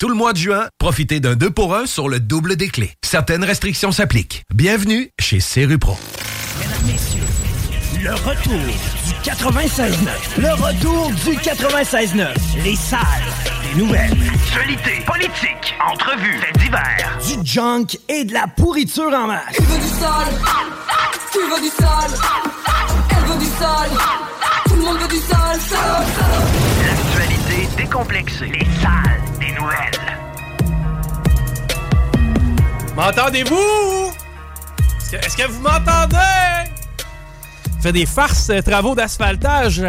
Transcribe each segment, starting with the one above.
Tout le mois de juin, profitez d'un 2 pour 1 sur le double des clés. Certaines restrictions s'appliquent. Bienvenue chez Pro. Mesdames, Messieurs, le retour du 96.9. Le retour du 96.9. Les salles des nouvelles. Actualité, politique, entrevues, faits divers. Du junk et de la pourriture en masse. Tu veux du sale Tu veux du sale Elle veut du sale Tout le monde veut du sale. L'actualité décomplexée. Les salles M'entendez-vous? Est-ce que, vous m'entendez? Fait des farces, euh, travaux d'asphaltage.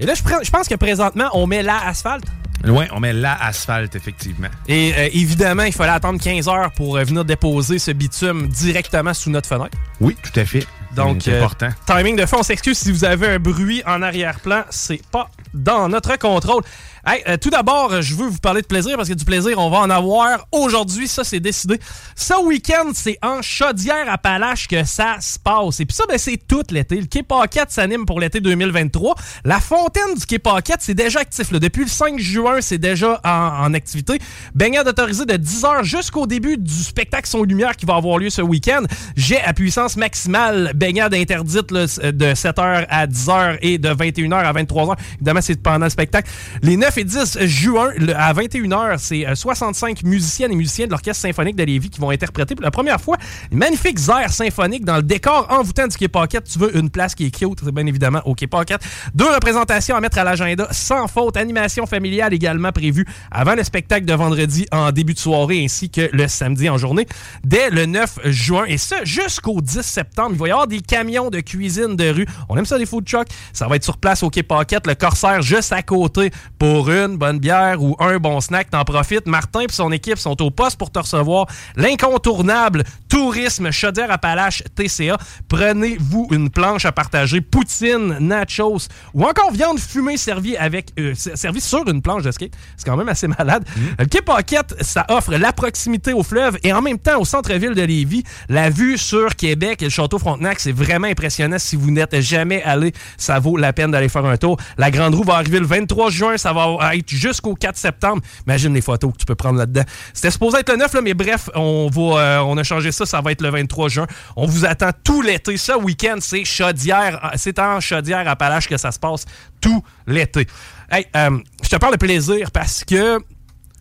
Et là, je, pense que présentement, on met la asphalte. Oui, on met la asphalte, effectivement. Et euh, évidemment, il fallait attendre 15 heures pour euh, venir déposer ce bitume directement sous notre fenêtre. Oui, tout à fait. Donc, euh, important. timing de fond, on s'excuse si vous avez un bruit en arrière-plan, c'est pas dans notre contrôle. Hey, euh, tout d'abord, je veux vous parler de plaisir parce que du plaisir, on va en avoir aujourd'hui, ça c'est décidé. Ce week-end, c'est en Chaudière-Appalaches que ça se passe. Et puis ça, ben, c'est tout l'été. Le Paquette s'anime pour l'été 2023. La fontaine du Paquette, c'est déjà actif. là. Depuis le 5 juin, c'est déjà en, activité. Baignade autorisée de 10h jusqu'au début du spectacle Son Lumière qui va avoir lieu ce week-end. Jet à puissance maximale, baignade interdite là, de 7h à 10h et de 21h à 23h. Évidemment, c'est pendant le spectacle. Les 9 et 10 juin, le- à 21h, c'est euh, 65 musiciennes et musiciens de l'Orchestre symphonique de Lévis qui vont interpréter pour la première fois une magnifique air symphonique dans le décor envoûtant du Quai Paquette. Tu veux une place qui est cute, bien évidemment au Quai Paquette. Deux représentations à mettre à l'agenda sans faute. Animation familiale également prévue avant le spectacle de vendredi en début de soirée ainsi que le samedi en journée dès le 9 juin. Et ça, jusqu'au 10 septembre, il va y avoir des camions de cuisine de rue. On aime ça, des food trucks. Ça va être sur place au Quai Paquette, le Corsaire juste à côté pour une bonne bière ou un bon snack. T'en profites. Martin et son équipe sont au poste pour te recevoir. L'incontournable Tourisme Chaudière-Appalaches TCA. Prenez-vous une planche à partager. Poutine, nachos ou encore viande fumée servie, avec, euh, servie sur une planche de skate. C'est quand même assez malade. Le Quai Paquette, ça offre la proximité au fleuve et en même temps au centre-ville de Lévis, la vue sur Québec et le château Frontenac, c'est vraiment impressionnant. Si vous n'êtes jamais allé, ça vaut la peine d'aller faire un tour. La Grande Roue va arriver le 23 juin, ça va être jusqu'au 4 septembre. Imagine les photos que tu peux prendre là-dedans. C'était supposé être le 9, là, mais bref, on, va, euh, on a changé ça, ça va être le 23 juin. On vous attend tout l'été. Ce week-end, c'est Chaudière, c'est en Chaudière Appalaches que ça se passe tout l'été. Hey, euh, je te parle de plaisir parce que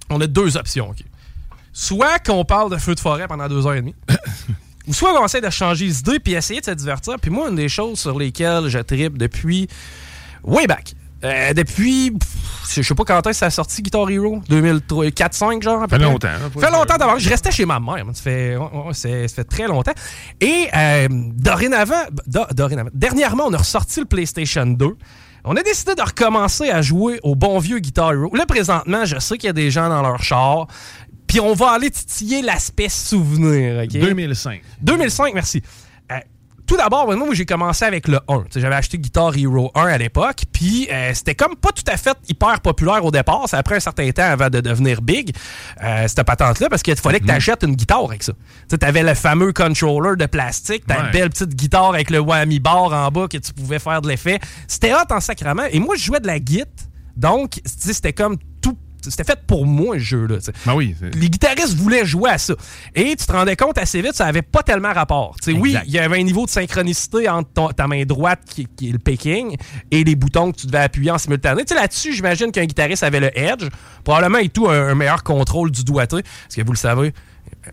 on a deux options. Soit qu'on parle de feu de forêt pendant deux heures et demie, ou soit qu'on essaie de changer les idées puis essayer de se divertir. Puis moi, une des choses sur lesquelles je tripe depuis way back, euh, depuis, pff, je sais pas quand est-ce que ça a sorti Guitar Hero, 2004-5 genre. à peu Fait près? longtemps, hein, Ça fait longtemps d'abord. Je restais chez ma mère. Ça fait, ça fait très longtemps. Et euh, dorénavant, do- dorénavant, dernièrement, on a ressorti le PlayStation 2. On a décidé de recommencer à jouer au bon vieux Guitar Hero. Là, présentement, je sais qu'il y a des gens dans leur char. Puis on va aller titiller l'aspect souvenir. ok? 2005. 2005, merci. Tout d'abord, moi, j'ai commencé avec le 1. Tu sais, J'avais acheté Guitar Hero 1 à l'époque, puis euh, c'était comme pas tout à fait hyper populaire au départ. Ça a pris un certain temps avant de devenir big, euh, cette patente-là, parce qu'il fallait que tu achètes une guitare avec ça. Tu avais le fameux controller de plastique, t'as une Ouais. belle petite guitare avec le whammy bar en bas que tu pouvais faire de l'effet. C'était hot en sacrament. Et moi, je jouais de la guitare, donc c'était comme. C'était fait pour moi, Ben oui. c'est- les guitaristes voulaient jouer à ça. Et tu te rendais compte assez vite, ça avait pas tellement rapport. Oui, il y avait un niveau de synchronicité entre ton- ta main droite, qui, qui est le picking, et les boutons que tu devais appuyer en simultané. Là-dessus, j'imagine qu'un guitariste avait le edge, probablement et tout un, un meilleur contrôle du doigté. Parce que vous le savez,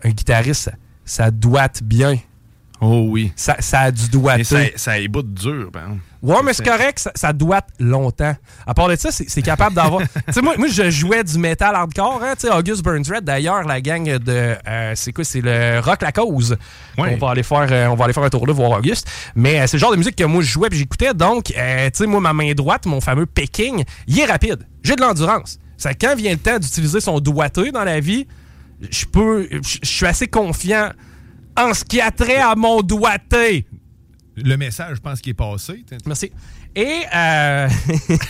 un guitariste, ça, doite bien. Oh oui. Ça, ça a du doigté. Mais ça, ça éboute dur, par exemple. Ouais, mais c'est correct, ça, ça doit être longtemps. À part de ça, c'est capable d'avoir. tu sais, moi, moi, je jouais du metal hardcore, hein, tu sais, August Burns Red. D'ailleurs, la gang de. euh, c'est quoi C'est le Rock La Cause. On, va aller faire, euh, on va aller faire un tour là, voir Auguste. Mais euh, c'est le genre de musique que moi, je jouais puis j'écoutais. Donc, euh, tu sais, moi, ma main droite, mon fameux picking, il est rapide. J'ai de l'endurance. Que quand vient le temps d'utiliser son doigté dans la vie, je peux. Je suis assez confiant en ce qui a trait à mon doigté. Le message, je pense qu'il est passé. Merci. Et euh,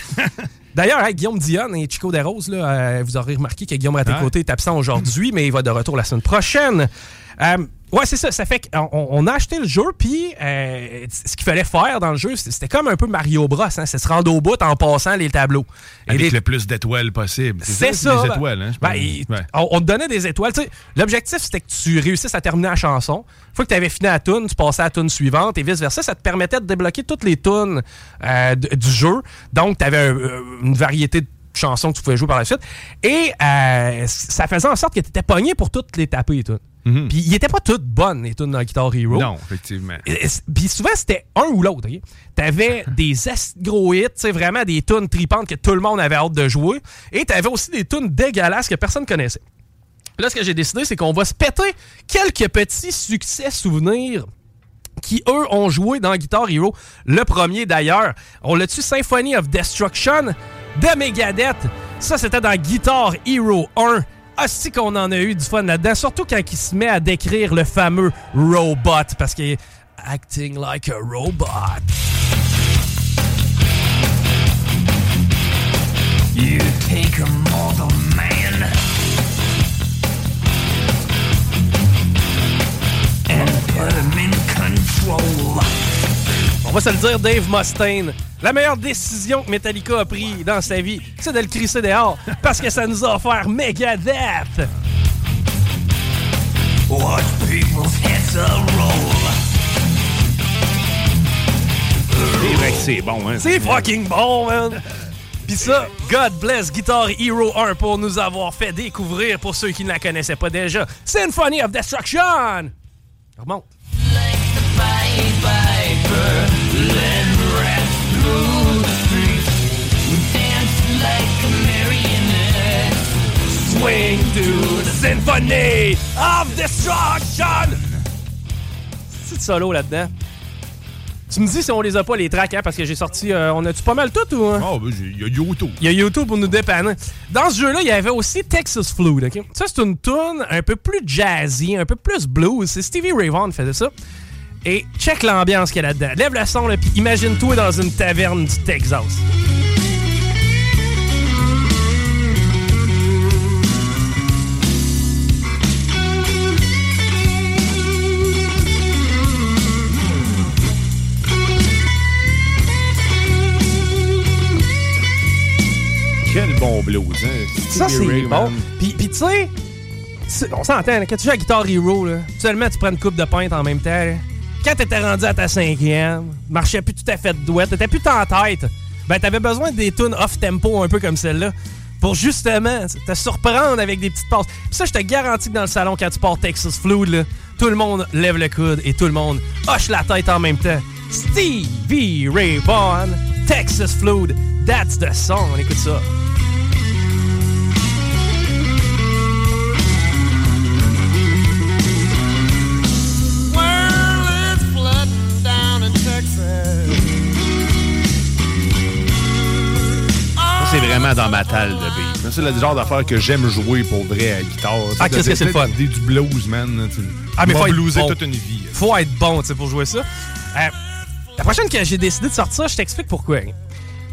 d'ailleurs, hein, Guillaume Dion et Chico Desroses, là, euh, vous aurez remarqué que Guillaume Raté-Côté est absent aujourd'hui, mais il va de retour la semaine prochaine. Euh, ouais, c'est ça. Ça fait qu'on on a acheté le jeu, puis euh, ce qu'il fallait faire dans le jeu, c'était comme un peu Mario Bros. Hein, c'est se rendre au bout en passant les tableaux. Et Avec les- le plus d'étoiles possible. c'est ça. Ben- étoiles, hein, ben, il- Ouais. on, on te donnait des étoiles. L'objectif, c'était que tu réussisses à terminer la chanson. Une fois que tu avais fini la tune, tu passais à la tune suivante et vice-versa. Ça te permettait de débloquer toutes les tunes euh, du jeu. Donc, tu avais une variété de chansons que tu pouvais jouer par la suite. Et euh, ça faisait en sorte que tu étais pogné pour toutes les taper, les tunes. Puis, ils n'étaient pas toutes bonnes, les tunes dans Guitar Hero. Non, effectivement. Puis souvent, c'était un ou l'autre. ok? T'avais des gros hits, vraiment des tunes tripantes que tout le monde avait hâte de jouer. Et t'avais aussi des tunes dégueulasses que personne connaissait. Là, ce que j'ai décidé, c'est qu'on va se péter quelques petits succès souvenirs qui, eux, ont joué dans Guitar Hero. Le premier, d'ailleurs, on l'a tu Symphony of Destruction de Megadeth? Ça, c'était dans Guitar Hero 1. Aussi qu'on en a eu du fun là-dedans, surtout quand il se met à décrire le fameux robot, parce qu'il est acting like a robot. You take a mortal man and put him in control. On va se le dire, Dave Mustaine. La meilleure décision que Metallica a prise dans sa vie, c'est de le crisser dehors parce que ça nous a offert Megadeth. Watch people's heads a roll. C'est vrai que c'est bon, hein? C'est fucking bon, man! Pis ça, God bless Guitar Hero 1 pour nous avoir fait découvrir, pour ceux qui ne la connaissaient pas déjà, Symphony of Destruction! Remonte. Swing to the Symphony of Destruction! C'est de solo là-dedans? Tu me dis si on les a pas les tracks, hein, parce que j'ai sorti. euh, on a-tu pas mal tout ou. hein? Oh, ben, j'ai- il y a YouTube. Il y a YouTube pour nous dépanner. Dans ce jeu-là, il y avait aussi Texas Flute. ok? Ça, c'est une tune un peu plus jazzy, un peu plus blues. C'est Stevie Ray Vaughan qui faisait ça. Et check l'ambiance qu'il y a là-dedans. Lève le son, là, puis imagine-toi dans une taverne du Texas. Blues, hein? Ça, c'est bon. man. Puis, puis tu sais, on s'entend, quand tu joues à Guitar Hero, là, seulement tu prends une coupe de pinte en même temps. là. Quand t'étais rendu à ta cinquième, marchais plus tout à fait de douette, t'étais plus en tête, ben t'avais besoin des tunes off-tempo un peu comme celle-là pour justement te surprendre avec des petites passes. Puis ça, je te garantis que dans le salon, quand tu pars Texas Flute, là, tout le monde lève le coude et tout le monde hoche la tête en même temps. Stevie Ray Vaughan, Texas Flute, that's the song. On écoute ça. Vraiment dans ma talle de beat. C'est le genre d'affaire que j'aime jouer pour vrai à la guitare. Ah, qu'est-ce que c'est le fun? Des, du blues, man. Ah, mais faut blueser bon. toute une vie. faut être bon tu sais, pour jouer ça. Euh, la prochaine que j'ai décidé de sortir, je t'explique pourquoi.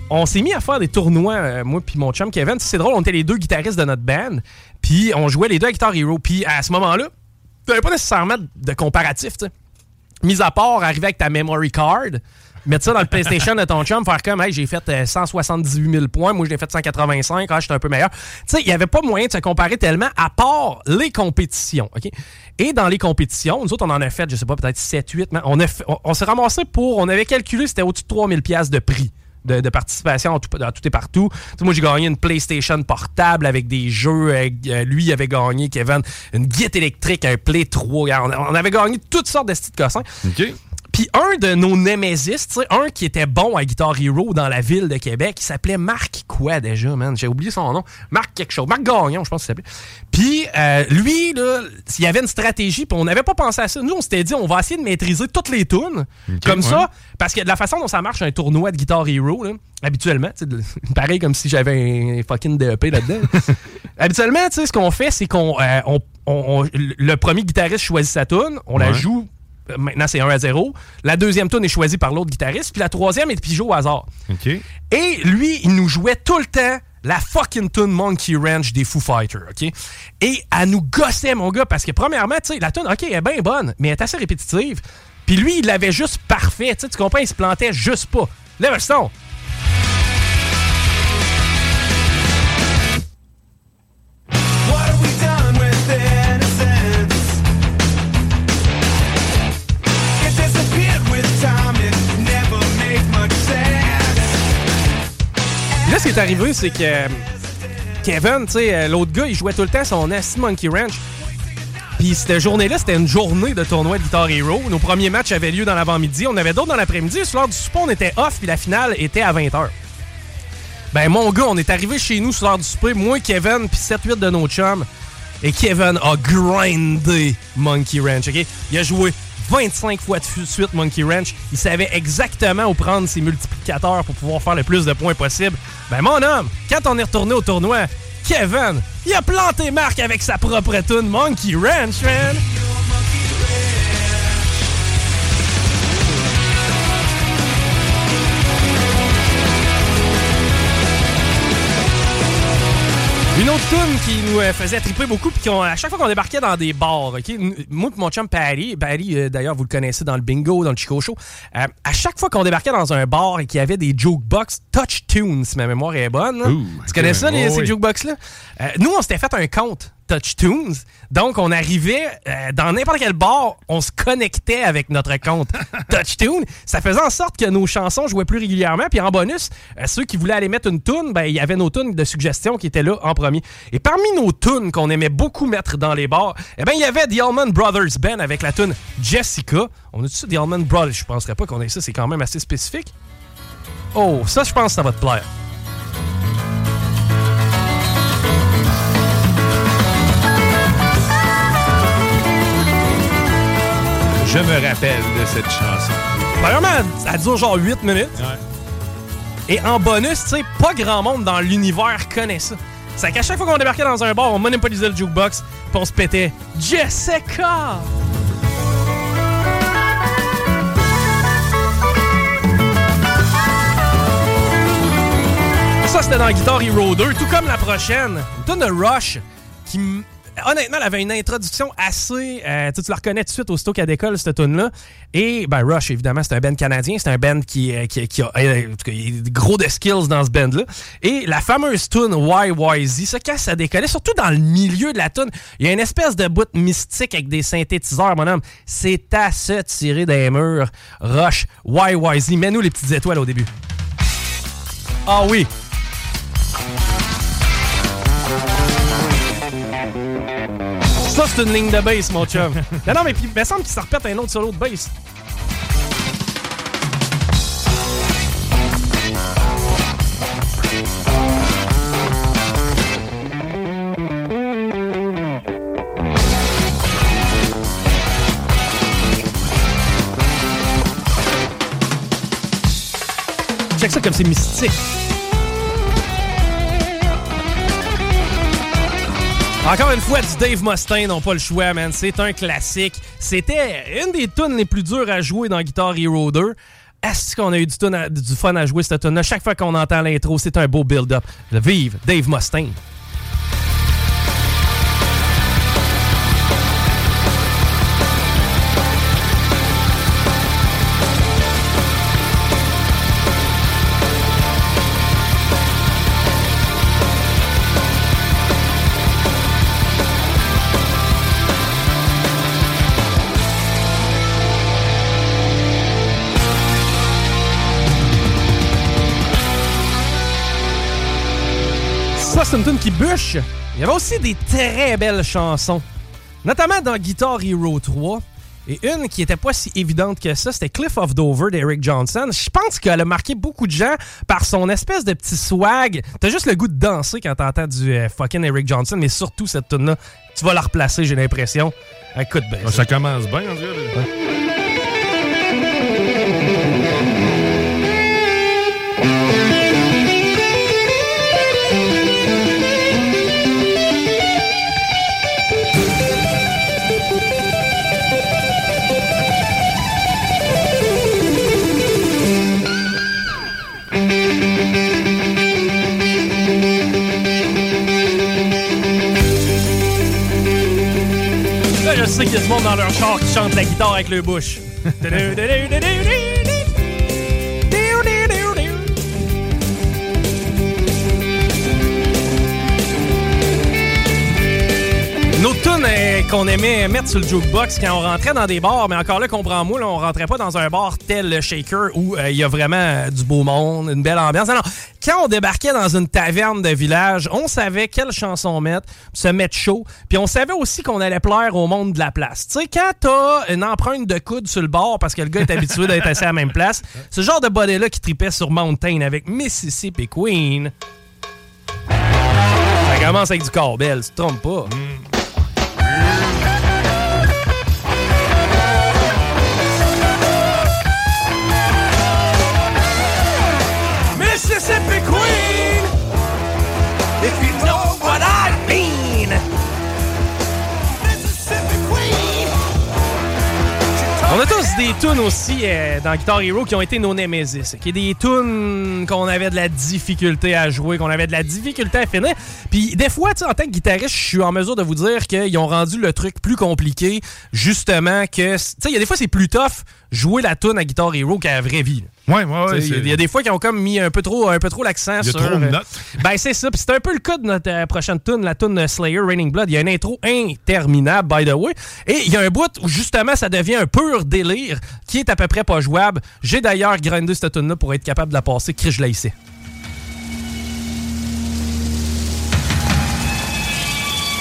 On s'est mis à faire des tournois, euh, moi puis mon chum Kevin. C'est drôle, on était les deux guitaristes de notre band. Puis on jouait les deux à Guitar Hero. Puis à ce moment-là, t'avais pas nécessairement de comparatif, tu sais. Mis à part arriver avec ta memory card, mettre ça dans le PlayStation de ton chum, faire comme, hey, j'ai fait euh, 178 000 points, moi j'ai fait 185, ah, j'étais un peu meilleur. Tu sais, il n'y avait pas moyen de se comparer tellement à part les compétitions, OK? Et dans les compétitions, nous autres, on en a fait, je sais pas, peut-être 7, 8, mais on, on, s'est ramassé pour, on avait calculé, c'était au-dessus de 3000 pièces de prix. De, participation en tout, tout et partout. Moi, j'ai gagné une PlayStation portable avec des jeux. euh, euh, lui, il avait gagné, Kevin, une guide électrique, un Play 3. On, avait gagné toutes sortes de styles de cossins. Puis un de nos sais, un qui était bon à Guitar Hero dans la ville de Québec, il s'appelait Marc quoi déjà, man? J'ai oublié son nom. Marc quelque chose. Marc Gagnon, je pense qu'il s'appelait. Puis euh, lui, là, il y avait une stratégie, puis on n'avait pas pensé à ça. Nous, on s'était dit, on va essayer de maîtriser toutes les tunes, comme ouais. ça, parce que de la façon dont ça marche un tournoi de Guitar Hero, là, habituellement, de- pareil comme si j'avais un fucking DEP là-dedans. habituellement, tu sais, ce qu'on fait, c'est qu'on euh, on- on- on- le premier guitariste choisit sa tune, on la joue. Maintenant, c'est 1 à 0. La deuxième tune est choisie par l'autre guitariste, puis la troisième est pigée au hasard. Et lui, il nous jouait tout le temps la fucking tune Monkey Ranch des Foo Fighters, OK? Et elle nous gossait, mon gars, parce que premièrement, tu sais, la tune, OK, elle est bien bonne, mais elle est assez répétitive. Puis lui, il l'avait juste parfait, tu comprends, il se plantait juste pas. Lève le son. Qui est arrivé, c'est que euh, Kevin, tu sais, euh, l'autre gars, il jouait tout le temps son Nasty Monkey Ranch. Puis cette journée-là, c'était une journée de tournoi de Guitar Hero. Nos premiers matchs avaient lieu dans l'avant-midi. On avait d'autres dans l'après-midi. Ce soir du souper, on était off, puis la finale était à 20h. Ben, mon gars, on est arrivé chez nous ce soir du souper, moi, Kevin, puis 7-8 de nos chums. Et Kevin a grindé Monkey Ranch, OK? Il a joué 25 fois de suite Monkey Ranch. Il savait exactement où prendre ses multiplicateurs pour pouvoir faire le plus de points possible. Ben, mon homme, quand on est retourné au tournoi, Kevin, il a planté Marc avec sa propre tune Monkey Ranch, man! Une autre tune qui nous euh, faisait triper beaucoup, puis à chaque fois qu'on débarquait dans des bars, OK? Moi et mon chum Paris, Paris, euh, d'ailleurs, vous le connaissez dans le bingo, dans le Chico Show, euh, à chaque fois qu'on débarquait dans un bar et qu'il y avait des jukebox touch tunes, si ma mémoire est bonne, là. Ouh, tu connais ça, les, ces oui. jukebox-là? Euh, nous, on s'était fait un compte touch tunes, donc on arrivait euh, dans n'importe quel bar, on se connectait avec notre compte touch tune. Ça faisait en sorte que nos chansons jouaient plus régulièrement, puis en bonus, euh, ceux qui voulaient aller mettre une tune, ben il y avait nos tunes de suggestion qui étaient là en premier. Et parmi nos tunes qu'on aimait beaucoup mettre dans les bars, eh ben il y avait The Allman Brothers Band avec la tune Jessica. On a ça The Allman Brothers, je penserais pas qu'on ait ça, c'est quand même assez spécifique. Oh, ça je pense que ça va te plaire. Je me rappelle de cette chanson. Vraiment, elle dure genre 8 minutes. Et en bonus, tu sais, pas grand monde dans l'univers connaît ça. C'est qu'à chaque fois qu'on débarquait dans un bar, on monopolisait le jukebox, puis on se pétait Jessica! Ça, c'était dans Guitar Hero 2, tout comme la prochaine. Une tonne de Rush qui, honnêtement, elle avait une introduction assez. euh, tu la reconnais tout de suite aussitôt qu'elle décolle, cette tune là Et, ben, Rush, évidemment, c'est un band canadien. C'est un band qui, euh, qui, qui a, euh, gros de skills dans ce band-là. Et la fameuse tune YYZ, ça, quand ça décollait, surtout dans le milieu de la tune, il y a une espèce de bout mystique avec des synthétiseurs, mon homme. C'est à se tirer des murs. Rush, YYZ. Mets-nous les petites étoiles au début. Ah oui! C'est une ligne de bass, mon chum. non, non, mais puis, il me semble qu'il se répète un autre solo de bass. Check ça comme c'est mystique. Encore une fois, du Dave Mustaine n'ont pas le choix, man. C'est un classique. C'était une des tunes les plus dures à jouer dans Guitar Hero 2. Est-ce qu'on a eu du, fun à jouer cette tune là Chaque fois qu'on entend l'intro, c'est un beau build-up. Vive Dave Mustaine. C'est une tune qui bûche. Il y avait aussi des très belles chansons. Notamment dans Guitar Hero 3. Et une qui était pas si évidente que ça, c'était Cliff of Dover d'Eric Johnson. Je pense qu'elle a marqué beaucoup de gens par son espèce de petit swag. T'as juste le goût de danser quand t'entends du euh, fucking Eric Johnson, mais surtout cette tune là tu vas la replacer, j'ai l'impression. Écoute, ben. Ah, ça commence bien, en je sais qu'il y a du monde dans leur char qui chante la guitare avec le bouche. Nos tunes euh, qu'on aimait mettre sur le jukebox quand on rentrait dans des bars, mais encore là, comprends-moi, on rentrait pas dans un bar tel le Shaker où euh, il y a vraiment euh, du beau monde, une belle ambiance. Non. Quand on débarquait dans une taverne de village, on savait quelle chanson mettre, se mettre chaud, puis on savait aussi qu'on allait plaire au monde de la place. Tu sais, quand t'as une empreinte de coude sur le bord parce que le gars est habitué d'être assis à la même place, ce genre de body-là qui tripait sur Mountain avec Mississippi Queen. Ça commence avec du corbel, tu te trompes pas. Mississippi des tunes aussi euh, dans Guitar Hero qui ont été nos Nemesis. Qui est des tunes qu'on avait de la difficulté à jouer, qu'on avait de la difficulté à finir. Puis des fois, tu en tant que guitariste, je suis en mesure de vous dire qu'ils ont rendu le truc plus compliqué, justement que... Tu sais, il y a des fois, c'est plus tough jouer la tune à Guitar Hero qu'à la vraie vie. Ouais, ouais. Il y a- il y, a des fois qui ont comme mis un peu trop, un peu trop l'accent Il y a sur. trop de euh, notes. Ben c'est ça. Puis c'est un peu le cas de notre euh, prochaine tune, la tune Slayer Raining Blood. Il y a une intro interminable, by the way. Et il y a un bout où justement ça devient un pur délire qui est à peu près pas jouable. J'ai d'ailleurs grindé cette tune là pour être capable de la passer. Chris, je la hissais.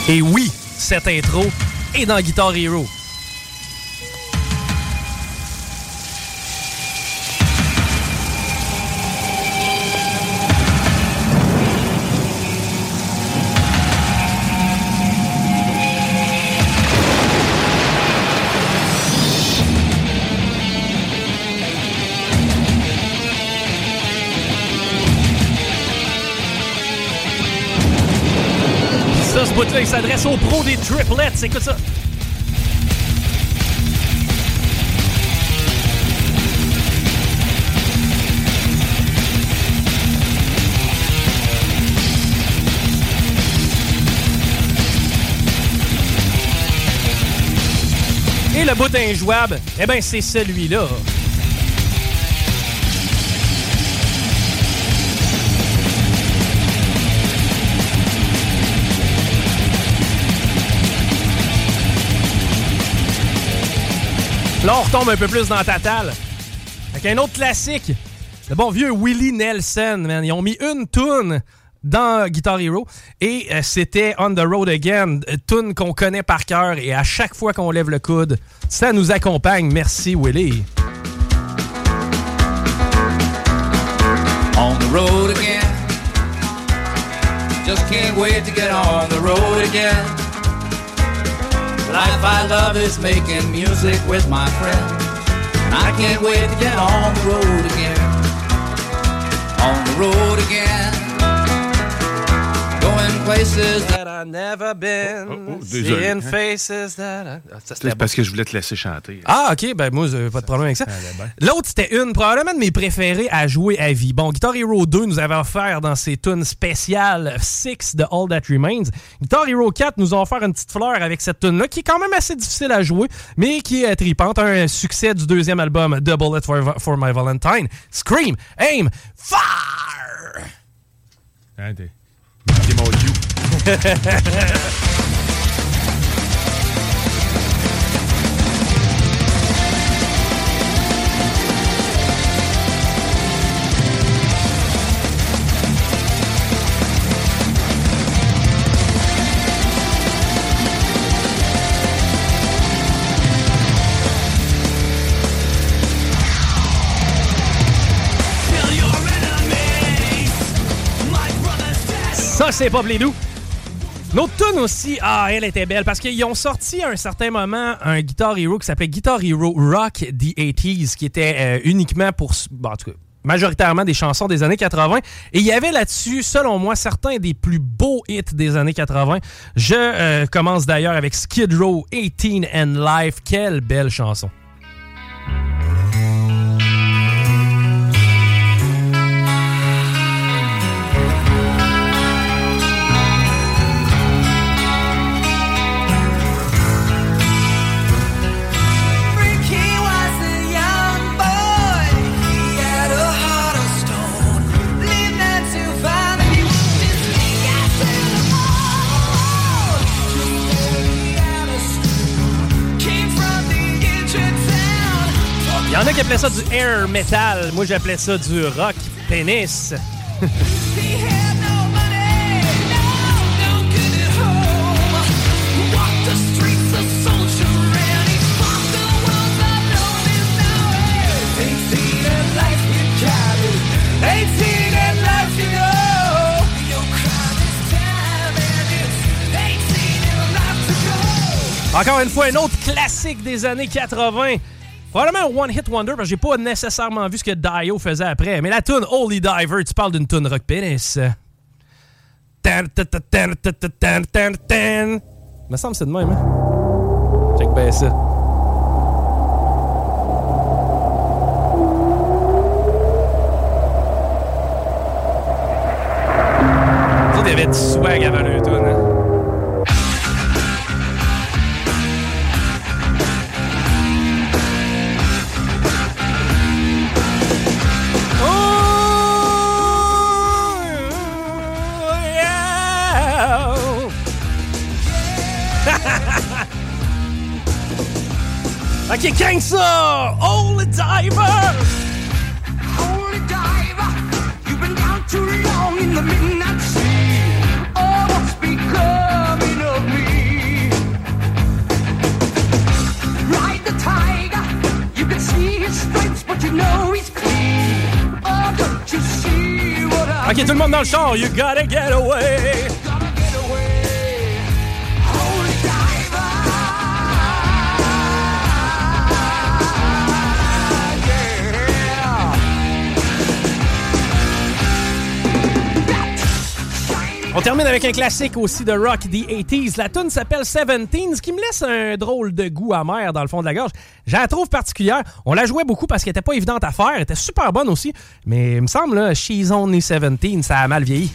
Et oui, cette intro est dans Guitar Hero. Il s'adresse aux pros des triplets. Écoute ça. Et le bout injouable, eh ben c'est celui-là. Là, on retombe un peu plus dans ta talle. Avec un autre classique. Le bon vieux Willie Nelson, man. Ils ont mis une tune dans Guitar Hero et euh, c'était On the Road Again, euh, tune qu'on connaît par cœur et à chaque fois qu'on lève le coude, ça nous accompagne. Merci Willie. on the road again. Just can't wait to get on the road again. Life I love is making music with my friends. And I can't wait to get on the road again. On the road again. Places that I've never been, Oh, oh, désolé. seeing faces that I- Ah, ça, C'est parce que je voulais te laisser chanter. Ah, ok, ben moi, j'ai pas de problème avec ça. L'autre, c'était une, probablement de mes préférées à jouer à vie. Bon, Guitar Hero 2 nous avait offert dans ses tunes spéciales 6 de All That Remains. Guitar Hero 4 nous a offert une petite fleur avec cette tune-là, qui est quand même assez difficile à jouer, mais qui est tripante. Un succès du deuxième album, Double It for, for My Valentine. Scream, Aim, Fire! Hein, t'es t'es mon cue. c'est pas Blédou. Notre tune aussi, ah, elle était belle parce qu'ils ont sorti à un certain moment un Guitar Hero qui s'appelait Guitar Hero Rock the 80s, qui était euh, uniquement pour, en tout cas, majoritairement des chansons des années 80. Et il y avait là-dessus, selon moi, certains des plus beaux hits des années 80. Je euh, commence d'ailleurs avec Skid Row 18 and Life. Quelle belle chanson. Il y en a qui appelaient ça du air metal. Moi, j'appelais ça du rock pénis. Encore une fois, un autre classique des années 80. Probablement un One Hit Wonder, parce que j'ai pas nécessairement vu ce que Dio faisait après. Mais la tune Holy Diver, tu parles d'une tune rock pénis. Me semble que c'est de même, hein? Check bien ça. Il y avait swag avant hein? Ok! Holy Diver! Holy diver, you've been down too long in the midnight sea. Oh, what's becoming of me? Ride the tiger, you can see his stripes, but you know he's clean. Oh, don't you see what I Ok, tout le monde dans le char, you gotta get away! On termine avec un classique aussi de rock des 80s. La tune s'appelle Seventeen, ce qui me laisse un drôle de goût amer dans le fond de la gorge. Je trouve particulière. On la jouait beaucoup parce qu'elle était pas évidente à faire. Elle était super bonne aussi. Mais il me semble, là, She's Only 17, ça a mal vieilli.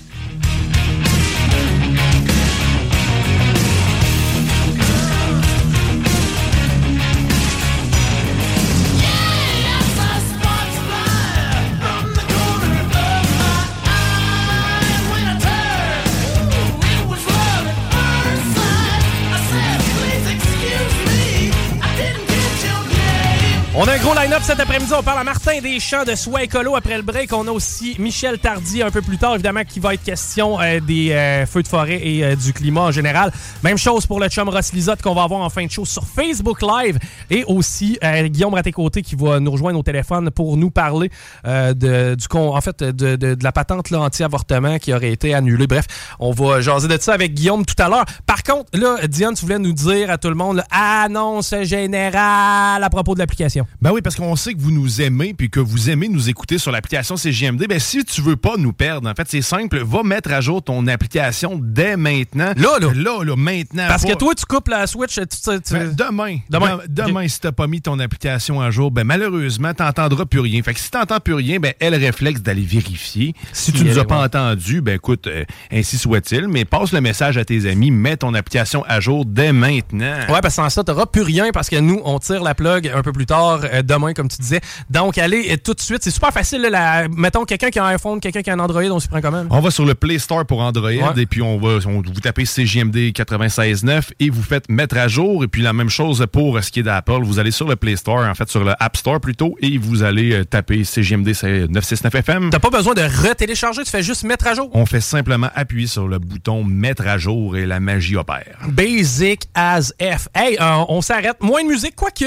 On a un gros line-up cet après-midi. On parle à Martin Deschamps de Soie Écolo après le break. On a aussi Michel Tardy un peu plus tard, évidemment, qui va être question euh, des euh, feux de forêt et euh, du climat en général. Même chose pour le chum Ross Lisotte qu'on va avoir en fin de show sur Facebook Live. Et aussi euh, Guillaume Raté-Côté qui va nous rejoindre au téléphone pour nous parler de, du con, en fait, de, de- la patente anti-avortement qui aurait été annulée. Bref, on va jaser de ça avec Guillaume tout à l'heure. Par contre, là, Diane, tu voulais nous dire à tout le monde, là, annonce générale à propos de l'application. Ben oui, parce qu'on sait que vous nous aimez puis que vous aimez nous écouter sur l'application CGMD. Ben si tu veux pas nous perdre, en fait, c'est simple, va mettre à jour ton application dès maintenant. Là, là. Là, là, maintenant. Parce Pas- que toi, tu coupes la Switch, tu, tu- tu- Ben, demain. Demain. Dem- Demain, si t'as pas mis ton application à jour, ben malheureusement, t'entendras plus rien. Fait que si t'entends plus rien, ben elle réflexe d'aller vérifier. Si tu Si nous as pas entendu, ben écoute, euh, ainsi soit-il, mais passe le message à tes amis, mets ton application à jour dès maintenant. Ouais, parce que sans ça, t'auras plus rien parce que nous, on tire la plug un peu plus tard, euh, demain, comme tu disais. Donc, allez euh, tout de suite. C'est super facile. Là, la- Mettons quelqu'un qui a un iPhone, quelqu'un qui a un Android, on s'y prend quand même. On va sur le Play Store pour Android Ouais. et puis on va on- vous tapez CJMD 96.9 et vous faites mettre à jour. Et puis la même chose pour ce qui est d'Apple. Vous allez sur le Play Store, en fait sur le App Store plutôt, et vous allez euh, taper CJMD 969 FM. T'as pas besoin de retélécharger, tu fais juste mettre à jour. On fait simplement appuyer sur le bouton mettre à jour et la magie opère. Basic as F. Hey, euh, on s'arrête. Moins de musique, quoique.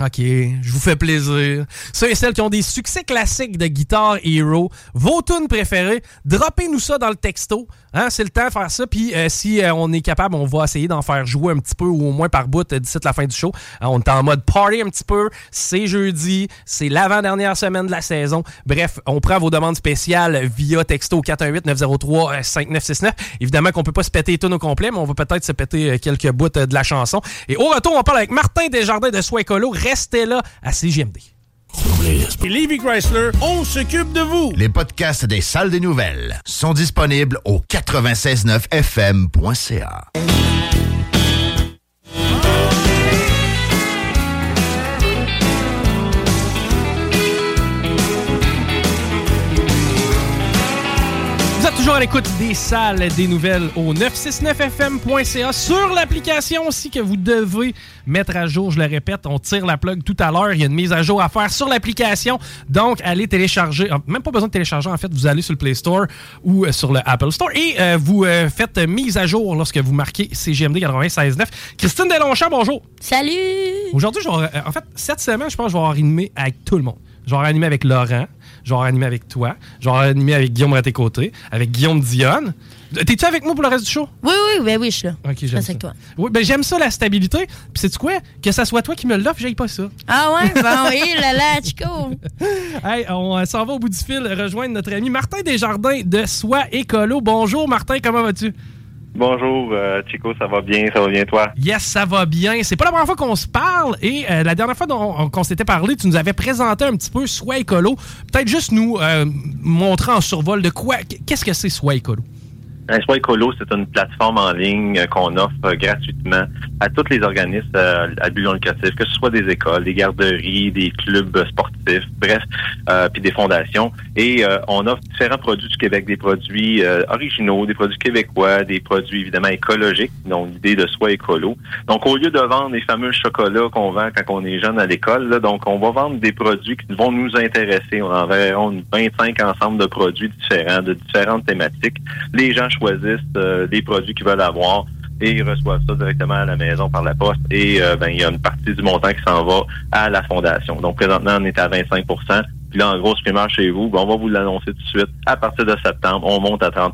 OK, je vous fais plaisir. Ceux et celles qui ont des succès classiques de Guitar Hero, vos tunes préférées, droppez-nous ça dans le texto. Hein, c'est le temps de faire ça. Puis euh, si euh, on est capable, on va essayer d'en faire jouer un petit peu ou au moins par bout euh, d'ici la fin du show. On est en mode party un petit peu. C'est jeudi. C'est l'avant-dernière semaine de la saison. Bref, on prend vos demandes spéciales via texto 418-903-5969. Évidemment qu'on peut pas se péter les tunes au complet, mais on va peut-être se péter quelques bouts de la chanson. Et au retour, on parle avec Martin Desjardins de Soin Écolo. Restez là à CGMD. Et Levy Chrysler, on s'occupe de vous. Les podcasts des salles des nouvelles sont disponibles au 969fm.ca. toujours à l'écoute des salles des nouvelles au 969fm.ca sur l'application aussi que vous devez mettre à jour. Je le répète, on tire la plug tout à l'heure. Il y a une mise à jour à faire sur l'application. Donc, allez télécharger. ah, Même pas besoin de télécharger. En fait, vous allez sur le Play Store ou euh, sur le Apple Store et euh, vous euh, faites mise à jour lorsque vous marquez CGMD 96.9. Christine Delonchamp, bonjour. Salut! Aujourd'hui, je vais- en fait, cette semaine, je pense que je vais avoir animé avec tout le monde. Je vais avoir animé avec Laurent, avoir animé avec toi, avoir animé avec Guillaume à tes côtés, avec Guillaume Dionne. T'es-tu avec moi pour le reste du show? Oui, oui, ben oui, je suis là. Ok, j'aime ça. avec toi. Oui, ben j'aime ça, la stabilité. Puis c'est quoi? Que ça soit toi qui me l'offre, j'aille pas ça. Ah ouais? Bon, oui, là là, Chico. Hey, on euh, s'en va au bout du fil rejoindre notre ami Martin Desjardins de Soi Écolo. Bonjour Martin, comment vas-tu? Bonjour, euh, Chico, ça va bien? Ça va bien, toi? Yes, ça va bien. C'est pas la première fois qu'on se parle et euh, la dernière fois qu'on s'était parlé, tu nous avais présenté un petit peu Soi Écolo. Peut-être juste nous euh, montrer en survol de quoi, qu'est-ce que c'est Soi Écolo? Soin Écolo, c'est une plateforme en ligne euh, qu'on offre euh, gratuitement à tous les organismes euh, à but non lucratif, que ce soit des écoles, des garderies, des clubs sportifs, bref, euh, puis des fondations. Et euh, on offre différents produits du Québec, des produits euh, originaux, des produits québécois, des produits évidemment écologiques, donc l'idée de Soi Écolo. Donc au lieu de vendre les fameux chocolats qu'on vend quand on est jeune à l'école, donc on va vendre des produits qui vont nous intéresser. On a environ une 25 ensembles de produits différents, de différentes thématiques. Les gens choisissent euh, des produits qu'ils veulent avoir et ils reçoivent ça directement à la maison par la poste et euh, ben il y a une partie du montant qui s'en va à la fondation. Donc présentement on est à 25% puis là, en grosse primeur chez vous, ben, on va vous l'annoncer tout de suite. À partir de septembre, on monte à 30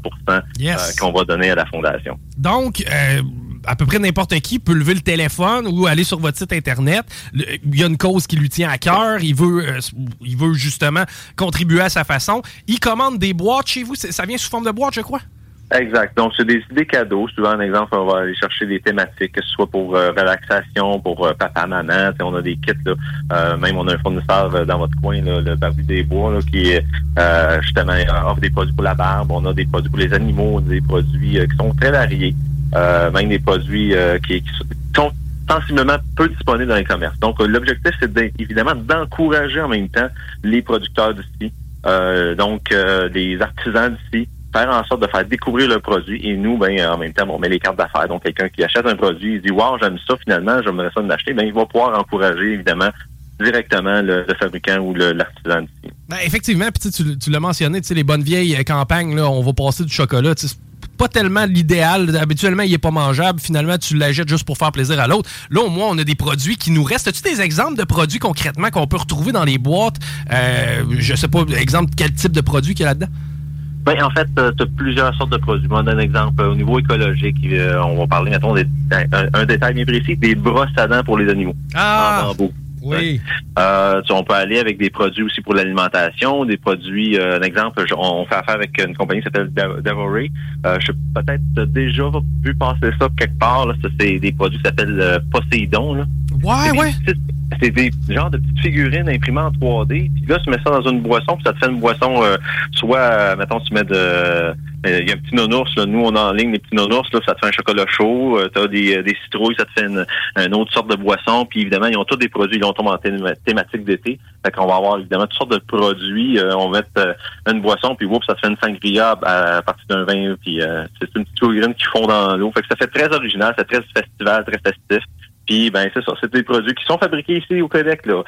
Yes. euh, qu'on va donner à la fondation. Donc, euh, à peu près n'importe qui peut lever le téléphone ou aller sur votre site internet. Le- Il y a une cause qui lui tient à cœur. Il veut, euh, il veut justement contribuer à sa façon. Il commande des boîtes chez vous. Ça vient sous forme de boîte, je crois? Exact. Donc, c'est des idées cadeaux. Souvent, un exemple, on va aller chercher des thématiques, que ce soit pour euh, relaxation, pour euh, papa, maman. On a des kits, là. Euh, même on a un fournisseur euh, dans votre coin, là, le Barbu des Bois, là, qui euh, justement euh, offre des produits pour la barbe. On a des produits pour les animaux, des produits qui sont très variés. Même des produits qui, qui sont sensiblement peu disponibles dans les commerces. Donc, l'objectif, c'est évidemment d'encourager en même temps les producteurs d'ici, donc les artisans d'ici, faire en sorte de faire découvrir le produit et nous, ben en même temps, on met les cartes d'affaires. Donc, quelqu'un qui achète un produit, il dit Wow, j'aime ça finalement, j'aimerais ça l'acheter, ben il va pouvoir encourager évidemment directement le, fabricant ou l'artisan d'ici. Ben, effectivement, tu tu, l'as mentionné, les bonnes vieilles euh, campagnes, là, on va passer du chocolat. C'est pas tellement l'idéal. Habituellement, il est pas mangeable. Finalement, tu l'achètes juste pour faire plaisir à l'autre. Là, au moins, on a des produits qui nous restent. As-tu des exemples de produits concrètement qu'on peut retrouver dans les boîtes? Euh, je sais pas, exemple, quel type de produit qu'il y a là-dedans? Ben, en fait, tu as plusieurs sortes de produits. Moi, donne un exemple. euh, Au niveau écologique, euh, on va parler, mettons, des- un, un détail bien précis, des brosses à dents pour les animaux. Ah! En bambou. Oui. Euh, tu on peut aller avec des produits aussi pour l'alimentation, des produits, euh, un exemple, je- on fait affaire avec une compagnie qui s'appelle Dev- Devoray. Euh, je sais peut-être t'as déjà vu passer ça quelque part. C'est des produits qui s'appellent euh, Poséidon. Là. Ouais, ouais. C'est des genres de petites figurines imprimées en 3D. Puis là, tu mets ça dans une boisson, puis ça te fait une boisson, euh, soit, euh, mettons, tu mets de... euh, Il y a un petit nounours, là. Nous, on a en ligne des petits nounours, là, ça te fait un chocolat chaud. Euh, T'as des, des citrouilles, ça te fait une, une autre sorte de boisson. Puis évidemment, ils ont tous des produits, ils ont tombé en thém- thématique d'été. Fait qu'on va avoir évidemment toutes sortes de produits. Euh, on va mettre euh, une boisson, puis whoop, ça te fait une sangria à, partir d'un vin. Puis euh, c'est une petite figurine qui fond dans l'eau. Fait que ça fait très original, c'est très festival, très festif. Puis ben c'est ça, c'est des produits qui sont fabriqués ici au Québec là.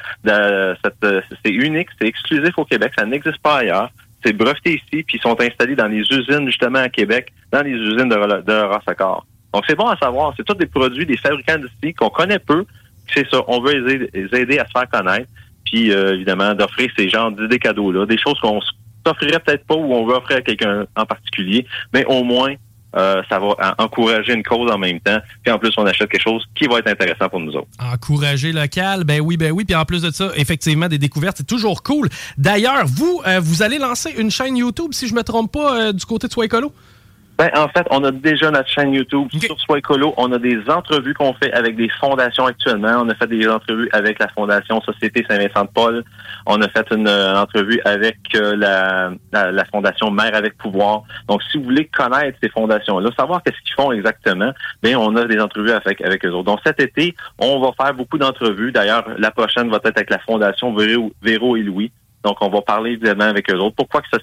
C'est unique, c'est exclusif au Québec, ça n'existe pas ailleurs. C'est breveté ici, puis ils sont installés dans les usines justement à Québec, dans les usines de, de. Donc c'est bon à savoir, c'est tous des produits des fabricants d'ici qu'on connaît peu, c'est ça, on veut les aider, à se faire connaître, puis euh, évidemment d'offrir ces genres d'idées cadeaux-là, des choses qu'on s'offrirait peut-être pas ou on veut offrir à quelqu'un en particulier, mais au moins euh, ça va en- encourager une cause en même temps, puis en plus on achète quelque chose qui va être intéressant pour nous autres. Encourager local, ben oui, ben oui. Puis en plus de ça, effectivement, des découvertes, c'est toujours cool. D'ailleurs, vous, euh, vous allez lancer une chaîne YouTube, si je me trompe pas, euh, du côté de Soi Écolo? Ben, en fait, on a déjà notre chaîne YouTube sur Soi Écolo. On a des entrevues qu'on fait avec des fondations actuellement. On a fait des entrevues avec la Fondation Société Saint-Vincent-de-Paul. On a fait une euh, entrevue avec euh, la, la, la Fondation Mère avec pouvoir. Donc, si vous voulez connaître ces fondations-là, savoir qu'est-ce qu'ils font exactement, ben, on a des entrevues avec, avec eux autres. Donc, cet été, on va faire beaucoup d'entrevues. D'ailleurs, la prochaine va être avec la Fondation Véro, Véro et Louis. Donc, on va parler évidemment avec eux autres. Pourquoi qu'ils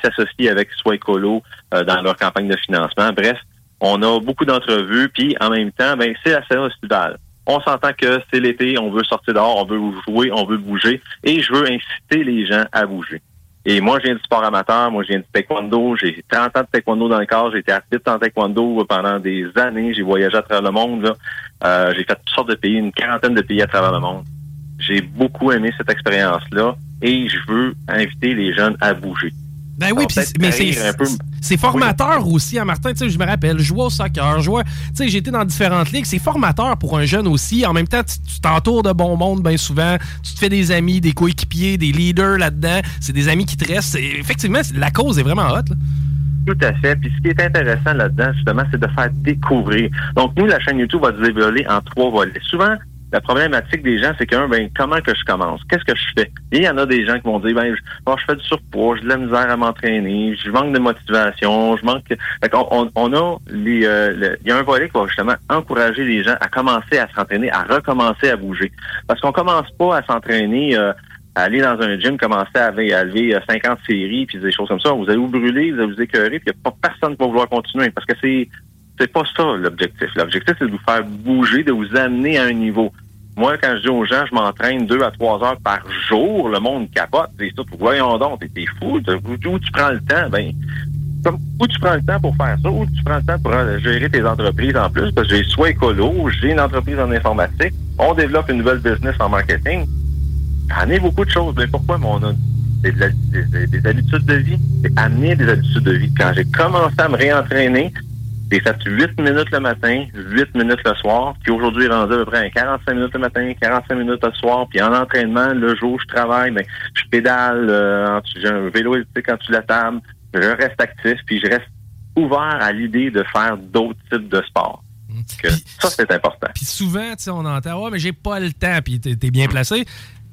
s'associent avec Soi Écolo euh, dans leur campagne de financement? Bref, on a beaucoup d'entrevues, puis en même temps, ben, c'est la saison estivale. On s'entend que c'est l'été, on veut sortir dehors, on veut jouer, on veut bouger, et je veux inciter les gens à bouger. Et moi, je viens du sport amateur, moi, je viens du taekwondo, j'ai 30 ans de taekwondo dans le corps, j'ai été arbitre en taekwondo pendant des années, j'ai voyagé à travers le monde. Euh, j'ai fait toutes sortes de pays, une quarantaine de pays à travers le monde. J'ai beaucoup aimé cette expérience-là, et je veux inviter les jeunes à bouger. Ben oui, peut-être mais c'est formateur aussi, hein, Martin. Tu sais, je me rappelle, je jouais au soccer, je jouais, tu sais, été dans différentes ligues. C'est formateur pour un jeune aussi. En même temps, tu t'entoures de bon monde bien souvent. Tu te fais des amis, des coéquipiers, des leaders là-dedans. C'est des amis qui te restent. Effectivement, la cause est vraiment hot. là. Tout à fait. Puis ce qui est intéressant là-dedans, justement, c'est de faire découvrir. Donc, nous, la chaîne YouTube va se dévoiler en trois volets. Souvent, la problématique des gens, c'est que, un, ben, comment que je commence? Qu'est-ce que je fais? Et il y en a des gens qui vont dire, ben, je, bon, je fais du surpoids, j'ai de la misère à m'entraîner, je manque de motivation, je manque... Fait qu'on- on, on a les... euh, Il y a un volet qui va justement encourager les gens à commencer à s'entraîner, à recommencer à bouger. Parce qu'on commence pas à s'entraîner... euh, à aller dans un gym, commencer à, à lever euh, 50 séries, puis des choses comme ça. Vous allez vous brûler, vous allez vous écœurer, puis il n'y a pas personne qui va vouloir continuer. Parce que c'est c'est pas ça l'objectif. L'objectif, c'est de vous faire bouger, de vous amener à un niveau. Moi, quand je dis aux gens, je m'entraîne deux à trois heures par jour, le monde capote. C'est tout. Voyons donc, t'es fou. Où, tu prends le temps? Ben, où tu prends le temps pour faire ça? Où tu prends le temps pour euh, gérer tes entreprises en plus? Parce que j'ai soit écolo, j'ai une entreprise en informatique, on développe une nouvelle business en marketing. J'en beaucoup de choses. Mais pourquoi? Mais on a des- des habitudes de vie. C'est amener des habitudes de vie. Quand j'ai commencé à me réentraîner, j'ai fait 8 minutes le matin, 8 minutes le soir, puis aujourd'hui, il rendu à peu près à 45 minutes le matin, 45 minutes le soir, puis en entraînement, le jour où je travaille, ben, je pédale, euh, j'ai un vélo électrique en dessous de la table, je reste actif, puis je reste ouvert à l'idée de faire d'autres types de sports. Que ça, c'est important. Puis souvent, tu sais, on entend, ouais, mais j'ai pas le temps, puis t'es t'es bien placé.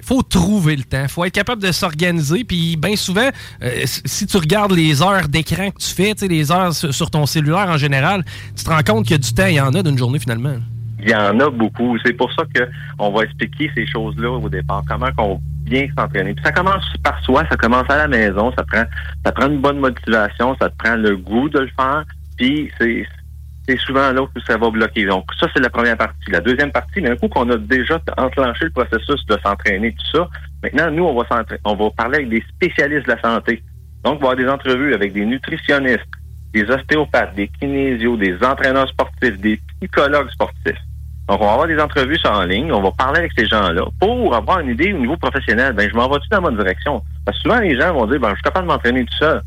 Faut trouver le temps. faut être capable de s'organiser. Puis bien souvent, euh, si- tu regardes les heures d'écran que tu fais, les heures sur ton cellulaire en général, tu te rends compte qu'il y a du temps, il y en a d'une journée finalement. Il y en a beaucoup. C'est pour ça que on va expliquer ces choses-là au départ. Comment qu'on bien s'entraîner. Puis ça commence par soi, ça commence à la maison, ça prend ça prend une bonne motivation, ça te prend le goût de le faire. Puis c'est c'est souvent là que ça va bloquer. Donc ça c'est la première partie. La deuxième partie, mais un coup qu'on a déjà enclenché le processus de s'entraîner tout ça, maintenant nous on va on va parler avec des spécialistes de la santé. Donc on va avoir des entrevues avec des nutritionnistes, des ostéopathes, des kinésios, des entraîneurs sportifs, des psychologues sportifs. Donc, on va avoir des entrevues en ligne, on va parler avec ces gens-là pour avoir une idée au niveau professionnel. Ben, je m'en vais-tu dans bonne direction? Parce que souvent, les gens vont dire, ben, je suis capable de m'entraîner tout seul.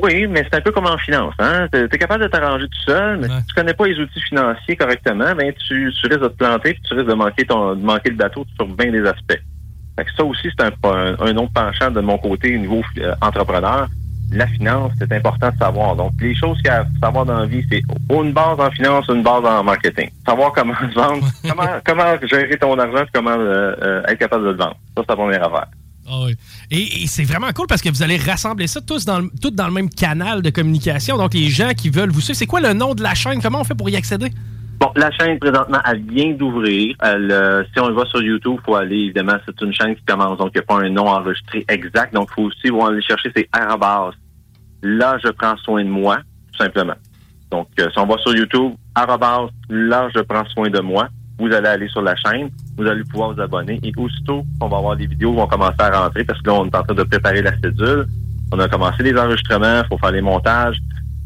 Oui, mais c'est un peu comme en finance, hein? T'es es capable de t'arranger tout seul, mais si tu connais pas les outils financiers correctement, ben, tu, tu risques de te planter puis tu risques de manquer ton, de manquer le bateau sur bien des aspects. Fait que ça aussi, c'est un, un, un autre penchant de mon côté au niveau euh, entrepreneur. La finance, c'est important de savoir. Donc, les choses qu'il y a à savoir dans la vie, c'est une base en finance, une base en marketing. Savoir comment se vendre, comment, comment gérer ton argent, comment euh, euh, être capable de le vendre. Ça, c'est la première affaire. Ah oui. Et, c'est vraiment cool parce que vous allez rassembler ça tous dans tout dans le même canal de communication. Donc, les gens qui veulent vous suivre, c'est quoi le nom de la chaîne? Comment on fait pour y accéder? Bon, la chaîne, présentement, elle vient d'ouvrir. Euh, si on va sur YouTube, il faut aller, évidemment, c'est une chaîne qui commence, donc il n'y a pas un nom enregistré exact. Donc, il faut aussi vont aller chercher, c'est arrobas. Là, je prends soin de moi, tout simplement. Donc, euh, si on va sur YouTube, arrobas, là, je prends soin de moi. Vous allez aller sur la chaîne, vous allez pouvoir vous abonner. Et aussitôt qu'on va avoir des vidéos vont commencer à rentrer, parce que là, on est en train de préparer la cédule. On a commencé les enregistrements, il faut faire les montages.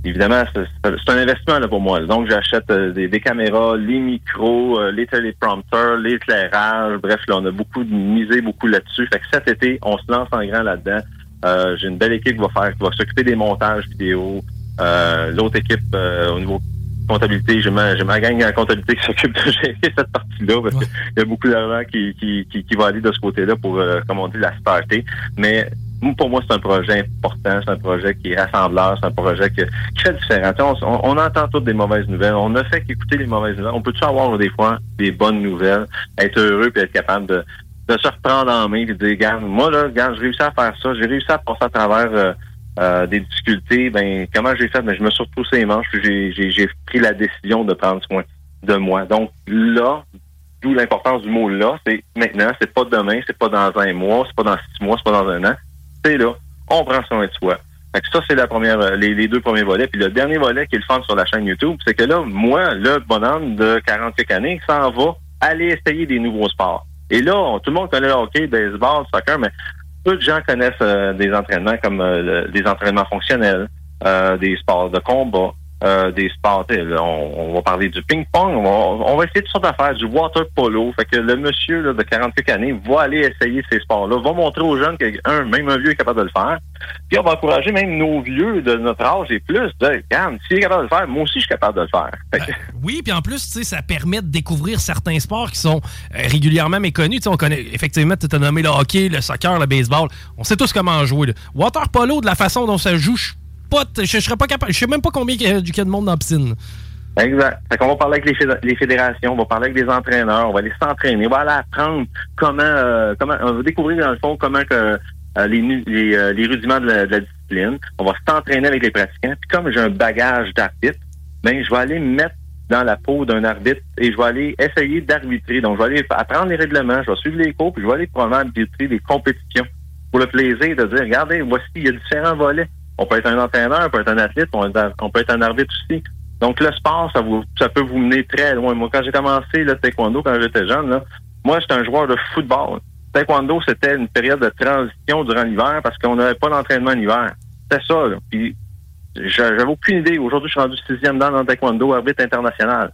évidemment, c'est un investissement là, pour moi. Donc, j'achète euh, des, caméras, les micros, euh, les téléprompteurs, l'éclairage. Bref, là, on a beaucoup misé beaucoup là-dessus. Fait que cet été, on se lance en grand là-dedans. Euh, J'ai une belle équipe qui va faire, qui va s'occuper des montages vidéo. Euh, L'autre équipe au niveau comptabilité, j'ai ma, ma gang en comptabilité qui s'occupe de gérer cette partie-là parce qu'il y a beaucoup d'argent qui, qui, qui, qui va aller de ce côté-là pour, euh, comme on dit, la starter. Mais pour moi, c'est un projet important, c'est un projet qui est rassembleur, c'est un projet que- qui fait différent. On, on- on entend toutes des mauvaises nouvelles. On ne fait qu'écouter les mauvaises nouvelles. On peut-tu avoir des fois des bonnes nouvelles, être heureux puis être capable de, de se reprendre en main et de dire, regarde, moi là, regarde, j'ai réussi à faire ça, j'ai réussi à passer à travers euh, euh, des difficultés. Ben comment j'ai fait? Ben je me suis retroussé les manches, puis j'ai, pris la décision de prendre soin de moi. Donc là, d'où l'importance du mot là, c'est maintenant, c'est pas demain, c'est pas dans un mois, c'est pas dans six mois, c'est pas dans un an. C'est là. On prend soin de soi. Fait que ça, c'est la première, euh, les, deux premiers volets. Puis le dernier volet qui est le fun sur la chaîne YouTube, c'est que là, moi, le bonhomme de 40 quelques années, s'en va aller essayer des nouveaux sports. Et là, tout le monde connaît le hockey, baseball, soccer, mais peu de gens connaissent euh, des entraînements comme euh, des entraînements fonctionnels, euh, des sports de combat, euh, des sports, on, va parler du ping-pong, on va, essayer toutes sortes d'affaires, du water polo. Fait que le monsieur de 40 quelques années va aller essayer ces sports-là, va montrer aux jeunes que un, même un vieux est capable de le faire. Puis on va encourager même nos vieux de notre âge et plus de regarde, s'il est capable de le faire, moi aussi je suis capable de le faire. Que- Oui, puis en plus, ça permet de découvrir certains sports qui sont euh, régulièrement méconnus. On connaît, effectivement, tu as nommé le hockey, le soccer, le baseball. On sait tous comment jouer. Water polo, de la façon dont ça joue, je pas je serais pas capable. Je sais même pas combien il y a de monde dans la piscine. Exact. Fait va parler avec les, fédé- les fédérations, on va parler avec des entraîneurs, on va aller s'entraîner, on va aller apprendre comment, euh, comment, on va découvrir dans le fond comment euh, euh, les rudiments de la, de la discipline. On va s'entraîner avec les pratiquants. Puis comme j'ai un bagage d'arbitre, ben je vais aller me mettre dans la peau d'un arbitre et je vais aller essayer d'arbitrer. Donc je vais aller apprendre les règlements, je vais suivre les cours, puis je vais aller probablement arbitrer des compétitions pour le plaisir de dire, regardez, voici, il y a différents volets. On peut être un entraîneur, on peut être un athlète, on, peut être- un arbitre aussi. Donc le sport, ça vous ça peut vous mener très loin. Moi, quand j'ai commencé le taekwondo, quand j'étais jeune, là, moi j'étais un joueur de football. Taekwondo, c'était une période de transition durant l'hiver parce qu'on n'avait pas d'entraînement en hiver. C'était ça. Là. Puis j'a- j'avais aucune idée. Aujourd'hui, je suis rendu sixième dan dans le taekwondo, arbitre international.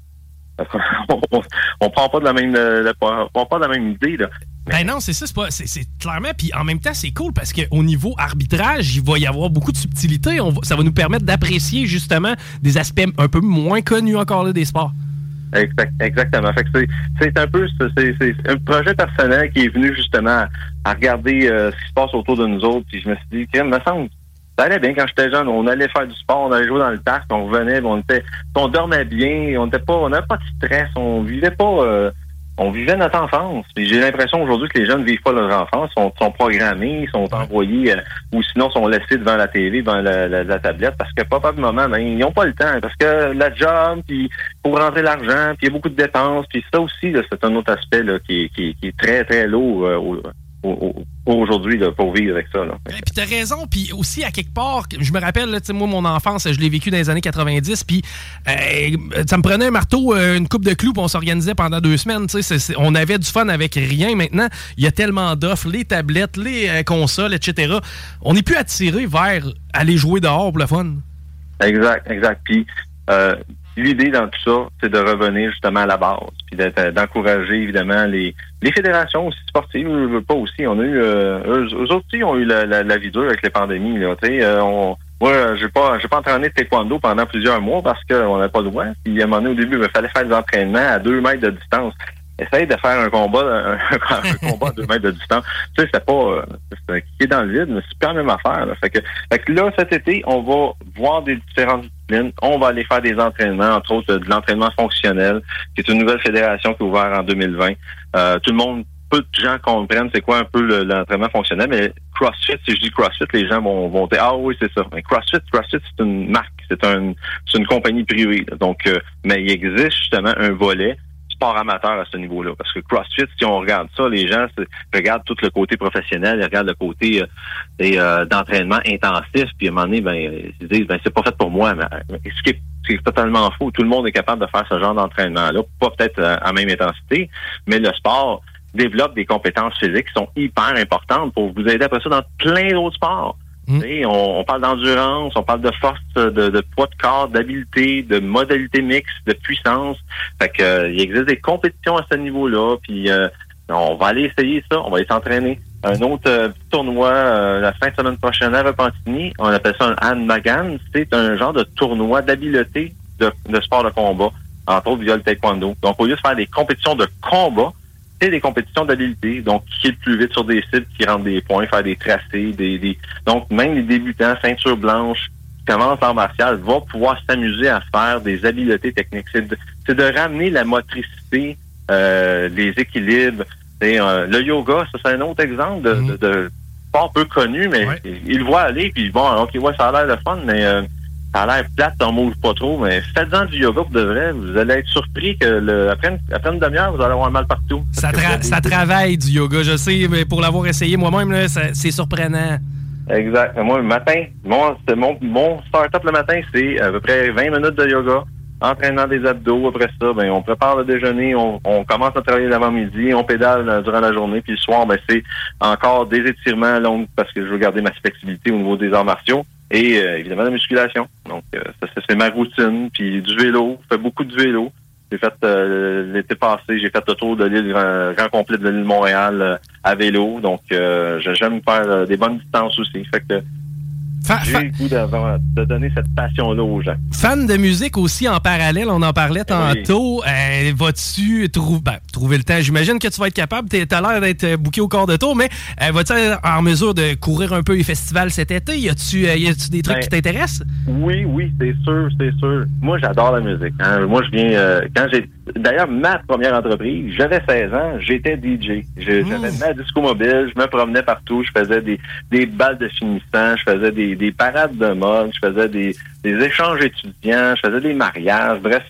on, on, on prend pas de la même euh, le- on prend pas de la même idée. Là. Ben non, c'est ça, c'est pas. C'est clairement. Puis en même temps, c'est cool parce qu'au niveau arbitrage, il va y avoir beaucoup de subtilité. On va- ça va nous permettre d'apprécier justement des aspects un peu moins connus encore là, des sports. Exact- exactement. Fait que c'est, c'est un peu c'est, un projet personnel qui est venu justement à regarder euh, ce qui se passe autour de nous autres. Puis je me suis dit, Crème, me semble, ça allait bien quand j'étais jeune. On allait faire du sport, on allait jouer dans le parc, on revenait, on était, on dormait bien, on n'était pas, on n'avait pas de stress, on vivait pas, euh, on vivait notre enfance. J'ai l'impression aujourd'hui que les jeunes vivent pas leur enfance, sont, sont programmés, sont envoyés, euh, ou sinon sont laissés devant la télé, devant la, la- la tablette, parce que probablement, ben, ils n'ont pas le temps, parce que la job, puis pour rentrer l'argent, puis il y a beaucoup de dépenses, puis ça aussi, c'est un autre aspect là, qui, est- qui, qui est très, très lourd euh, aujourd'hui pour vivre avec ça. Là. Puis t'as raison, puis aussi à quelque part, je me rappelle, là, tu sais, moi, mon enfance, je l'ai vécu dans les années 90, puis euh, ça me prenait un marteau, euh, une coupe de clous, puis on s'organisait pendant deux semaines. tu sais, c'est- c'est- on avait du fun avec rien. Maintenant, il y a tellement d'offres, les tablettes, les euh, consoles, etc. On n'est plus attiré vers aller jouer dehors pour le fun. Exact, exact. Puis euh, l'idée dans tout ça, c'est de revenir justement à la base, puis euh, d'encourager évidemment les, fédérations aussi sportives, pas aussi. On a eu euh, eux, eux aussi ont eu la, la, la vie dure avec les pandémies. Là, euh, on, moi, j'ai pas j'ai pas entraîné de taekwondo pendant plusieurs mois parce qu'on n'avait pas le droit. Puis à un moment donné, au début, il fallait faire des entraînements à deux mètres de distance. Essaye de faire un combat, un, combat à deux mètres de distance. Tu sais, c'est pas euh, c'est un kicker dans le vide, mais c'est pas la même affaire. Là. Fait que, fait que là, cet été, on va voir des différentes On va aller faire des entraînements, entre autres de l'entraînement fonctionnel, qui est une nouvelle fédération qui est ouverte en 2020. Euh, tout le monde, peu de gens comprennent c'est quoi un peu le- l'entraînement fonctionnel, mais CrossFit, si je dis CrossFit, les gens vont, vont dire Ah oui, c'est ça. Mais CrossFit, CrossFit, c'est une marque, c'est un, c'est une compagnie privée. Donc, euh, mais il existe justement un volet sport amateur à ce niveau-là. Parce que CrossFit, si on regarde ça, les gens regardent tout le côté professionnel, ils regardent le côté euh, euh, d'entraînement intensif, puis à un moment donné, ben, ils se disent, ben, c'est pas fait pour moi. Mais, mais ce qui est, totalement faux. Tout le monde est capable de faire ce genre d'entraînement-là. Pas peut-être euh, à même intensité, mais le sport développe des compétences physiques qui sont hyper importantes pour vous aider après ça dans plein d'autres sports. Et on, parle d'endurance, on parle de force, de, de poids de corps, d'habileté, de modalité mixte, de puissance. Fait que euh, il existe des compétitions à ce niveau-là, puis euh, on va aller essayer ça, on va aller s'entraîner. Un autre euh, tournoi euh, la fin de semaine prochaine à Repentigny, on appelle ça un Han Magan. C'est un genre de tournoi d'habileté de, de sport de combat, entre autres via le taekwondo. Donc au lieu de faire des compétitions de combat, c'est des compétitions d'habileté. Donc qui est le plus vite sur des cibles, qui rentrent des points, faire des tracés, des, des... donc même les débutants, ceinture blanche, qui commencent en martial, vont pouvoir s'amuser à faire des habiletés techniques. C'est de, ramener la motricité, euh, les équilibres. Et, euh, le yoga, ça c'est un autre exemple de, de, de sport peu connu, mais il le voit aller, puis bon, ok, ouais, ça a l'air de fun, mais euh, ça a l'air plate, t'en mouves pas trop, mais faites-en du yoga pour de vrai, vous allez être surpris que le, après, une, après une demi-heure, vous allez avoir mal partout. Ça, tra- avez ça travaille du yoga, je sais, mais pour l'avoir essayé moi-même, c'est surprenant. Exact. Moi, le matin, mon, c'est mon, mon start-up le matin, c'est à peu près 20 minutes de yoga, entraînement des abdos. Après ça, ben, on prépare le déjeuner, on, on commence à travailler l'avant-midi, on pédale euh, durant la journée, puis le soir, ben, c'est encore des étirements longs parce que je veux garder ma flexibilité au niveau des arts martiaux et euh, évidemment la musculation. Donc, euh, ça, c'est ma routine. Puis du vélo, je fais beaucoup de vélo. J'ai fait euh, l'été passé, j'ai fait le tour de l'île grand, grand complet de l'île Montréal euh, à vélo. Donc euh, j'aime faire euh, des bonnes distances aussi. Fait que j'ai le goût de donner cette passion-là aux gens. Fan de musique aussi en parallèle, on en parlait tantôt. Euh, Vas-tu trou- ben, trouver le temps? J'imagine que tu vas être capable. T'es- T'as l'air d'être euh, booké au corps de tour, mais euh, vas-tu être en mesure de courir un peu les festivals cet été? Y a-tu euh, des trucs Ben, qui t'intéressent? Oui, oui, c'est sûr, c'est sûr. Moi, j'adore la musique. hein. Moi, je viens quand j'ai. D'ailleurs, ma première entreprise, j'avais 16 ans, j'étais DJ. J'avais ma disco mobile, je me promenais partout, je faisais des, des balles de finissant, je faisais des, des parades de mode, je faisais des, des échanges étudiants, je faisais des mariages. Bref,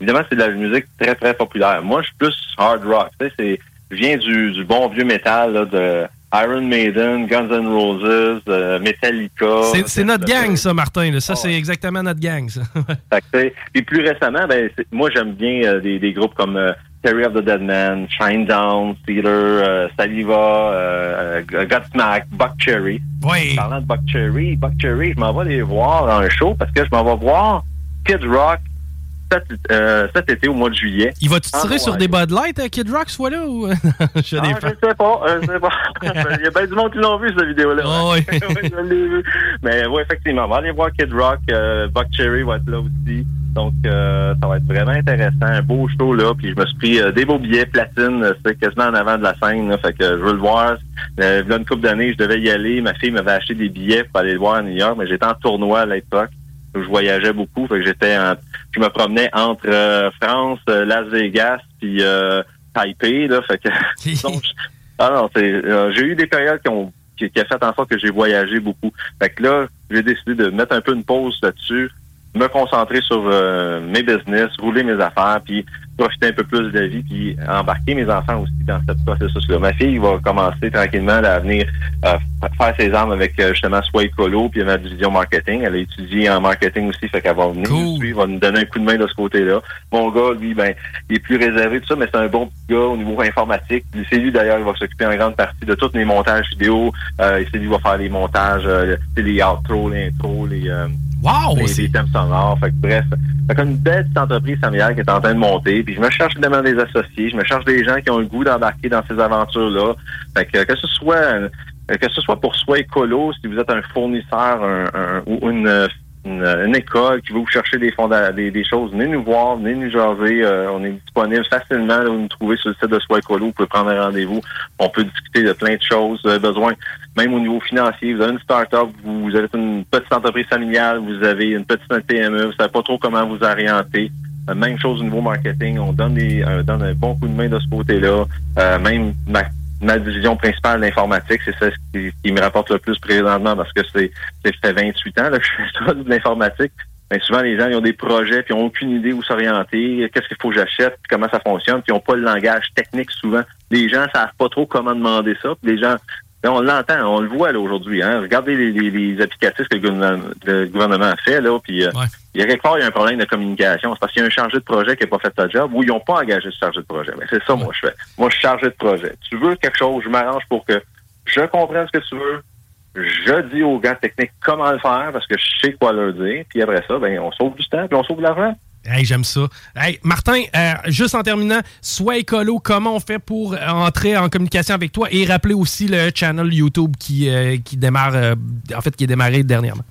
évidemment, c'est de la musique très très populaire. Moi, je suis plus hard rock. Tu sais, c'est, je viens du, du bon vieux métal là, de Iron Maiden, Guns N' Roses, euh, Metallica. C'est- C'est notre gang, ça, Martin. là. Ça, c'est exactement notre gang, ça. Fait que, Puis plus récemment, ben, moi j'aime bien euh, des, des groupes comme euh, Terry of the Dead Man, Shinedown, Steeler, euh, Saliva, euh, euh, Godsmack, Buck Cherry. Oui. Parlant de Buck Cherry, Buck Cherry, je m'en vais les voir dans un show parce que je m'en vais voir Kid Rock cet, euh, cet été au mois de juillet. Il va-tu tirer sur des. Bud Light, euh, Kid Rock, ce fois-là? Ou... je je sais pas, je sais pas. Il y a bien du monde qui l'ont vu, cette vidéo-là. Oh, oui. Je vu. Mais oui, effectivement, on va aller voir Kid Rock. euh, Buck Cherry va être là aussi. Donc, euh, ça va être vraiment intéressant. Un beau show, là. Puis, je me suis pris euh, des beaux billets platine. C'est quasiment en avant de la scène, là. Fait que je veux le voir. Euh, il y a une couple d'années, je devais y aller. Ma fille m'avait acheté des billets pour aller le voir à New York, mais j'étais en tournoi à l'époque. Je voyageais beaucoup. Fait que j'étais en- je me promenais entre euh, France, euh, Las Vegas, puis euh, Taipei, là. Fait que, donc, je- ah non, c'est, j'ai eu des périodes qui ont, qui, qui a fait en sorte que j'ai voyagé beaucoup. Fait que là, j'ai décidé de mettre un peu une pause là-dessus, me concentrer sur euh, mes business, rouler mes affaires, puis profiter un peu plus de la vie, puis embarquer mes enfants aussi dans ce processus-là. Ma fille va commencer tranquillement à venir euh, faire ses armes avec euh, justement soit écolo, puis ma division marketing. Elle a étudié en marketing aussi, fait qu'elle va venir nous suivre, va nous donner un coup de main de ce côté-là. Mon gars, lui, ben, il est plus réservé de ça, mais c'est un bon petit gars au niveau informatique. C'est lui d'ailleurs, il va s'occuper en grande partie de tous les montages vidéo. Euh, c'est lui qui va faire les montages, euh, les outros, les intros, les, euh, Wow, c'est- les thèmes sonores. Fait que bref, fait qu'une belle petite entreprise familiale qui est en train de monter. Puis je me cherche évidemment des associés, je me cherche des gens qui ont le goût d'embarquer dans ces aventures-là. Fait que que ce soit que ce soit pour soi écolo, si vous êtes un fournisseur un, un- ou une, une, une école qui veut vous chercher des, des, des choses, venez nous voir, venez nous jaser. Euh, on est disponible facilement, là, vous nous trouvez sur le site de Soi Écolo, vous pouvez prendre un rendez-vous. On peut discuter de plein de choses. Vous avez besoin, même au niveau financier, vous avez une start-up, vous, êtes une petite entreprise familiale, vous avez une petite PME, vous savez pas trop comment vous orienter. Euh, Même chose au niveau marketing, on donne des euh, donne un bon coup de main de ce côté-là. Euh, même ma division principale d'informatique, c'est ça qui, me rapporte le plus présentement parce que c'est c'est- fait 28 ans là, que je fais ça, de l'informatique. Mais souvent, les gens ils ont des projets puis ils ont aucune idée où s'orienter, qu'est-ce qu'il faut que j'achète, comment ça fonctionne, puis ils n'ont pas le langage technique souvent. Les gens savent pas trop comment demander ça. Puis les gens, là, on l'entend, on le voit là aujourd'hui. Hein. Regardez les, les, les applicatifs que le gouvernement, a fait là, puis euh, il y a quelque part il y a un problème de communication. C'est parce qu'il y a un chargé de projet qui n'a pas fait sa job ou ils n'ont pas engagé ce chargé de projet. Mais c'est ça, moi je fais. Moi, je suis chargé de projet. Tu veux quelque chose, je m'arrange pour que je comprenne ce que tu veux, Je dis aux gars techniques comment le faire parce que je sais quoi leur dire. Puis après ça, ben, on sauve du temps puis on sauve de l'argent. Hey, j'aime ça. Hey, Martin, euh, juste en terminant, sois écolo, comment on fait pour euh, entrer en communication avec toi et rappeler aussi le channel YouTube qui, euh, qui démarre, en fait, qui est démarré dernièrement?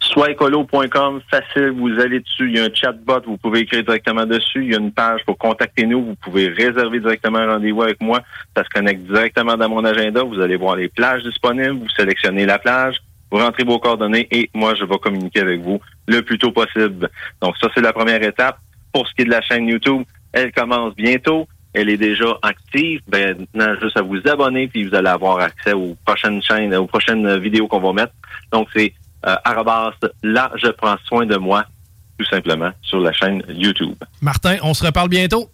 Soisécolo.com, facile, vous allez dessus, il y a un chatbot, vous pouvez écrire directement dessus, il y a une page pour contacter nous, vous pouvez réserver directement un rendez-vous avec moi, ça se connecte directement dans mon agenda, vous allez voir les plages disponibles, vous sélectionnez la plage, vous rentrez vos coordonnées et moi, je vais communiquer avec vous le plus tôt possible. Donc ça, c'est la première étape. Pour ce qui est de la chaîne YouTube, elle commence bientôt. Elle est déjà active. Ben, maintenant, juste à vous abonner, puis vous allez avoir accès aux prochaines chaînes, aux prochaines vidéos qu'on va mettre. Donc, c'est euh, arrobas, là, je prends soin de moi, tout simplement, sur la chaîne YouTube. Martin, on se reparle bientôt.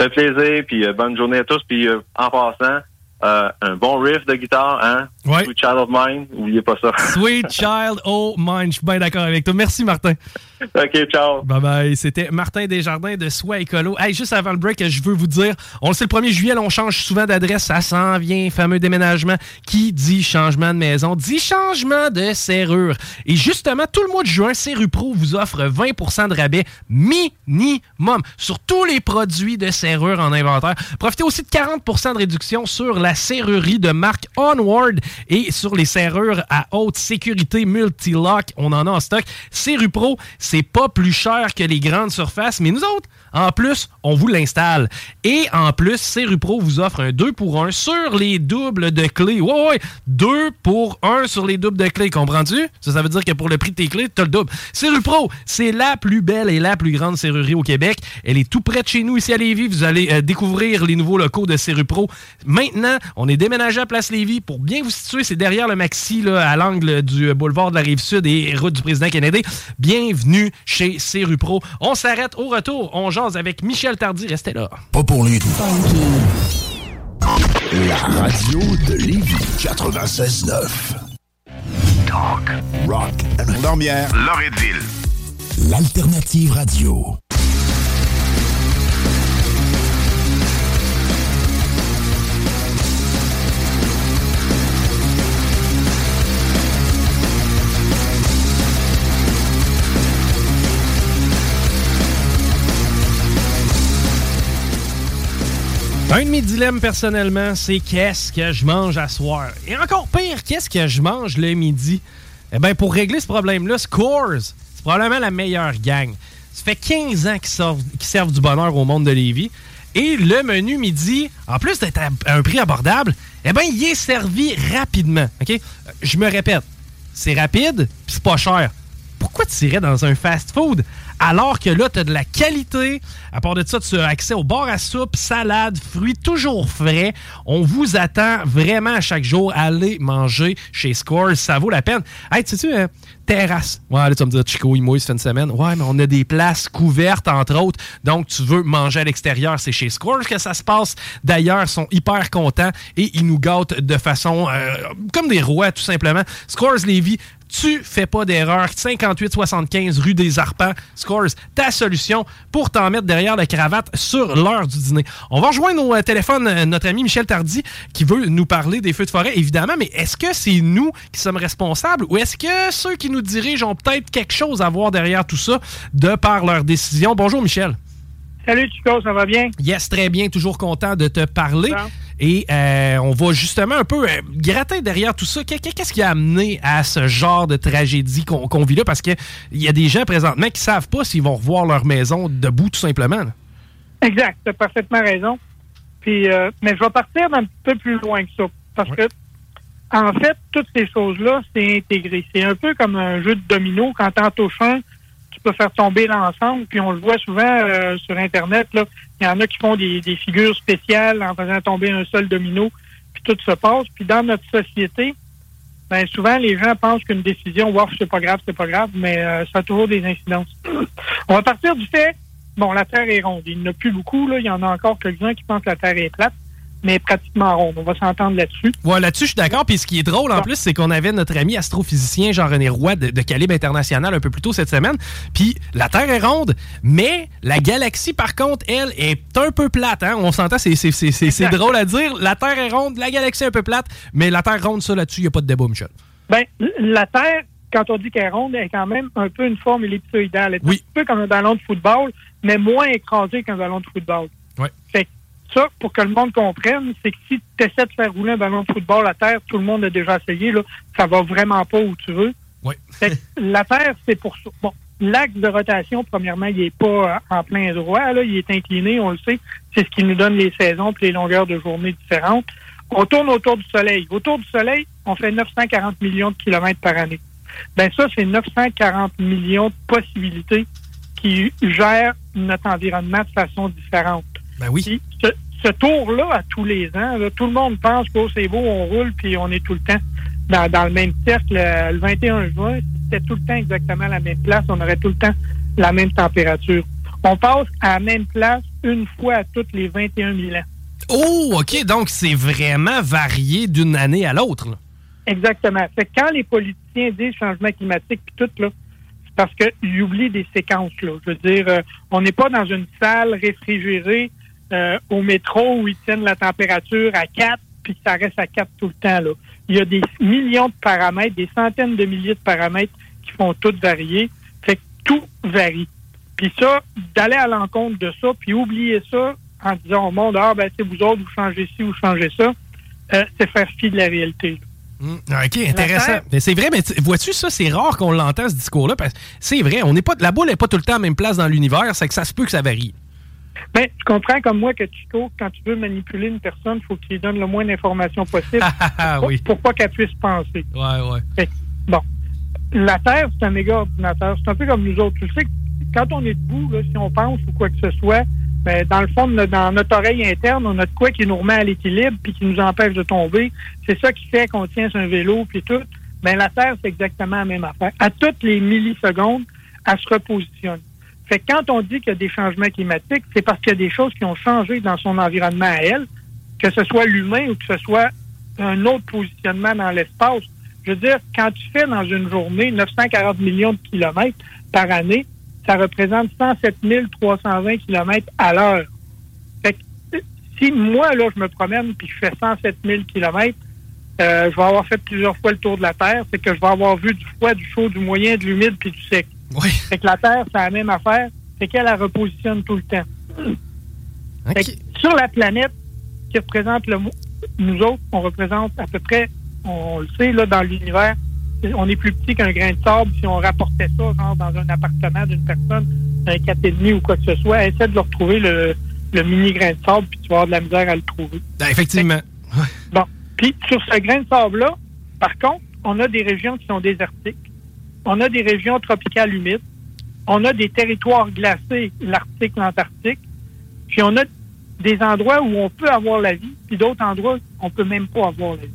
Ça fait plaisir, puis euh, bonne journée à tous. Puis euh, en passant, euh, un bon riff de guitare, hein? Ouais. Sweet Child of Mine, oubliez pas ça. Sweet Child Oh Mine, je suis bien d'accord avec toi. Merci, Martin. OK, ciao. Bye bye. C'était Martin Desjardins de Soi Écolo. Hey, juste avant le break, je veux vous dire, on le sait, le 1er juillet, là, on change souvent d'adresse. Ça s'en vient, fameux déménagement. Qui dit changement de maison dit changement de serrure. Et justement, tout le mois de juin, Serru Pro vous offre 20% de rabais minimum sur tous les produits de serrure en inventaire. Profitez aussi de 40% de réduction sur la serrurerie de marque Onward et sur les serrures à haute sécurité multi-lock. On en a en stock. Serru Pro, c'est pas plus cher que les grandes surfaces, mais nous autres, en plus, on vous l'installe. Et en plus, Serru Pro vous offre un 2 pour 1 sur les doubles de clés. Ouais, ouais, 2 pour 1 sur les doubles de clés, comprends-tu? Ça, ça veut dire que pour le prix de tes clés, t'as le double. Serru Pro, c'est la plus belle et la plus grande serrurerie au Québec. Elle est tout près de chez nous, ici à Lévis. Vous allez euh, découvrir les nouveaux locaux de Serru Pro. Maintenant, on est déménagé à Place Lévis. Pour bien vous situer, c'est derrière le Maxi, là, à l'angle du euh, boulevard de la Rive-Sud et route du Président Kennedy. Bienvenue chez Serru Pro. On s'arrête au retour. On jase avec Michel Tardy. Restez là. Pas pour les La radio de Lévis 96.9. Talk, rock and Dormière. Loretteville. L'alternative radio. Un de mes dilemmes personnellement, c'est qu'est-ce que je mange à soir? Et encore pire, qu'est-ce que je mange le midi? Eh bien, pour régler ce problème-là, Scores, c'est probablement la meilleure gang. Ça fait 15 ans qu'ils servent, du bonheur au monde de Lévis. Et le menu midi, en plus d'être à un prix abordable, eh bien, il est servi rapidement. Euh, Je me répète, c'est rapide, puis c'est pas cher. Pourquoi tu irais dans un fast-food alors que là, tu as de la qualité? À part de ça, tu as accès au bar à soupe, salade, fruits toujours frais. On vous attend vraiment chaque jour. Allez manger chez Scores, ça vaut la peine. Hey, tu sais, euh, terrasse. Ouais, là, tu vas me dire, Chico, il mouille, ça fait semaine. Ouais, mais on a des places couvertes, entre autres. Donc, tu veux manger à l'extérieur, c'est chez Scores que ça se passe. D'ailleurs, ils sont hyper contents et ils nous gâtent de façon euh, comme des rois, tout simplement. Scores Lévis, tu fais pas d'erreur. 5875 rue des Arpents. Scores, ta solution pour t'en mettre derrière la cravate sur l'heure du dîner. On va rejoindre au euh, téléphone euh, notre ami Michel Tardy qui veut nous parler des feux de forêt, évidemment, mais est-ce que c'est nous qui sommes responsables ou est-ce que ceux qui nous dirigent ont peut-être quelque chose à voir derrière tout ça de par leur décision? Bonjour Michel. Salut Chico, ça va bien? Yes, très bien, toujours content de te parler. Et euh, on va justement un peu euh, gratter derrière tout ça. Qu'est- Qu'est-ce qui a amené à ce genre de tragédie qu'on vit là? Parce qu'il y a des gens présentement qui savent pas s'ils vont revoir leur maison debout, tout simplement. là. Exact, tu as parfaitement raison. Puis, euh, mais je vais partir d'un peu plus loin que ça. Parce que, en fait, toutes ces choses-là, c'est intégré. C'est un peu comme un jeu de domino. Quand t'en touches un, tu peux faire tomber l'ensemble. Puis on le voit souvent euh, sur Internet. Là. Il y en a qui font des, des figures spéciales en faisant tomber un seul domino. Puis tout se passe. Puis dans notre société, ben souvent les gens pensent qu'une décision, wow, c'est pas grave, c'est pas grave, mais euh, ça a toujours des incidences. On va partir du fait, bon, la Terre est ronde. Il n'y en a plus beaucoup, là. Il y en a encore quelques-uns qui pensent que la Terre est plate, mais pratiquement ronde. On va s'entendre là-dessus. Ouais, là-dessus, je suis d'accord. Puis ce qui est drôle en plus, c'est qu'on avait notre ami astrophysicien Jean-René Roy de, de calibre international un peu plus tôt cette semaine. Puis la Terre est ronde, mais la galaxie, par contre, elle, est un peu plate. Hein? On s'entend, c'est- c'est c'est- c'est- c'est drôle à dire. La Terre est ronde, la galaxie est un peu plate, mais la Terre ronde, ça là-dessus, il n'y a pas de débat, Michel. Ben, la Terre, quand on dit qu'elle est ronde, elle est quand même un peu une forme ellipsoïdale. Elle est un peu comme un ballon de football, mais moins écrasé qu'un ballon de football. Ouais. Fait ça, pour que le monde comprenne, c'est que si tu essaies de faire rouler un ballon de football à terre, tout le monde a déjà essayé, là, ça va vraiment pas où tu veux. Que la Terre, c'est pour ça. Bon, l'axe de rotation, premièrement, il est pas euh, en plein droit, là, il est incliné, on le sait. C'est ce qui nous donne les saisons et les longueurs de journée différentes. On tourne autour du Soleil. Autour du Soleil, on fait 940 millions de kilomètres par année. Ben ça, c'est 940 millions de possibilités qui gèrent notre environnement de façon différente. Ben oui. Puis, ce, tour-là, à tous les ans, là, tout le monde pense que oh, c'est beau, on roule, puis on est tout le temps dans, dans le même cercle. Euh, Le 21 juin, c'était tout le temps exactement la même place, on aurait tout le temps la même température. On passe à la même place une fois à toutes les 21 000 ans. Oh, OK. Donc, c'est vraiment varié d'une année à l'autre. Exactement. Fait que quand les politiciens disent changement climatique puis tout, là, c'est parce qu'ils oublient des séquences. Là. Je veux dire, euh, on n'est pas dans une salle réfrigérée euh, au métro où ils tiennent la température à 4 puis ça reste à 4 tout le temps. Là. Il y a des millions de paramètres, des centaines de milliers de paramètres qui font toutes varier. Fait que tout varie. Puis ça, d'aller à l'encontre de ça, puis oublier ça en disant au monde, ah ben c'est vous autres, vous changez ci, vous changez ça, euh, c'est faire fi de la réalité. là. Hmm, OK, intéressant. C'est vrai, mais tu- vois-tu, ça, c'est rare qu'on l'entend, ce discours-là. parce que C'est vrai, on n'est pas, la boule n'est pas tout le temps à la même place dans l'univers, c'est que ça se peut que ça varie. Ben, tu comprends comme moi que Chico, quand tu veux manipuler une personne, il faut qu'il donne le moins d'informations possible pour, oui. pour pas qu'elle puisse penser. Ouais, ouais. Fait bon, la Terre, c'est un méga ordinateur. C'est un peu comme nous autres. Tu sais que quand on est debout, là, si on pense ou quoi que ce soit, ben, dans le fond, de notre- dans notre oreille interne, on a de quoi qui nous remet à l'équilibre puis qui nous empêche de tomber. C'est ça qui fait qu'on tient sur un vélo puis tout. Ben, la Terre, c'est exactement la même affaire. À toutes les millisecondes, elle se repositionne. Fait que quand on dit qu'il y a des changements climatiques, c'est parce qu'il y a des choses qui ont changé dans son environnement à elle, que ce soit l'humain ou que ce soit un autre positionnement dans l'espace. Je veux dire, quand tu fais dans une journée 940 millions de kilomètres par année, ça représente 107 320 kilomètres à l'heure. Fait que si moi, là, je me promène puis je fais 107 000 kilomètres, euh, je vais avoir fait plusieurs fois le tour de la Terre, c'est que je vais avoir vu du froid, du chaud, du moyen, de l'humide puis du sec. Fait que la Terre, c'est la même affaire, c'est qu'elle la repositionne tout le temps. Fait que sur la planète qui représente le nous autres, on représente à peu près, on le sait, là, dans l'univers, on est plus petit qu'un grain de sable. Si on rapportait ça genre, dans un appartement d'une personne, un 4,5 ou quoi que ce soit, essaie de le retrouver le, le mini grain de sable, puis tu vas avoir de la misère à le trouver. Ben, effectivement. Bon. Puis sur ce grain de sable-là, par contre, on a des régions qui sont désertiques. On a des régions tropicales humides. On a des territoires glacés, l'Arctique, l'Antarctique. Puis on a des endroits où on peut avoir la vie, puis d'autres endroits où on peut même pas avoir la vie.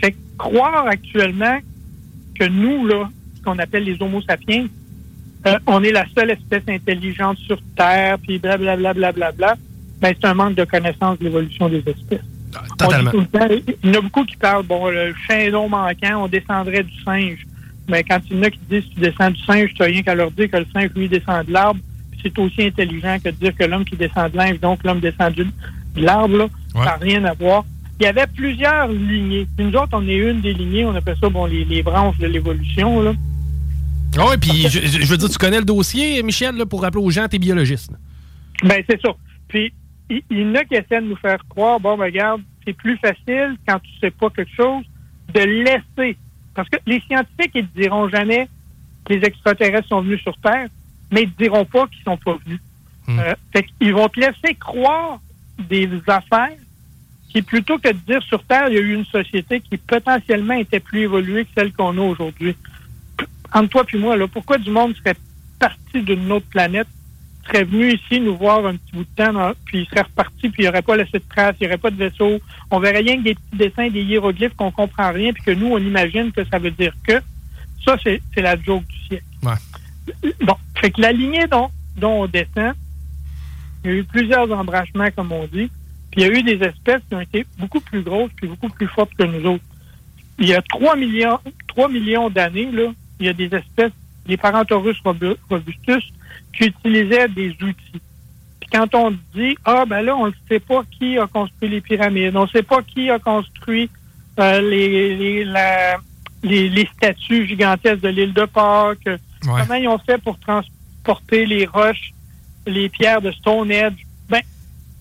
Fait que croire actuellement que nous, là, ce qu'on appelle les homo sapiens, euh, on est la seule espèce intelligente sur Terre, puis blablabla, blablabla, ben, c'est un manque de connaissance de l'évolution des espèces. Totalement. On dit il y en a beaucoup qui parlent, bon, le chaînon manquant, on descendrait du singe. Mais quand il y en a qui disent tu descends du singe, tu n'as rien qu'à leur dire que le singe, lui, descend de l'arbre. C'est aussi intelligent que de dire que l'homme qui descend de l'ange, donc l'homme descend du- de l'arbre. Ça n'a rien à voir. Il y avait plusieurs lignées. Puis nous autres, on est une des lignées, on appelle ça, bon, les, les branches de l'évolution, là. Ah ouais, puis je, veux dire, tu connais le dossier, Michel, là, pour rappeler aux gens, t'es biologiste. Ben, c'est ça. Puis, il y en a qui essaient de nous faire croire, bon, ben, regarde, c'est plus facile quand tu sais pas quelque chose de laisser. Parce que les scientifiques, ils ne diront jamais que les extraterrestres sont venus sur Terre, mais ils ne diront pas qu'ils sont pas venus. Euh, fait qu'ils vont te laisser croire des affaires qui, plutôt que de dire sur Terre, il y a eu une société qui potentiellement était plus évoluée que celle qu'on a aujourd'hui. Entre toi et moi, là, pourquoi du monde serait parti d'une autre planète, serait venu ici nous voir un petit bout de temps, là, puis il serait reparti, puis il n'y aurait pas laissé de traces, il n'y aurait pas de vaisseau. On verrait rien que des petits dessins, des hiéroglyphes qu'on comprend rien, puis que nous, on imagine que ça veut dire que. Ça, c'est la joke du siècle. Bon, fait que la lignée dont, dont on descend, il y a eu plusieurs embranchements, comme on dit, puis il y a eu des espèces qui ont été beaucoup plus grosses puis beaucoup plus fortes que nous autres. Il y a 3 millions, 3 millions d'années, là, il y a des espèces, les Paranthorus robu- robustus, qui utilisaient des outils. Puis quand on dit, ah, ben là, on ne sait pas qui a construit les pyramides, on ne sait pas qui a construit euh, les, les- la, les, les statues gigantesques de l'île de Pâques, comment ils ont fait pour transporter les roches, les pierres de Stonehenge? Ben,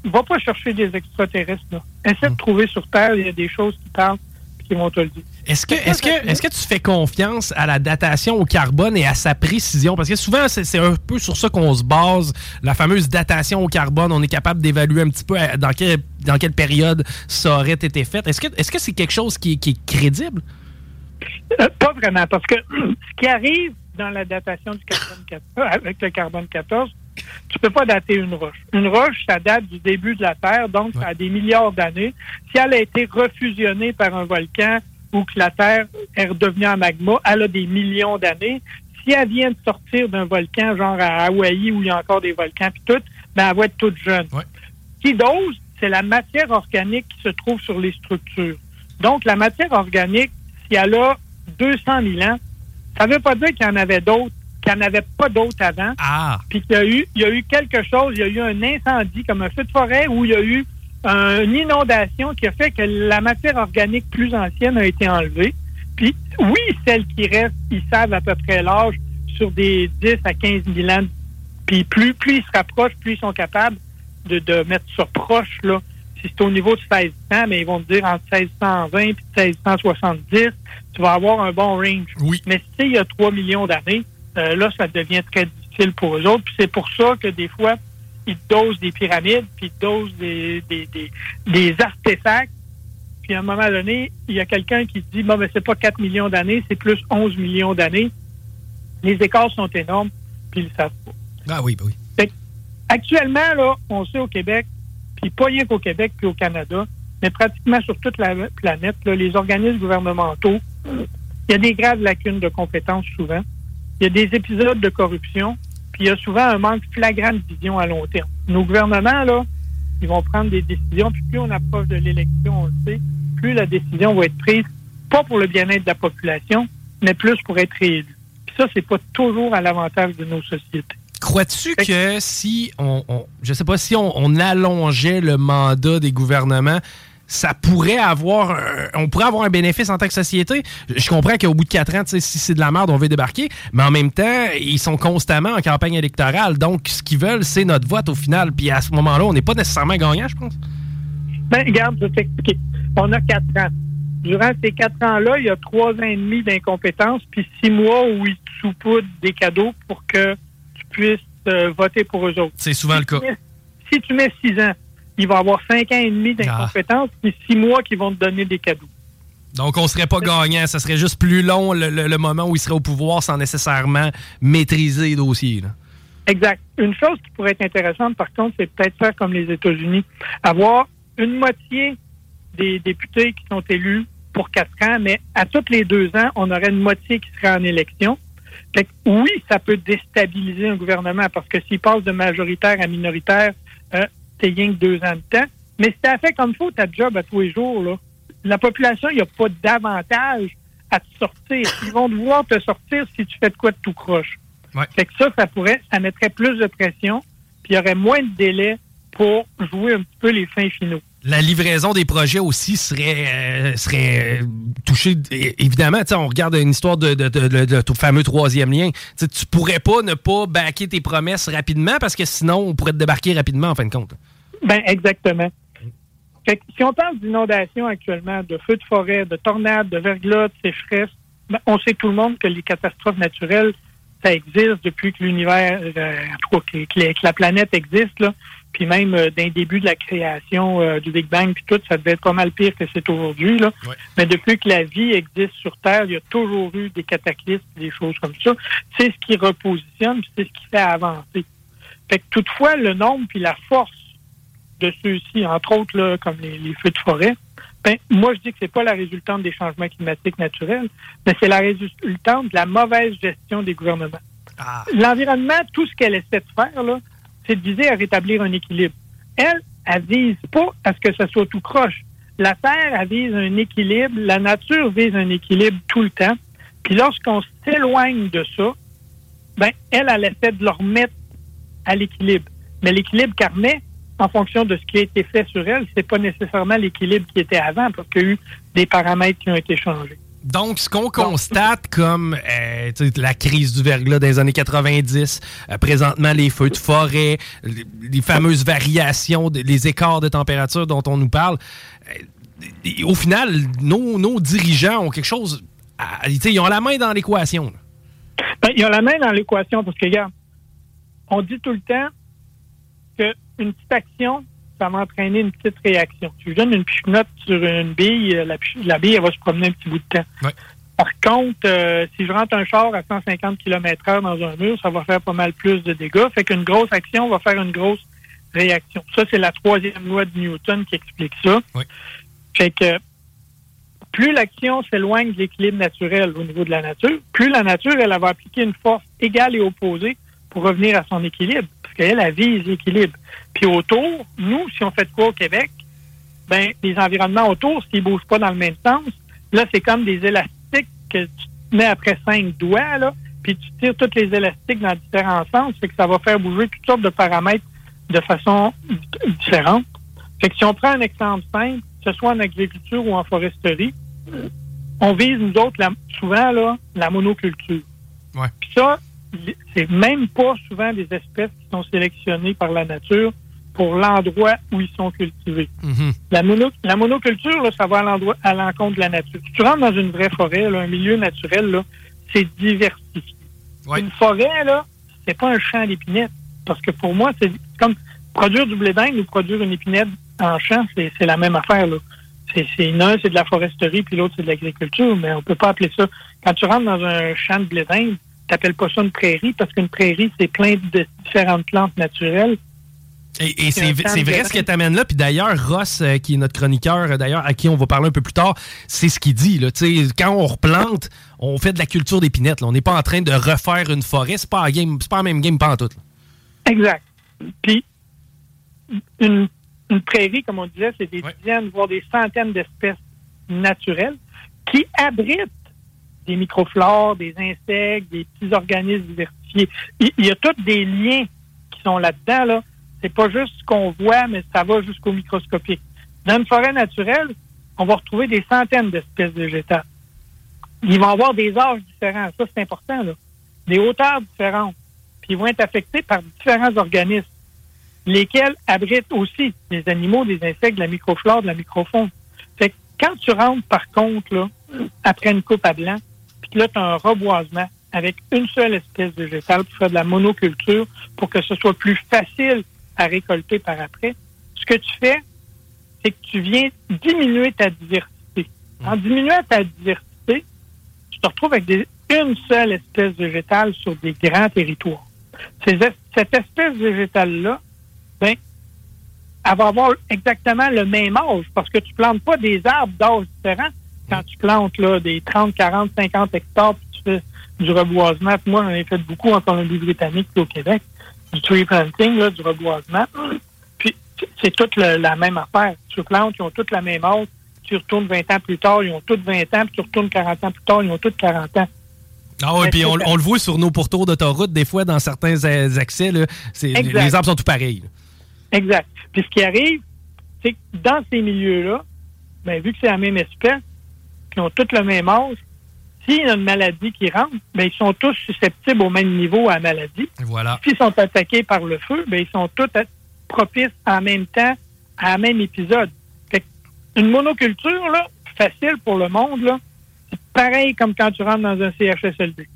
va pas chercher des extraterrestres. Là. Essaie de trouver sur Terre, il y a des choses qui parlent et qui vont te le dire. Est-ce que, est-ce que, est-ce que tu fais confiance à la datation au carbone et à sa précision? Parce que souvent, c'est un peu sur ça qu'on se base. La fameuse datation au carbone, on est capable d'évaluer un petit peu euh, dans quelle, dans quelle période ça aurait été fait. Est-ce que, est-ce que c'est quelque chose qui, est- qui est crédible? Euh, pas vraiment, parce que ce qui arrive dans la datation du carbone 14, avec le carbone 14, tu peux pas dater une roche. Une roche, ça date du début de la Terre, donc ça a des milliards d'années. Si elle a été refusionnée par un volcan ou que la Terre est redevenue en magma, elle a des millions d'années. Si elle vient de sortir d'un volcan, genre à Hawaï, où il y a encore des volcans, puis tout, ben, elle va être toute jeune. Ce qui dose, c'est la matière organique qui se trouve sur les structures. Donc, la matière organique, si elle a 200 000 ans, ça ne veut pas dire qu'il y en avait d'autres, qu'il n'y en avait pas d'autres avant. Ah. Puis qu'il y a eu, il y a eu quelque chose, il y a eu un incendie comme un feu de forêt où il y a eu une inondation qui a fait que la matière organique plus ancienne a été enlevée. Puis oui, celles qui restent, ils savent à peu près l'âge sur des 10 à 15 000 ans. Puis plus, plus ils se rapprochent, plus ils sont capables de, de mettre ça proche, là. Si c'est au niveau de 16 ans, mais ils vont te dire entre 1620 et 1670, tu vas avoir un bon range. Oui. Mais si il y a 3 millions d'années, euh, là, ça devient très difficile pour eux autres. Puis c'est pour ça que des fois, ils dosent des pyramides, puis ils dosent des, des, des, des artefacts. Puis à un moment donné, il y a quelqu'un qui dit, bon, mais c'est pas 4 millions d'années, c'est plus 11 millions d'années. Les écarts sont énormes, puis ils le savent pas. Ah oui, bah oui. Fait que, actuellement, là, on sait au Québec, puis pas rien qu'au Québec puis au Canada, mais pratiquement sur toute la planète, là, les organismes gouvernementaux, il y a des graves lacunes de compétences souvent. Il y a des épisodes de corruption, puis il y a souvent un manque flagrant de vision à long terme. Nos gouvernements, là, ils vont prendre des décisions, puis plus on approche de l'élection, on le sait, plus la décision va être prise, pas pour le bien-être de la population, mais plus pour être réélu. Puis ça, c'est pas toujours à l'avantage de nos sociétés. Crois-tu que si on, on- je sais pas si on, on allongeait le mandat des gouvernements, ça pourrait avoir, un- on pourrait avoir un bénéfice en tant que société. Je comprends qu'au bout de quatre ans, si c'est de la merde, on veut débarquer, mais en même temps, ils sont constamment en campagne électorale, donc ce qu'ils veulent, c'est notre vote au final. Puis à ce moment-là, on n'est pas nécessairement gagnant, je pense. Ben, regarde, je vais t'expliquer. On a quatre ans. Durant ces quatre ans-là, il y a trois ans et demi d'incompétence, puis six mois où ils te saupoudrent des cadeaux pour que tu puisses euh, voter pour eux autres. C'est souvent le cas. Si tu mets six ans, il va avoir cinq ans et demi d'incompétence, puis six mois qui vont te donner des cadeaux. Donc on serait pas gagnant, ça serait juste plus long le, le- le moment où il serait au pouvoir sans nécessairement maîtriser les dossiers. là. Exact. Une chose qui pourrait être intéressante, par contre, c'est peut-être faire comme les États-Unis. Avoir une moitié des députés qui sont élus pour quatre ans, mais à tous les deux ans, on aurait une moitié qui serait en élection. Fait que oui, ça peut déstabiliser un gouvernement parce que s'il passe de majoritaire à minoritaire, euh, t'es rien que deux ans de temps. Mais si t'as fait comme faut ta job à tous les jours, là, la population, il n'y a pas d'avantage à te sortir. Ils vont devoir te sortir si tu fais de quoi de tout croche. Fait que ça, ça pourrait, ça mettrait plus de pression, puis il y aurait moins de délai pour jouer un petit peu les fins finaux. La livraison des projets aussi serait, euh, euh, touchée. Évidemment, on regarde une histoire de, de, ton fameux troisième lien. Tu pourrais pas ne pas baquer tes promesses rapidement parce que sinon, on pourrait te débarquer rapidement en fin de compte. Ben, exactement. Fait que si on parle d'inondations actuellement, de feux de forêt, de tornades, de verglas, de sécheresse, ben, on sait tout le monde que les catastrophes naturelles, ça existe depuis que l'univers, euh, que, que la planète existe, là. Puis même euh, d'un début de la création euh, du Big Bang, puis tout, ça devait être pas mal pire que c'est aujourd'hui, là. Mais depuis que la vie existe sur Terre, il y a toujours eu des cataclysmes, des choses comme ça. C'est ce qui repositionne, puis c'est ce qui fait avancer. Fait que toutefois, le nombre puis la force de ceux-ci, entre autres, là, comme les, les feux de forêt, ben, moi, je dis que c'est pas la résultante des changements climatiques naturels, mais c'est la résultante de la mauvaise gestion des gouvernements. L'environnement, tout ce qu'elle essaie de faire, là, c'est de viser à rétablir un équilibre. Elle, elle vise pas à ce que ça soit tout croche. La Terre, vise un équilibre. La nature vise un équilibre tout le temps. Puis lorsqu'on s'éloigne de ça, ben, elle, elle essaie de le remettre à l'équilibre. Mais l'équilibre qu'elle remet, en fonction de ce qui a été fait sur elle, c'est pas nécessairement l'équilibre qui était avant, parce qu'il y a eu des paramètres qui ont été changés. Donc, ce qu'on constate comme euh, la crise du verglas des années 90, euh, présentement les feux de forêt, les, les fameuses variations, de- les écarts de température dont on nous parle, euh, au final, nos, nos dirigeants ont quelque chose. à- ils ont la main dans l'équation. Ben, il y a la main dans l'équation parce que, regarde, on dit tout le temps qu'une petite action, ça va entraîner une petite réaction. Tu lui donnes une pichenote sur une bille, euh, la, bille, elle va se promener un petit bout de temps. Par contre, euh, si je rentre un char à 150 km heure dans un mur, ça va faire pas mal plus de dégâts. Fait qu'une grosse action va faire une grosse réaction. Ça, c'est la troisième loi de Newton qui explique ça. Fait que plus l'action s'éloigne de l'équilibre naturel au niveau de la nature, plus la nature, elle, elle va appliquer une force égale et opposée pour revenir à son équilibre. Parce qu'elle, elle vise l'équilibre. Puis autour, nous, si on fait de quoi au Québec, ben, les environnements autour, s'ils bougent pas dans le même sens, là, c'est comme des élastiques que tu te mets après cinq doigts, là, puis tu tires tous les élastiques dans différents sens, fait que ça va faire bouger toutes sortes de paramètres de façon différente. Fait que si on prend un exemple simple, que ce soit en agriculture ou en foresterie, on vise, nous autres, la- souvent, là, la monoculture. Puis ça, c'est même pas souvent des espèces qui sont sélectionnées par la nature pour l'endroit où ils sont cultivés. La, mono- la monoculture, là, ça va à l'endroit- à l'encontre de la nature. Si tu rentres dans une vraie forêt, là, un milieu naturel, là, c'est diversifié. Une forêt, là, c'est pas un champ d'épinettes. Parce que pour moi, c'est comme produire du blé d'Inde ou produire une épinette en champ, c'est c'est la même affaire. Là. C'est, c'est, l'un, c'est de la foresterie, puis l'autre, c'est de l'agriculture, mais on peut pas appeler ça. Quand tu rentres dans un champ de blé d'Inde, t'appelles pas ça une prairie, parce qu'une prairie, c'est plein de différentes plantes naturelles. Et, et c'est vrai ce que tu amènes là. Puis d'ailleurs, Ross, euh, qui est notre chroniqueur, euh, d'ailleurs, à qui on va parler un peu plus tard, c'est ce qu'il dit. Là. Quand on replante, on fait de la culture d'épinettes. On n'est pas en train de refaire une forêt. C'est pas, la game- c'est pas la même game, pas en tout. là. Exact. Puis, une, une prairie, comme on disait, c'est des dizaines, voire des centaines d'espèces naturelles qui abritent des microflores, des insectes, des petits organismes diversifiés. Il, y a tous des liens qui sont là-dedans. Là. C'est pas juste ce qu'on voit, mais ça va jusqu'au microscopique. Dans une forêt naturelle, on va retrouver des centaines d'espèces végétales. Ils vont avoir des âges différents. Ça, c'est important. Là. Des hauteurs différentes. Puis ils vont être affectés par différents organismes, lesquels abritent aussi des animaux, des insectes, de la microflore, de la microfaune. Fait que quand tu rentres, par contre, là, après une coupe à blanc, puis que là, tu as un reboisement avec une seule espèce végétale pour faire de la monoculture, pour que ce soit plus facile à récolter par après, ce que tu fais, c'est que tu viens diminuer ta diversité. En diminuant ta diversité, tu te retrouves avec des- une seule espèce végétale sur des grands territoires. Ces cette espèce végétale-là, ben, elle va avoir exactement le même âge parce que tu plantes pas des arbres d'âge différents quand tu plantes là, des 30, 40, 50 hectares puis tu fais du reboisement. Puis moi, j'en ai fait beaucoup en Colombie-Britannique puis au Québec. Du tree planting, là, du reboisement. Puis c'est toute le- la même affaire. Tu plantes, ils ont toutes la même âge. Tu retournes 20 ans plus tard, ils ont toutes 20 ans. Puis tu retournes 40 ans plus tard, ils ont toutes 40 ans. Ah Mais puis on, le voit sur nos pourtours d'autoroute, des fois, dans certains accès, là, c'est- les, arbres sont tout pareils. là. Exact. Puis ce qui arrive, c'est que dans ces milieux-là, ben, vu que c'est la même espèce, qui ont tous le même âge, s'il y a une maladie qui rentre, ben, ils sont tous susceptibles au même niveau à la maladie. Voilà. S'ils sont attaqués par le feu, ben, ils sont tous propices en même temps à un même épisode. Fait une monoculture, là, facile pour le monde, là, c'est pareil comme quand tu rentres dans un CHSLD.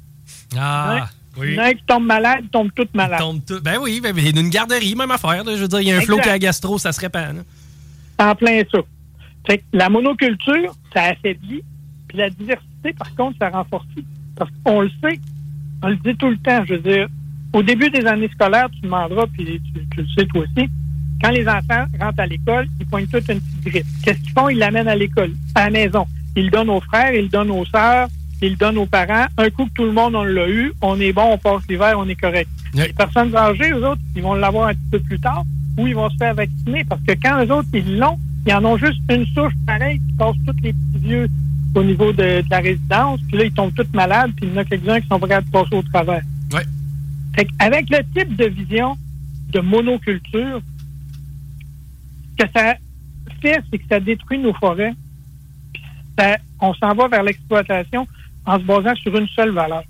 Ah, oui. Il y en a qui tombent malades, tombent tous malades. Tombent Ben oui, ben, une garderie, même affaire. là. Je veux dire, il y a un flot qui a gastro, ça se répand. là. en plein ça. Fait que la monoculture, ça affaiblit, puis la diversité, par contre, ça renforce. Parce qu'on le sait, on le dit tout le temps, je veux dire, au début des années scolaires, tu demanderas, puis tu, tu le sais toi aussi, quand les enfants rentrent à l'école, ils poignent toute une petite grippe. Qu'est-ce qu'ils font? Ils l'amènent à l'école, à la maison. Ils le donnent aux frères, ils le donnent aux sœurs, ils le donnent aux parents. Un coup que tout le monde on l'a eu, on est bon, on passe l'hiver, on est correct. Les personnes âgées, eux autres, ils vont l'avoir un petit peu plus tard ou ils vont se faire vacciner parce que quand eux autres, ils l'ont, ils en ont juste une souche pareille qui passe tous les petits vieux au niveau de, de la résidence. Puis là, ils tombent tous malades, puis il y en a quelques-uns qui sont capables de passer au travers. Ouais. Fait avec le type de vision de monoculture, ce que ça fait, c'est que ça détruit nos forêts. Puis ça- on s'en va vers l'exploitation en se basant sur une seule valeur,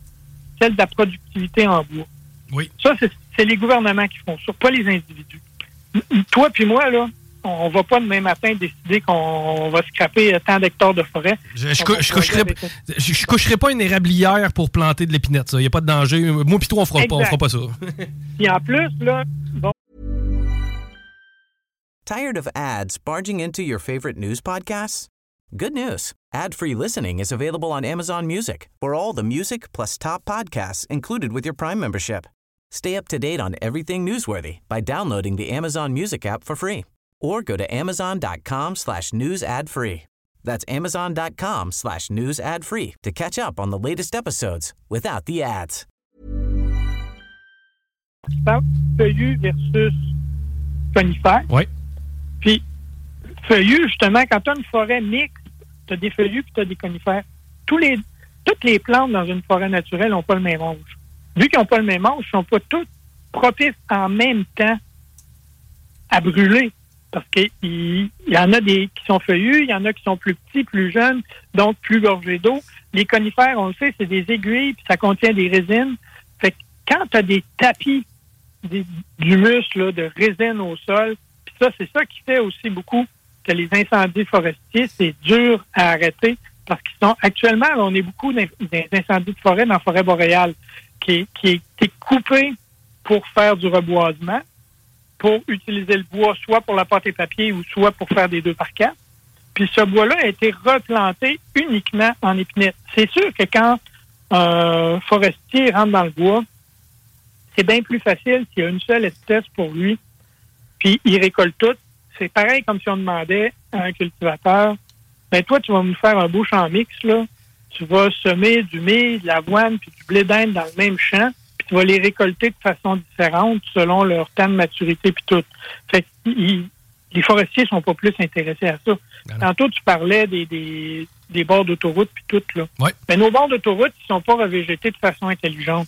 celle de la productivité en bois. Oui. Ça, c'est les gouvernements qui font ça, pas les individus. Toi puis moi, là, on va pas demain matin décider qu'on va scraper tant d'hectares de forêt. Je, je, cou- je coucherai, je, je coucherai pas une érablière pour planter de l'épinette, ça. Il n'y a pas de danger. Moi pis toi, on fera pas, on Exact. fera pas ça. Puis en plus, là, bon, Tired of ads barging into your favorite news podcasts? Good news. Ad-free listening is available on Amazon Music for all the music plus top podcasts included with your Prime membership. Stay up to date on everything newsworthy by downloading the Amazon Music app for free or go to amazon.com slash news ad free. That's amazon.com slash news ad free to catch up on the latest episodes without the ads. tu parles feuillu versus conifère. Oui. Puis, feuillu, justement, quand tu as une forêt mixte, tu as des feuillus puis tu as des conifères. Tous les, toutes les plantes dans une forêt naturelle n'ont pas le même âge. Vu qu'ils n'ont pas le même âge, ils ne sont pas toutes propices en même temps à brûler. Parce qu'il il y en a des qui sont feuillus, il y en a qui sont plus petits, plus jeunes, donc plus gorgés d'eau. Les conifères, on le sait, c'est des aiguilles, puis ça contient des résines. Fait que quand tu as des tapis d'humus, là, de résine au sol, puis ça, c'est ça qui fait aussi beaucoup que les incendies forestiers, c'est dur à arrêter parce qu'ils sont actuellement, là, on est beaucoup d'in- d'incendies de forêt dans la forêt boréale qui, est- qui été coupé pour faire du reboisement, pour utiliser le bois soit pour la pâte et papier ou soit pour faire des deux par quatre. Puis ce bois-là a été replanté uniquement en épinette. C'est sûr que quand un forestier rentre dans le bois, c'est bien plus facile s'il y a une seule espèce pour lui, puis il récolte tout. C'est pareil comme si on demandait à un cultivateur, ben toi, tu vas me faire un beau champ mix, là. Tu vas semer du mil, de l'avoine, puis du blé d'Inde dans le même champ, tu vas les récolter de façon différente selon leur temps de maturité, puis tout. Fait que il- les forestiers sont pas plus intéressés à ça. Tantôt, tu parlais des, des, des bords d'autoroute, puis tout, là. Mais nos bords d'autoroute, ils sont pas revégétés de façon intelligente.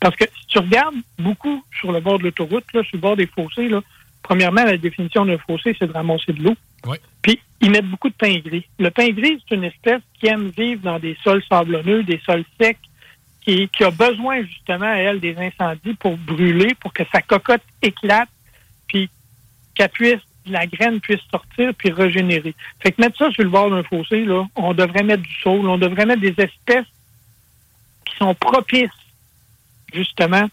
Parce que si tu regardes beaucoup sur le bord de l'autoroute, là, sur le bord des fossés, là, premièrement, la définition d'un fossé, c'est de ramasser de l'eau. Puis, ils mettent beaucoup de pain gris. Le pain gris, c'est une espèce qui aime vivre dans des sols sablonneux, des sols secs, qui, a besoin, justement, elle, des incendies pour brûler, pour que sa cocotte éclate, puis qu'elle puisse, la graine puisse sortir puis régénérer. Fait que mettre ça sur le bord d'un fossé, là, on devrait mettre du saule, on devrait mettre des espèces qui sont propices, justement,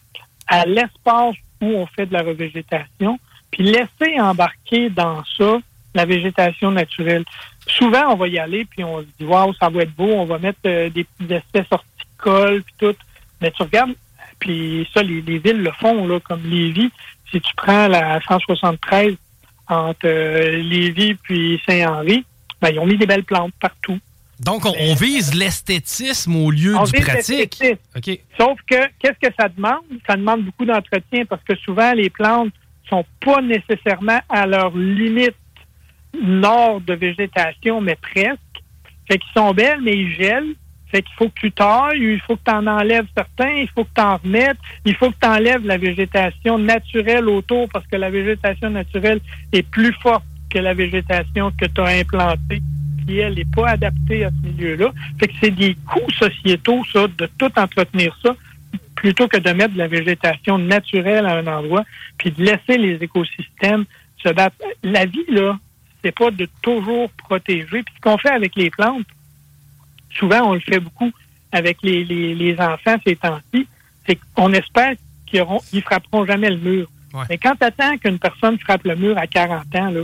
à l'espace où on fait de la revégétation, puis laisser embarquer dans ça la végétation naturelle. Souvent, on va y aller, puis on se dit, waouh, ça va être beau, on va mettre euh, des petites espèces horticoles, puis tout. Mais tu regardes, puis ça, les, les villes le font, là, comme Lévis. Si tu prends la 173 entre euh, Lévis puis Saint-Henri, ben, ils ont mis des belles plantes partout. Donc, on, on vise l'esthétisme au lieu On du vise pratique. Sauf que, qu'est-ce que ça demande? Ça demande beaucoup d'entretien parce que souvent, les plantes sont pas nécessairement à leur limite nord de végétation, mais presque. Fait qu'ils sont belles, mais ils gèlent. Fait qu'il faut que tu tailles, il faut que tu en enlèves certains, il faut que tu en remettes, il faut que tu enlèves la végétation naturelle autour parce que la végétation naturelle est plus forte que la végétation que tu as implantée qui, elle, n'est pas adaptée à ce milieu-là. Fait que c'est des coûts sociétaux, ça, de tout entretenir ça, plutôt que de mettre de la végétation naturelle à un endroit, puis de laisser les écosystèmes se battre. La vie, là, c'est pas de toujours protéger. Puis ce qu'on fait avec les plantes, souvent, on le fait beaucoup avec les, les, les enfants ces temps-ci, c'est qu'on espère qu'ils ils frapperont jamais le mur. Mais quand tu attends qu'une personne frappe le mur à 40 ans, là,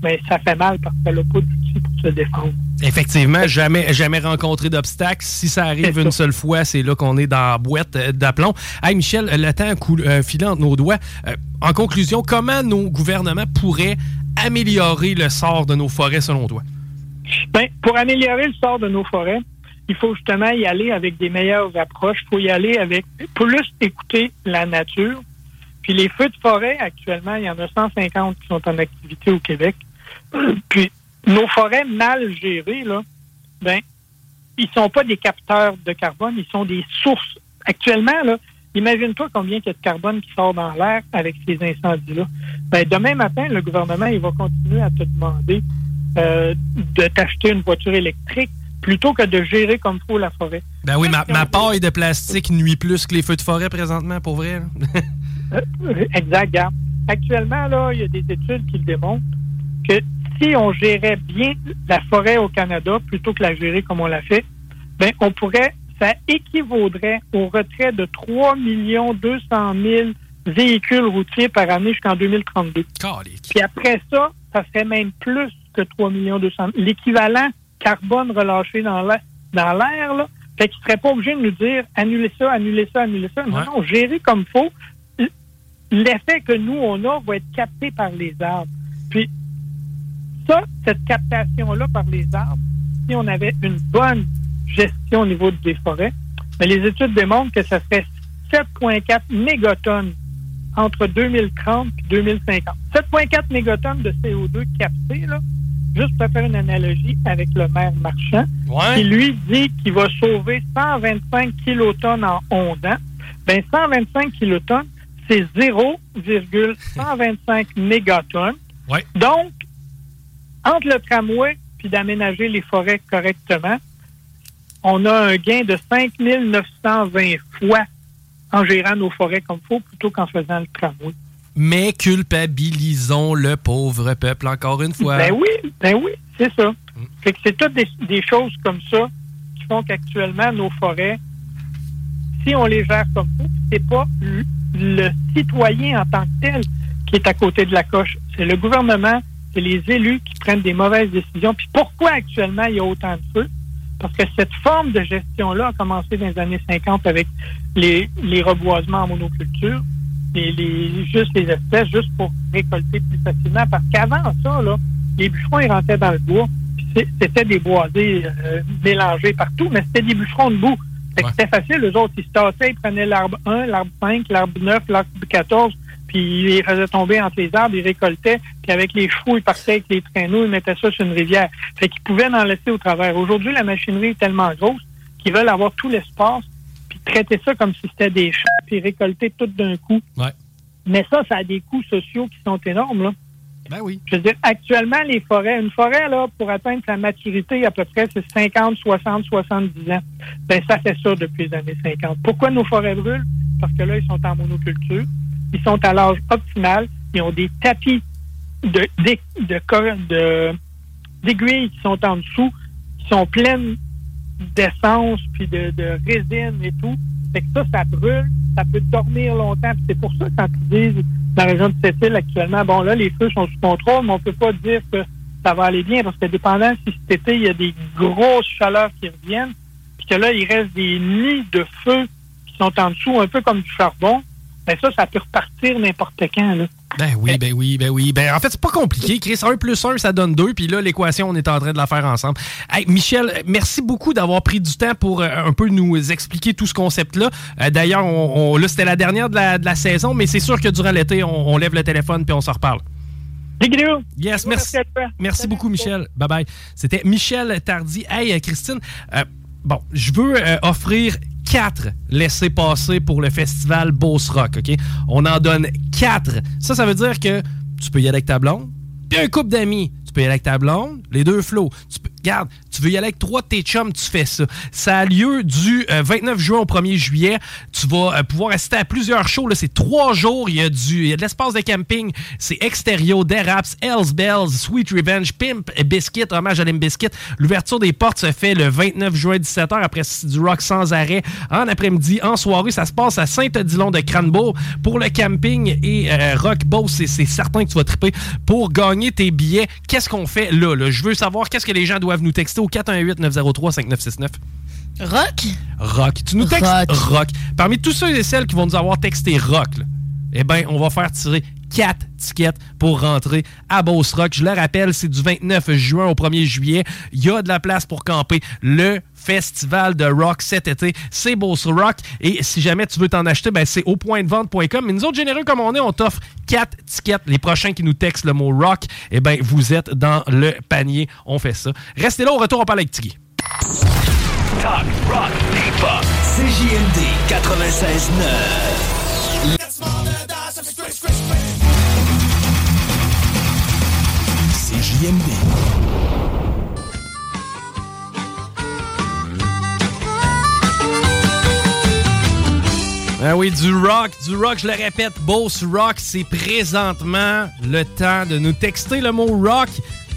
ben, ça fait mal parce qu'elle n'a pas d'outils pour se défendre. Effectivement, jamais, jamais rencontré d'obstacle. Si ça arrive une seule fois, c'est là qu'on est dans la boîte euh, d'aplomb. Hey Michel, le temps coule, euh, filant entre nos doigts. Euh, en conclusion, comment nos gouvernements pourraient améliorer le sort de nos forêts selon toi? Ben, pour améliorer le sort de nos forêts, il faut justement y aller avec des meilleures approches. Il faut y aller avec plus écouter la nature. Puis les feux de forêt, actuellement, il y en a 150 qui sont en activité au Québec. Puis nos forêts mal gérées, là, ben, ils sont pas des capteurs de carbone, ils sont des sources. Actuellement, imagine-toi combien il y a de carbone qui sort dans l'air avec ces incendies-là. Ben, demain matin, le gouvernement, il va continuer à te demander euh, de t'acheter une voiture électrique plutôt que de gérer comme faut la forêt. Ben oui, ma, ma paille de plastique nuit plus que les feux de forêt présentement, pour vrai. là. Euh, exact, regarde. Actuellement, là, il y a des études qui le démontrent que si on gérait bien la forêt au Canada plutôt que la gérer comme on l'a fait, ben on pourrait, ça équivaudrait au retrait de 3 200 000 véhicules routiers par année jusqu'en 2032. Puis après ça, ça serait même plus que 3 200 000. L'équivalent carbone relâché dans l'air, dans l'air, là. Fait qu'ils seraient pas obligés de nous dire annulez ça, annulez ça, annulez ça. Non, non, gérer comme faut. L'effet que nous, on a va être capté par les arbres. Puis, ça, cette captation-là par les arbres, si on avait une bonne gestion au niveau des forêts, mais les études démontrent que ça serait 7,4 mégatonnes entre 2030 et 2050. 7,4 mégatonnes de CO2 capté, là, juste pour faire une analogie avec le maire marchand, qui lui dit qu'il va sauver 125 kilotonnes en 11 ans. Ben 125 kilotonnes, c'est 0,125 mégatonnes. Donc, entre le tramway puis d'aménager les forêts correctement, on a un gain de 5920 fois en gérant nos forêts comme il faut plutôt qu'en faisant le tramway. Mais culpabilisons le pauvre peuple encore une fois. Ben oui, ben oui, c'est ça. Fait que c'est toutes des, choses comme ça qui font qu'actuellement, nos forêts, si on les gère comme ça, c'est pas le, citoyen en tant que tel qui est à côté de la coche. C'est le gouvernement, c'est les élus qui prennent des mauvaises décisions. Puis pourquoi actuellement il y a autant de feux? Parce que cette forme de gestion-là a commencé dans les années 50 avec les reboisements en monoculture, les, les, juste les espèces, juste pour récolter plus facilement. Parce qu'avant ça, là, les bûcherons, ils rentraient dans le bois, c'était des boisés euh, mélangés partout, mais c'était des bûcherons de boue. Fait que C'était facile, eux autres, ils se tassaient, ils prenaient l'arbre 1, l'arbre 5, l'arbre 9, l'arbre 14, puis ils les faisaient tomber entre les arbres, ils récoltaient, puis avec les chevaux, ils partaient avec les traîneaux, ils mettaient ça sur une rivière. Fait qu'ils pouvaient en laisser au travers. Aujourd'hui, la machinerie est tellement grosse qu'ils veulent avoir tout l'espace, traiter ça comme si c'était des champs, puis récolter tout d'un coup. Ouais. Mais ça, ça a des coûts sociaux qui sont énormes, là. Ben oui. Je veux dire, actuellement, les forêts, une forêt, là, pour atteindre sa maturité, à peu près, c'est 50, 60, 70 ans. Ben, ça fait ça depuis les années 50. Pourquoi nos forêts brûlent? Parce que là, ils sont en monoculture. Ils sont à l'âge optimal. Ils ont des tapis de, de, de- d'aiguilles qui sont en dessous, qui sont pleines d'essence, puis de, de résine et tout. Fait que ça, ça brûle, ça peut dormir longtemps. C'est pour ça, quand ils disent dans la région de Sept-Îles actuellement, bon là, les feux sont sous contrôle, mais on peut pas dire que ça va aller bien, parce que dépendant si cet été, il y a des grosses chaleurs qui reviennent, puis que là, il reste des nids de feu qui sont en dessous, un peu comme du charbon, ben ça, ça peut repartir n'importe quand, là. Ben oui, ben oui, ben oui. Ben en fait, c'est pas compliqué. Chris, 1 plus 1, ça donne 2. Puis là, l'équation, on est en train de la faire ensemble. Hey, Michel, merci beaucoup d'avoir pris du temps pour euh, un peu nous expliquer tout ce concept-là. Euh, D'ailleurs, on, on- là, c'était la dernière de la, de la saison, mais c'est sûr que durant l'été, on, on lève le téléphone puis on s'en reparle. Yes, merci. Merci beaucoup, Michel. Bye bye. C'était Michel Tardy. Hey, euh, Christine, euh, bon, je veux euh, offrir quatre laissés-passer pour le festival Beauce Rock, OK? On en donne quatre. Ça, ça veut dire que tu peux y aller avec ta blonde, puis un couple d'amis. Tu peux y aller avec ta blonde, les deux flots. Tu peux, regarde, tu veux y aller avec trois de tes chums, tu fais ça. Ça a lieu du euh, 29 juin au 1er juillet. Tu vas euh, pouvoir assister à plusieurs shows. C'est trois jours. Il y a du, il y a de l'espace de camping. C'est Extérieur, Deraps, Hells Bells, Sweet Revenge, Pimp, Biscuit, hommage à Limp Biscuit. L'ouverture des portes se fait le 29 juin 17h. Après, du rock sans arrêt. En après-midi, en soirée, ça se passe à Saint-Odilon de Cranbourg. Pour le camping et euh, rock c'est certain que tu vas triper. Pour gagner tes billets, qu'est-ce qu'on fait là, là? Je veux savoir qu'est-ce que les gens doivent nous texter au 418-903-5969. Rock? Rock. Tu nous textes rock. Parmi tous ceux et celles qui vont nous avoir texté rock, là, eh bien, on va faire tirer 4 tickets pour rentrer à Beauce Rock. Je le rappelle, c'est du 29 juin au 1er juillet. Il y a de la place pour camper. Le festival de rock cet été, c'est Beauce Rock. Et si jamais tu veux t'en acheter, ben, c'est au point de vente.com. Mais nous autres, généreux comme on est, on t'offre 4 tickets. Les prochains qui nous textent le mot rock, eh ben, vous êtes dans le panier. On fait ça. Restez là, au retour, on parle avec Tiggy. Talk, rock, hip-hop. CJMD 96.9. CJMD. Ben oui, du rock, du rock, je le répète, Boss Rock, c'est présentement le temps de nous texter le mot rock.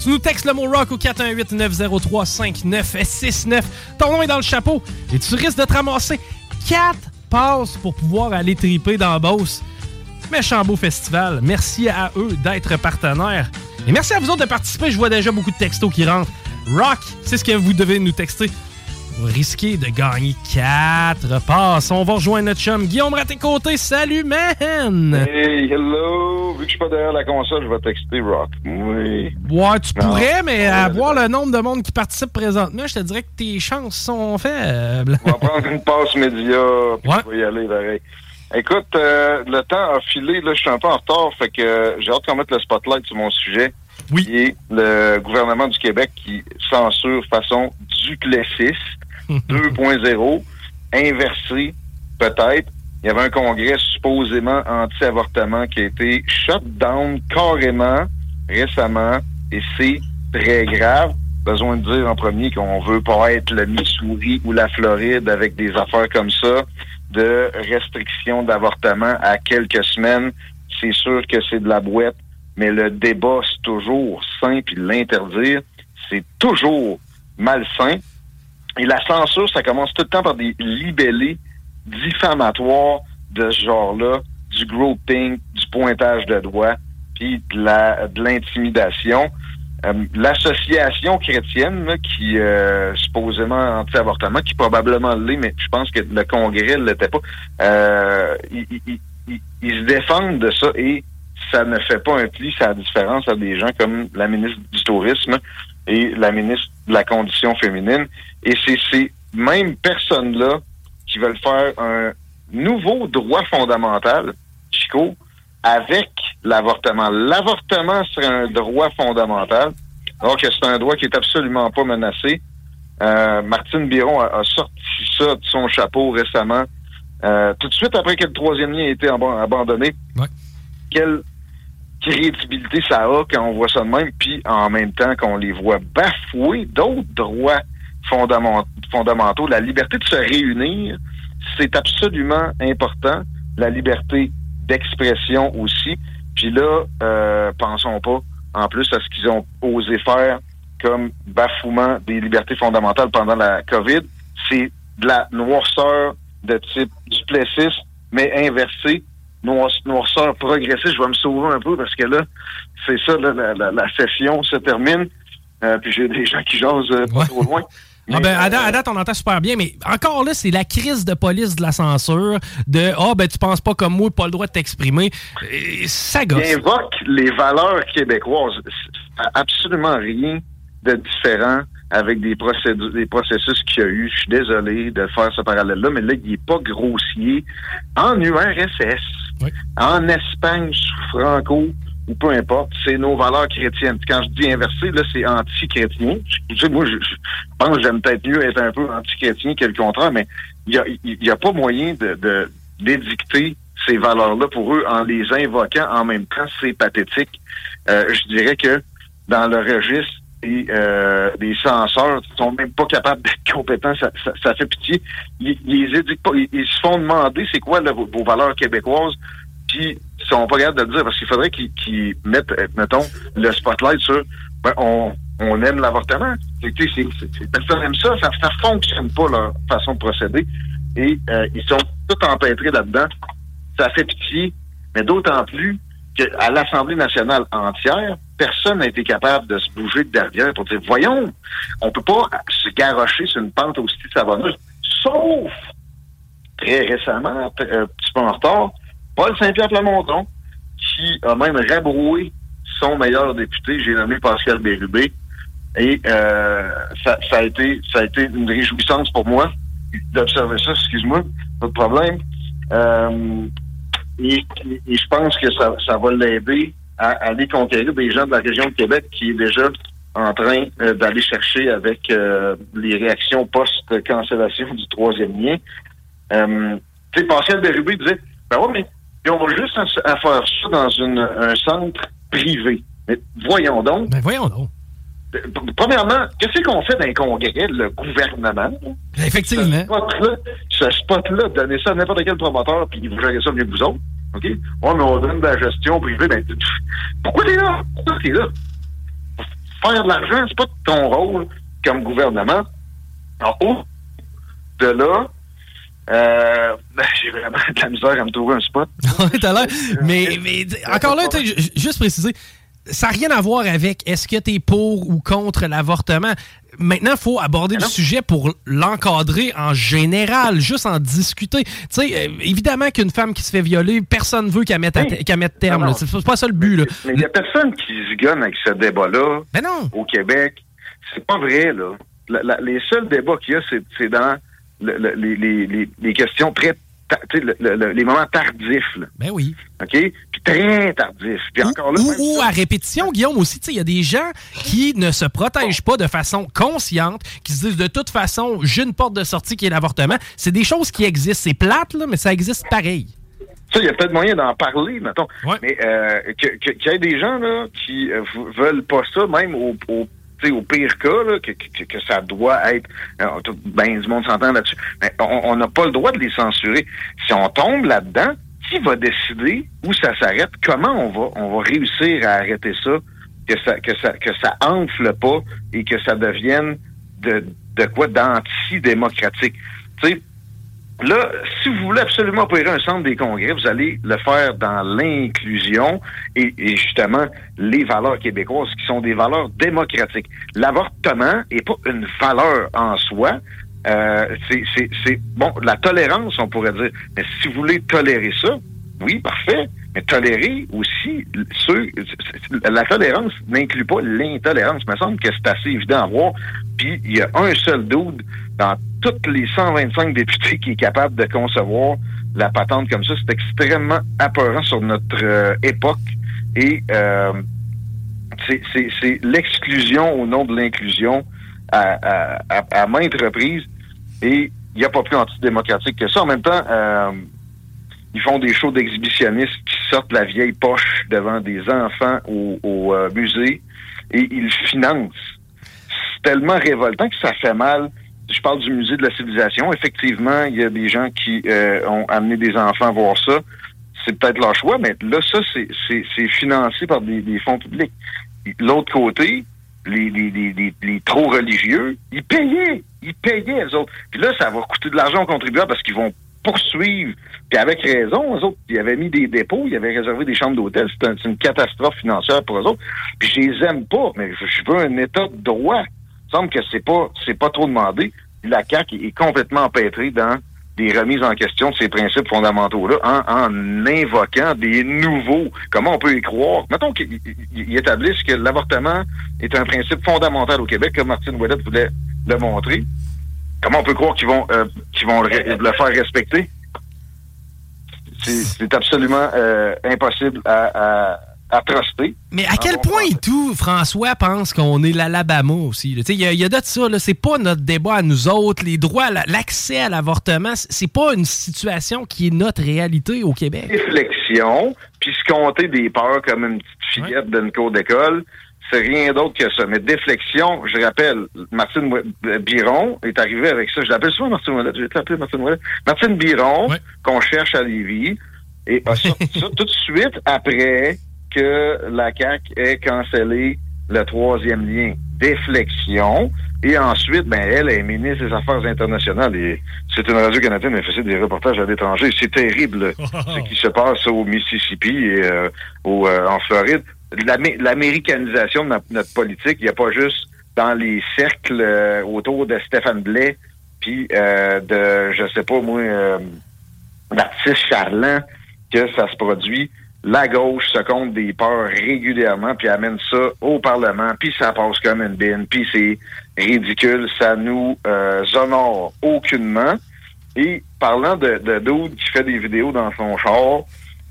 Tu nous textes le mot rock au 418-903-5969. Ton nom est dans le chapeau et tu risques de te ramasser 4 passes pour pouvoir aller triper dans Boss. Méchant beau festival. Merci à eux d'être partenaires. Et merci à vous autres de participer. Je vois déjà beaucoup de textos qui rentrent. Rock, c'est ce que vous devez nous texter. Vous risquez de gagner 4 passes. On va rejoindre notre chum Guillaume Raté-Côté. Salut, man! Hey, hello! Vu que je suis pas derrière la console, je vais texter Rock. Oui. Ouais, tu Non. pourrais, mais à Ouais, voir le nombre de monde qui participe présentement, je te dirais que tes chances sont faibles. On va prendre une passe média, puis on va y aller pareil. Écoute, euh, le temps a filé, là, je suis un peu en retard, fait que euh, j'ai hâte qu'on mette le spotlight sur mon sujet. Oui. Qui est le gouvernement du Québec qui censure façon Duplessis 2.0, inversé, peut-être. Il y avait un congrès supposément anti-avortement qui a été shut down carrément récemment et c'est très grave. Besoin de dire en premier qu'on veut pas être le Missouri ou la Floride avec des affaires comme ça de restriction d'avortement à quelques semaines. C'est sûr que c'est de la boîte, mais le débat, c'est toujours sain, puis l'interdire, c'est toujours malsain. Et la censure, ça commence tout le temps par des libellés diffamatoires de ce genre-là, du groping, du pointage de doigts, puis de l'intimidation. Euh, L'association chrétienne, là, qui euh, supposément anti-avortement, qui probablement l'est, mais je pense que le Congrès ne l'était pas, euh, ils, ils- ils- ils se défendent de ça et ça ne fait pas un pli, ça a différence à des gens comme la ministre du Tourisme et la ministre de la Condition féminine. Et c'est ces mêmes personnes-là qui veulent faire un nouveau droit fondamental, Chico, avec l'avortement. L'avortement serait un droit fondamental, alors que c'est un droit qui est absolument pas menacé. Euh, Martine Biron a, a sorti ça de son chapeau récemment, euh, tout de suite après que le troisième lien a été aba- abandonné. Quelle crédibilité ça a quand on voit ça de même, puis en même temps qu'on les voit bafouer d'autres droits fondament- fondamentaux. La liberté de se réunir, c'est absolument important. La liberté d'expression aussi. Puis là, euh, pensons pas en plus à ce qu'ils ont osé faire comme bafouement des libertés fondamentales pendant la COVID. C'est de la noirceur de type duplessis, mais inversée. Noir- noirceur progressiste. Je vais me sauver un peu parce que là, c'est ça, là, la, la- la session se termine. Euh, puis j'ai des gens qui jasent euh, pas trop loin. Ah ben, à, date, à date, on entend super bien, mais encore là, c'est la crise de police de la censure, de « Ah, ben, tu penses pas comme moi, pas le droit de t'exprimer. Ça gosse. Il invoque les valeurs québécoises. Absolument rien de différent avec des procédures, des processus qu'il y a eu. Je suis désolé de faire ce parallèle-là, mais là, il est pas grossier. En URSS, en Espagne sous Franco, ou peu importe, c'est nos valeurs chrétiennes. Quand je dis inversé, là, c'est anti-chrétien. Moi, je, je pense que j'aime peut-être mieux être un peu anti-chrétien que le contraire, mais il y a, y a pas moyen de, d'édicter ces valeurs-là pour eux en les invoquant en même temps. C'est pathétique. Euh, je dirais que dans le registre des, euh, censeurs sont même pas capables d'être compétents, ça, ça, ça fait pitié. Ils, ils éduquent pas. Ils, ils se font demander c'est quoi vos, vos valeurs québécoises, puis sont pas capables de le dire parce qu'il faudrait qu'ils mettent, euh, mettons, le spotlight sur ben, on, on aime l'avortement. Personne n'aime ça, ça, ça fonctionne pas leur façon de procéder. Et euh, ils sont tout empêtrés là-dedans. Ça fait pitié, mais d'autant plus qu'à l'Assemblée nationale entière, personne n'a été capable de se bouger de derrière pour dire voyons, on peut pas se garrocher sur une pente aussi savonneuse, sauf très récemment, un petit peu en retard, Paul Saint-Pierre Plamondon, qui a même rabroué son meilleur député, j'ai nommé Pascal Bérubé. Et euh, ça, a été ça a été une réjouissance pour moi d'observer ça, excuse-moi, pas de problème. Euh, et, je pense que ça, va l'aider à aller conquérir des gens de la région de Québec qui est déjà en train euh, d'aller chercher avec les réactions post-cancellation du troisième lien. Tu sais, Pascal Bérubé disait, ben ouais, mais puis on va juste à, à faire ça dans une, un centre privé. Mais voyons donc. Ben voyons donc. p- premièrement, qu'est-ce qu'on fait dans un congrès, le gouvernement? Effectivement. Ce spot-là, ce spot-là, donner ça à n'importe quel promoteur, puis il vous gérer ça mieux que vous autres. OK? Ouais, mais on donne de la gestion privée. Ben, pourquoi t'es là? Pourquoi t'es là? Faire de l'argent, c'est pas ton rôle comme gouvernement. En haut de là, euh, ben, j'ai vraiment de la misère à me trouver un spot. Ouais, t'as l'air. Mais, mais encore là, tu sais, ju- juste préciser, ça n'a rien à voir avec est-ce que tu es pour ou contre l'avortement. Maintenant, il faut aborder le sujet pour l'encadrer en général, juste en discuter. Tu sais, euh, évidemment qu'une femme qui se fait violer, personne veut qu'elle mette, te- qu'elle mette terme. C'est pas ça le but. Là. Mais il n'y a personne qui se gonne avec ce débat-là Ben au Québec. C'est pas vrai, là. La- la- les seuls débats qu'il y a, c'est dans le- le- les, les- les- questions très... le- le- le- les moments tardifs, là. Ben oui. OK? Puis très tardifs. Puis encore là... Ou, ou à répétition, Guillaume, aussi, tu sais, il y a des gens qui ne se protègent pas de façon consciente, qui se disent de toute façon, j'ai une porte de sortie qui est l'avortement. C'est des choses qui existent. C'est plate, là, mais ça existe pareil. Ça, il y a peut-être moyen d'en parler, mettons. Mais euh, que- que- qu'il y ait des gens là, qui euh, veulent pas ça, même au, au, au pire cas, là, que, que, que ça doit être... euh, ben, du monde s'entend là-dessus. Mais on on n'a pas le droit de les censurer. Si on tombe là-dedans, qui va décider où ça s'arrête? Comment on va on va réussir à arrêter ça? Que ça que ça que ça enfle pas et que ça devienne de, de quoi d'anti-démocratique? Tu sais, Là, si vous voulez absolument opérer un centre des congrès, vous allez le faire dans l'inclusion et, et justement les valeurs québécoises qui sont des valeurs démocratiques. L'avortement est pas une valeur en soi. Euh, c'est bon, la tolérance, on pourrait dire. Mais si vous voulez tolérer ça, oui, parfait. Mais tolérer aussi ceux. La tolérance n'inclut pas l'intolérance. Il me semble que c'est assez évident à voir. Puis il y a un seul doute dans toutes les 125 députés qui est capable de concevoir la patente comme ça. C'est extrêmement apeurant sur notre euh, époque. Et euh, c'est, l'exclusion au nom de l'inclusion à, à, à, à maintes reprises. Et il n'y a pas plus antidémocratique que ça. En même temps, euh, ils font des shows d'exhibitionnistes qui sortent la vieille poche devant des enfants au, au, euh, musée et ils financent. Tellement révoltant que ça fait mal. Je parle du musée de la civilisation. Effectivement, il y a des gens qui euh, ont amené des enfants voir ça. C'est peut-être leur choix, mais là, ça, c'est- financé par des, fonds publics. L'autre côté, les, trop religieux, ils payaient. Ils payaient, eux autres. Puis là, ça va coûter de l'argent aux contribuables parce qu'ils vont poursuivre. Puis avec raison, eux autres, ils avaient mis des dépôts, ils avaient réservé des chambres d'hôtel. C'est un- c'est une catastrophe financière pour eux autres. Puis je les aime pas, mais je veux un état de droit. Semble que c'est pas c'est pas trop demandé. La CAQ est complètement empêtrée dans des remises en question de ces principes fondamentaux-là en, en invoquant des nouveaux. Comment on peut y croire? Mettons qu'ils ils- ils établissent que l'avortement est un principe fondamental au Québec, comme Martine Ouellet voulait le montrer. Comment on peut croire qu'ils vont euh, qu'ils vont le, le faire respecter? C'est c'est absolument euh, impossible à, à, Mais à quel point et tout, François pense qu'on est l'Alabama aussi? Il y, a- il y a de ça, c'est pas notre débat à nous autres. Les droits, l'accès à l'avortement, c'est pas une situation qui est notre réalité au Québec. réflexion, puis se compter des peurs comme une petite fillette d'une cour d'école, c'est rien d'autre que ça. Mais déflexion, je rappelle, Martine Biron est arrivée avec ça. Je l'appelle souvent Martine Ouellet. Je vais t'appeler Martine Ouellet. Martine Biron, qu'on cherche à Lévis, et a sorti ça tout de suite après que la CAQ ait cancellé le troisième lien. Déflexion. Et ensuite, ben, elle est ministre des Affaires internationales et c'est une radio canadienne, elle faisait des reportages à l'étranger. C'est terrible ce qui se passe au Mississippi et euh, au, euh, en Floride. L'amé- L'américanisation de notre, politique, il n'y a pas juste dans les cercles euh, autour de Stéphane Blais, puis euh, de, je sais pas moi, Baptiste Charland, que ça se produit. La gauche se compte des peurs régulièrement, puis amène ça au Parlement, puis ça passe comme une bine, puis c'est ridicule, ça nous euh, honore aucunement. Et parlant de, de Dude qui fait des vidéos dans son char,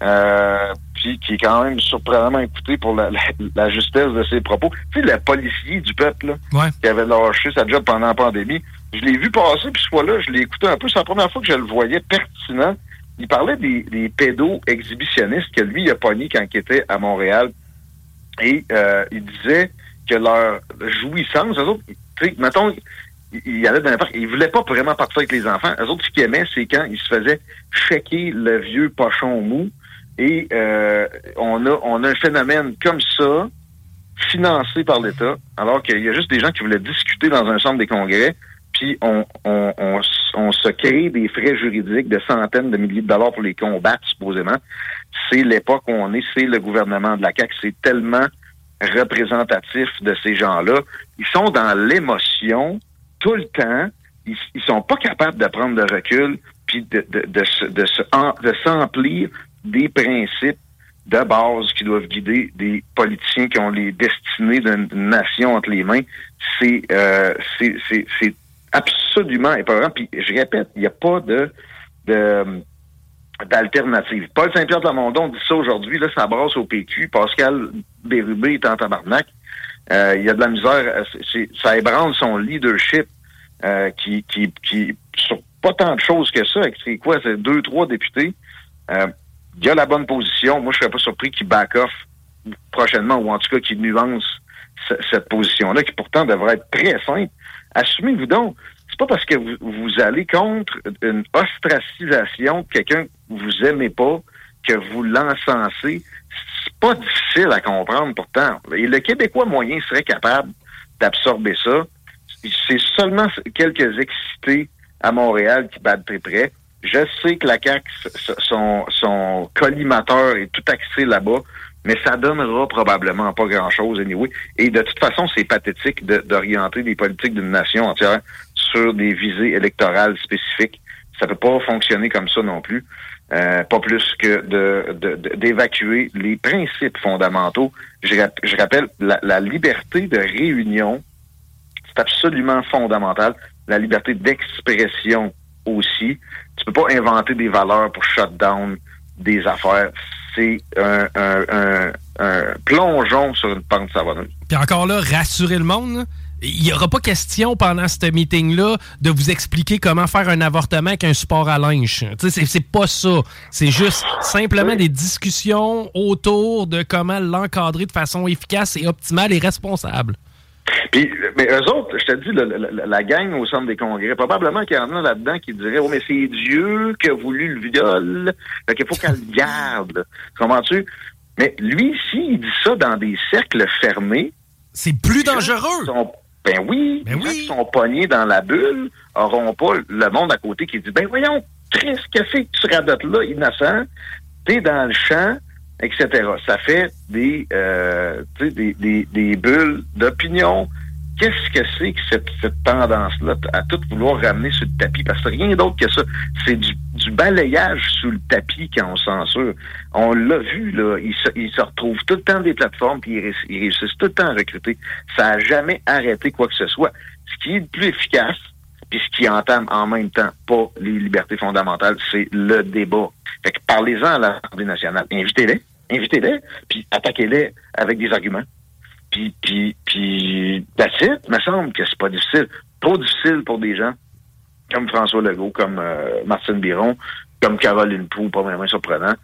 euh, puis qui est quand même surprenamment écouté pour la, la, la justesse de ses propos. Tu sais, le policier du peuple, là, qui avait lâché sa job pendant la pandémie, je l'ai vu passer, puis ce fois-là, je l'ai écouté un peu. C'est la première fois que je le voyais pertinent. Il parlait des, des pédos-exhibitionnistes que lui, il a pogné quand il était à Montréal. Et euh, il disait que leur jouissance, eux autres, mettons, ils- allaient dans n'importe, ils voulaient pas vraiment partir avec les enfants. Eux autres, ce qu'ils aimaient, c'est quand ils se faisaient checker le vieux pochon mou. Et euh, on a on a un phénomène comme ça, financé par l'État, alors qu'il y a juste des gens qui voulaient discuter dans un centre des congrès, puis on, on, on, se crée des frais juridiques de centaines de milliers de dollars pour les combattre, supposément. C'est l'époque où on est, c'est le gouvernement de la CAQ, c'est tellement représentatif de ces gens-là. Ils sont dans l'émotion tout le temps. Ils, ils sont pas capables de prendre de recul puis de, de, de, de, s'emplir des principes de base qui doivent guider des politiciens qui ont les destinées d'une nation entre les mains. C'est euh, c'est absolument épeurant. Puis je répète, il n'y a pas de, d'alternative. Paul Saint-Pierre de Lamondon dit ça aujourd'hui, là, ça brasse au PQ. Pascal Bérubé est en tabarnak. Euh, il y a de la misère, euh, ça ébranle son leadership euh, qui, qui, qui, sur pas tant de choses que ça, c'est quoi, c'est deux, trois députés. Euh, il y a la bonne position. Moi, je serais pas surpris qu'il back off prochainement, ou en tout cas qu'il nuance ce- cette position-là, qui pourtant devrait être très simple. Assumez-vous donc. C'est pas parce que vous, allez contre une ostracisation de quelqu'un que vous aimez pas que vous l'encensez. C'est pas difficile à comprendre pourtant. Et le Québécois moyen serait capable d'absorber ça. C'est seulement quelques excités à Montréal qui battent très près. Je sais que la CAQ, son collimateur est tout axé là-bas, mais ça donnera probablement pas grand-chose anyway. Et de toute façon, c'est pathétique d'orienter des politiques d'une nation entière sur des visées électorales spécifiques. Ça peut pas fonctionner comme ça non plus. Euh, pas plus que de- de- de- d'évacuer les principes fondamentaux. Je, rap- je rappelle, la, la liberté de réunion, c'est absolument fondamental. La liberté d'expression aussi. Tu peux pas inventer des valeurs pour shut down des affaires. C'est un, un, un, un plongeon sur une pente savonneuse. Puis encore là, rassurez le monde. Il n'y aura pas question pendant ce meeting-là de vous expliquer comment faire un avortement avec un support à linge. C'est pas ça. C'est juste simplement des discussions autour de comment l'encadrer de façon efficace et optimale et responsable. Puis, mais eux autres, je te dis, la, la gang au centre des congrès, probablement qu'il y en a là-dedans qui diraient, oh, mais c'est Dieu qui a voulu le viol, fait qu'il faut qu'elle le garde. Comprends-tu? Mais lui, s'il dit ça dans des cercles fermés, c'est plus dangereux. ben oui, gens qui sont pognés dans la bulle auront pas le monde à côté qui dit, ben voyons, Chris, qu'est-ce que tu radotes là, innocent? T'es dans le champ, etc. Ça fait des, euh, des, des, des bulles d'opinion. Qu'est-ce que c'est que cette, cette tendance-là à tout vouloir ramener sur le tapis? Parce que rien d'autre que ça. C'est du, du balayage sous le tapis quand on censure. On l'a vu, là. Ils se, ils se retrouvent tout le temps des plateformes puis ils, réuss- ils réussissent tout le temps à recruter. Ça a jamais arrêté quoi que ce soit. Ce qui est le plus efficace, puis ce qui entame en même temps pas les libertés fondamentales, c'est le débat. Fait que parlez-en à l'Assemblée nationale. Invitez-les, invitez-les, puis attaquez-les avec des arguments. Puis, puis, puis, it. me semble que c'est pas difficile. Trop difficile pour des gens comme François Legault, comme euh, Martine Biron, comme Caroline Pou, pas vraiment surprenant.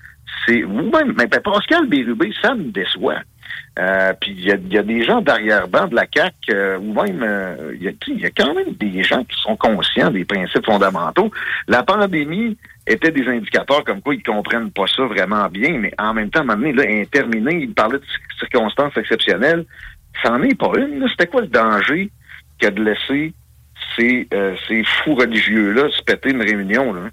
C'est vous-même, mais ben, Pascal Bérubé, ça me déçoit. Euh, puis il y a, y a des gens d'arrière-ban de la CAQ, euh, ou même euh, il il y a quand même des gens qui sont conscients des principes fondamentaux. La pandémie était des indicateurs comme quoi ils comprennent pas ça vraiment bien, mais en même temps, à un moment donné, là, interminé, il parlait de circonstances exceptionnelles. N'en est pas une. C'était quoi le danger que de laisser ces, euh, ces fous religieux-là se péter une réunion? Là?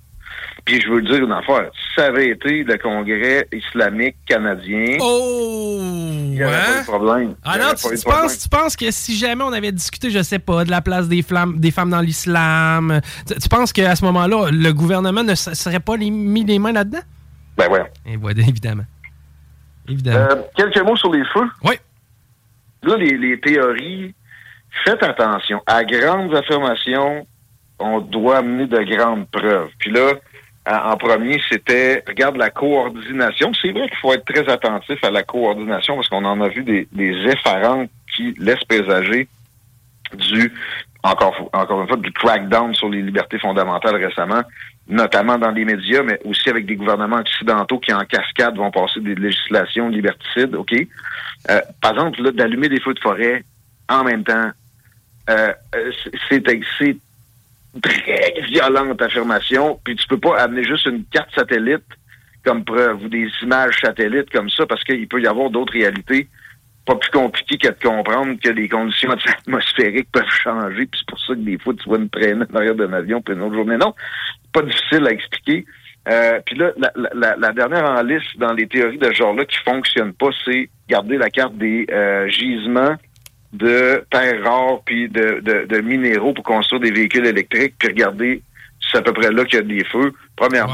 Puis je veux dire une affaire. Ça avait été le Congrès islamique canadien, Oh! il n'y pas eu de problème. Ah non, tu, penses, tu penses que si jamais on avait discuté, je sais pas, de la place des, flammes, des femmes dans l'islam, tu, tu penses qu'à ce moment-là, le gouvernement ne se- serait pas les- mis les mains là-dedans? Ben ouais. Et voilà, évidemment. Évidemment. Euh, quelques mots sur les feux. Oui. Là, les, les théories, faites attention. À grandes affirmations, on doit amener de grandes preuves. Puis là, en en premier, c'était, regarde la coordination. C'est vrai qu'il faut être très attentif à la coordination parce qu'on en a vu des, des qui laissent présager du, encore, encore une fois, du crackdown sur les libertés fondamentales récemment, notamment dans les médias, mais aussi avec des gouvernements occidentaux qui, en cascade, vont passer des législations liberticides, OK? Euh, par exemple, d'allumer des feux de forêt en même temps. Euh, euh, c'est très violente affirmation. Puis tu peux pas amener juste une carte satellite comme preuve ou des images satellites comme ça parce qu'il peut y avoir d'autres réalités pas plus compliquées que de comprendre que les conditions atmosphériques peuvent changer. Puis c'est pour ça que des fois tu vois une traînée en arrière d'un avion puis une autre journée. Non, pas difficile à expliquer. Euh, puis là, la, la- la dernière en liste dans les théories de ce genre-là qui fonctionne pas, c'est garder la carte des euh, gisements de terres rares puis de, de, de minéraux pour construire des véhicules électriques, puis regarder, c'est à peu près là qu'il y a des feux. Premièrement,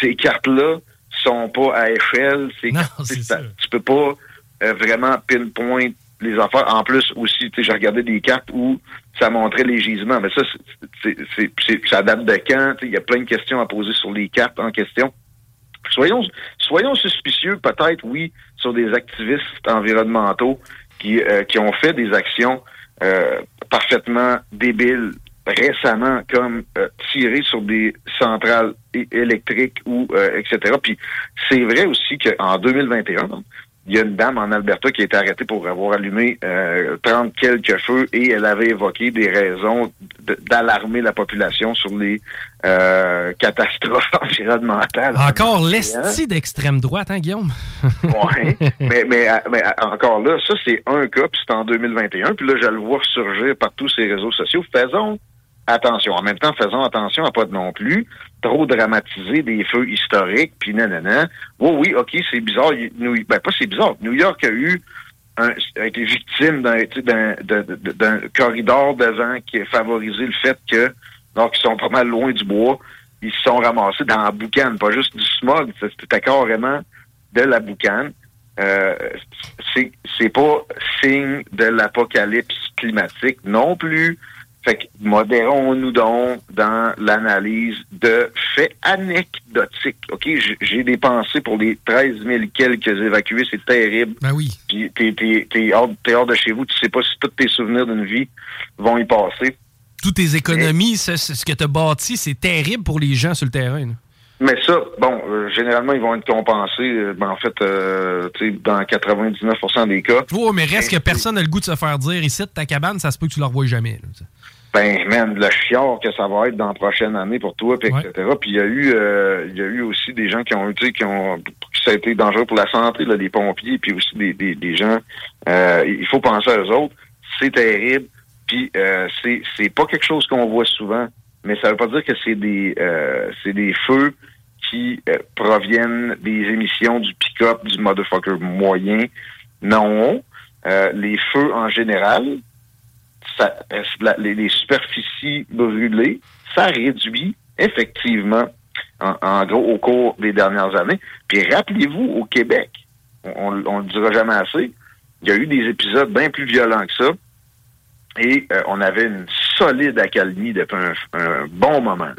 ces cartes-là sont pas à échelle. C'est c'est ça. Tu peux pas euh, vraiment pinpoint les affaires. En plus, aussi, tu sais, j'ai regardé des cartes où ça montrait les gisements. Mais ça, c'est- c'est- c'est- c'est- ça date de quand? Tu sais, Il y a plein de questions à poser sur les cartes en question. Soyons, soyons suspicieux, peut-être, oui, sur des activistes environnementaux qui, euh, qui ont fait des actions euh, parfaitement débiles récemment, comme euh, tirer sur des centrales électriques ou euh, etc. Puis c'est vrai aussi qu'en 2021, il y a une dame en Alberta qui a été arrêtée pour avoir allumé euh, 30 quelques feux et elle avait évoqué des raisons de- d'alarmer la population sur les euh, catastrophes environnementales. Encore Hein? l'esti d'extrême droite, hein, Guillaume? Ouais. mais, mais, mais encore là, ça, c'est un cas, puis c'est en 2021. Puis là, je le vois surgir par tous ces réseaux sociaux. Faisons attention. En même temps, faisons attention à pas non plus trop dramatiser des feux historiques, puis nanana. Oui, oui, OK, c'est bizarre. New, ben, pas c'est bizarre. New York a eu un, a été victime d'un d'un corridor de vent qui a favorisé le fait que, donc, ils sont pas mal loin du bois, ils se sont ramassés dans la boucane, pas juste du smog, c'était carrément de la boucane. Euh, c'est c'est pas signe de l'apocalypse climatique non plus. Fait que modérons-nous donc dans l'analyse de faits anecdotiques. OK, j'ai des pensées pour les 13 000 quelques évacués, c'est terrible. Ben oui. Puis t'es, t'es, t'es, hors, t'es hors de chez vous, tu sais pas si tous tes souvenirs d'une vie vont y passer. Toutes tes économies, ce, ce- que tu as bâti, c'est terrible pour les gens sur le terrain. là. Mais ça, bon, euh, généralement, ils vont être compensés, euh, ben, en fait, euh, tu sais, dans 99% des cas. Ouais, mais reste que personne n'a le goût de se faire dire ici, ta cabane, ça se peut que tu la revoies jamais. là. Ben, man, le chiard que ça va être dans la prochaine année pour toi, puis etc. Puis il y a eu, euh, il y a eu aussi des gens qui ont eu, tu sais, qui ont, que ça a été dangereux pour la santé, là, des pompiers, puis aussi des, des, des gens. euh, il faut penser à eux autres. C'est terrible. Puis euh, c'est, c'est pas quelque chose qu'on voit souvent, mais ça veut pas dire que c'est des, euh, c'est des feux qui euh, proviennent des émissions du pick-up du motherfucker moyen. Non. Euh, les feux en général, ça- les, les superficies brûlées, ça réduit effectivement, en, en gros, au cours des dernières années. Puis rappelez-vous, au Québec, on, on le dira jamais assez, il y a eu des épisodes bien plus violents que ça. Et euh, on avait une solide accalmie depuis un, un bon moment.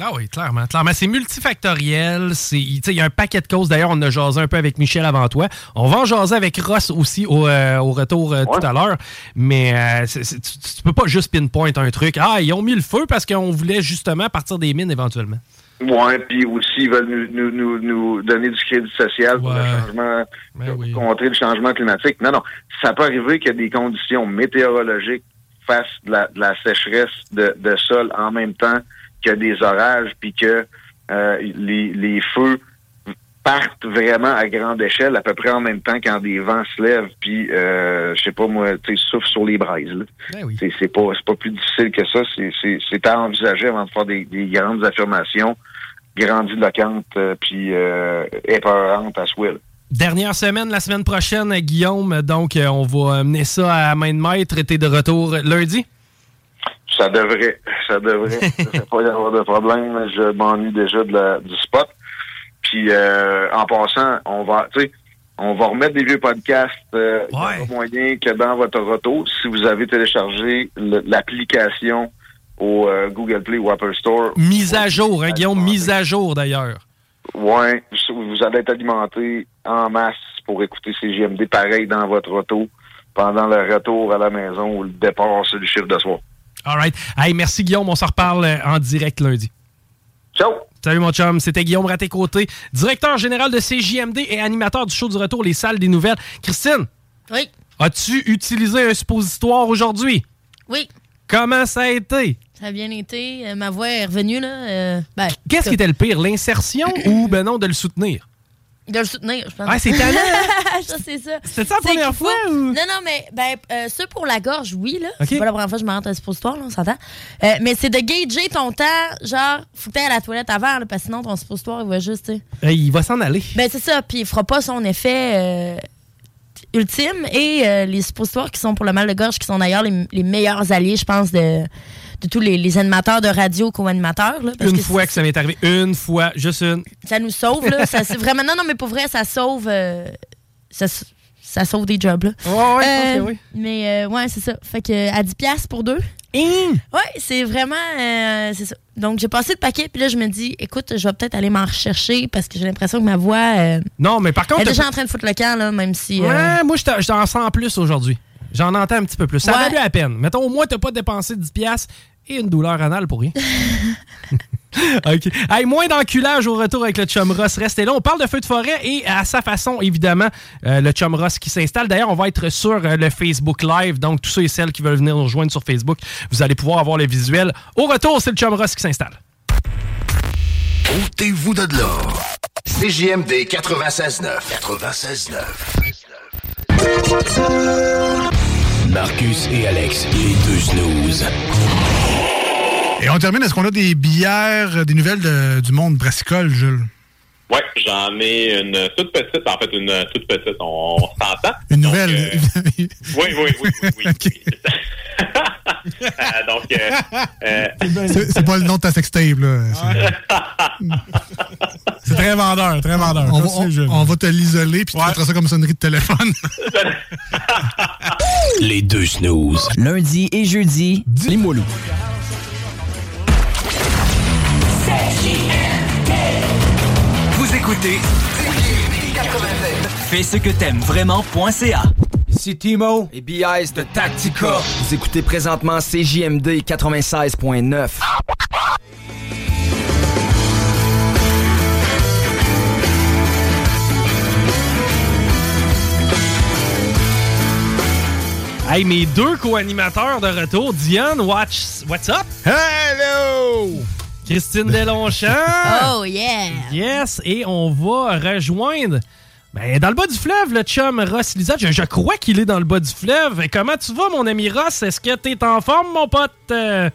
Ah oui, clairement. clairement. C'est multifactoriel. Il y a un paquet de causes. D'ailleurs, on a jasé un peu avec Michel avant toi. On va en jaser avec Ross aussi au, euh, au retour euh, tout à l'heure. Mais euh, tu, tu peux pas juste pinpoint un truc. Ah, ils ont mis le feu parce qu'on voulait justement partir des mines éventuellement. Ouais, puis aussi, ils veulent nous, nous, nous, donner du crédit social pour le changement, pour contrer le changement climatique. Non, non. Ça peut arriver que des conditions météorologiques fassent de la, de la sécheresse de, de sol en même temps que des orages, puis que euh, les, les feux partent vraiment à grande échelle, à peu près en même temps quand des vents se lèvent, puis euh, je sais pas moi, tu sais, souffle sur les braises. là. C'est c'est pas pas plus difficile que ça. C'est- à envisager avant de faire des, des grandes affirmations grandiloquentes euh, puis euh, épeurantes à souhait. Dernière semaine, la semaine prochaine, Guillaume. Donc, on va amener ça à main de maître. T'es de retour lundi. Ça devrait, ça devrait. Ne pas y avoir de problème. Je m'ennuie déjà de la, du spot. Puis euh, en passant, on va, tu sais, on va remettre des vieux podcasts. Euh, aura moyen que dans votre retour, si vous avez téléchargé l'application au euh, Google Play ou Apple Store, Mise à jour, hein, Guillaume? Mise à jour, d'ailleurs. ouais, vous allez être alimenté en masse pour écouter ces JMD pareil dans votre auto pendant le retour à la maison ou le départ sur le chiffre de soir. All right. Hey, merci, Guillaume. On se reparle euh, en direct lundi. Ciao! Salut, mon chum. C'était Guillaume Raté-Côté, directeur général de CJMD et animateur du show du retour Les Salles des Nouvelles. Christine? Oui. As-tu utilisé un suppositoire aujourd'hui? Oui, Comment ça a été? ça a bien été. Euh, ma voix est revenue, là. euh, ben, Qu'est-ce qui était le pire, l'insertion ou ben non, de le soutenir? De le soutenir, je pense. Ah, c'est talent, ça, c'est ça. C'était ça la première faut- fois ou? Non, non, mais ben, euh, ça pour la gorge, oui, là. Ok. C'est pas la première fois que je me rentre un suppositoire, là, on s'entend. Euh, mais c'est de gager ton temps, genre, faut que t'ailles à la toilette avant, là, parce que sinon ton suppositoire, il va juste. Euh, il va s'en aller. Ben, c'est ça, puis il fera pas son effet euh, ultime. Et les suppositoires qui sont pour le mal de gorge, qui sont d'ailleurs les, les meilleurs alliés, je pense, de, de tous les, les animateurs de radio, co-animateurs. là, parce Une que fois que ça m'est arrivé, une fois, juste une. ça nous sauve, là. ça, c'est vraiment, non, non, mais pour vrai, ça sauve. euh, ça, ça sauve des jobs, là. Ouais, ouais, je pense Euh, oui. Mais, euh, ouais, c'est ça. Fait que, à 10$ piastres pour deux. Hein? Ouais, c'est vraiment. euh, c'est ça. Donc, j'ai passé le paquet, puis là, je me dis, écoute, je vais peut-être aller m'en rechercher parce que j'ai l'impression que ma voix. euh, Non, mais par contre. elle est déjà en train de foutre le camp, là, même si. euh, Ouais, moi, je t'en- sens plus aujourd'hui. J'en entends un petit peu plus. Ça Ouais. a valu la peine. Mettons, au moins, t'as pas dépensé 10$ piastres une douleur anale pour rien. OK. Moins d'enculage au retour avec le chum Ross. Restez là. On parle de feu de forêt et à sa façon, évidemment, euh, le chum Ross qui s'installe. D'ailleurs, on va être sur euh, le Facebook Live. Donc, tous ceux et celles qui veulent venir nous rejoindre sur Facebook, vous allez pouvoir avoir le visuel. Au retour, c'est le chum Ross qui s'installe. Ôtez-vous de là. CJMD 96.9. 96.9. Marcus et Alex, les deux snooze. Et on termine, est-ce qu'on a des bières, euh, des nouvelles de- du monde brassicole, Jules? Ouais, j'en ai une toute petite, en fait, une toute petite, on, on s'entend. Une nouvelle? Oui, oui, oui, oui, oui. oui. Euh, donc, euh, euh, C'est c'est pas le nom de ta sextape, là. C'est- C'est très vendeur, très vendeur. On va, Continue, on- Jules. on va te l'isoler, puis tu mettras ça comme sonnerie de téléphone. Les deux snooze. Lundi et jeudi, Limoilou. Vous écoutez Fais ce que t'aimes vraiment.ca Ici Timo et BIS de Tactica. Vous écoutez présentement CJMD 96.9. Hey, mes deux co-animateurs de retour, Diane, watch, what's up? Hello! Christine Delonchamp. Oh, yeah! Yes, et on va rejoindre ben, dans le bas du fleuve, le chum Ross Lizotte. Je, je crois qu'il est dans le bas du fleuve. Et comment tu vas, mon ami Ross? Est-ce que t'es en forme, mon pote? Euh,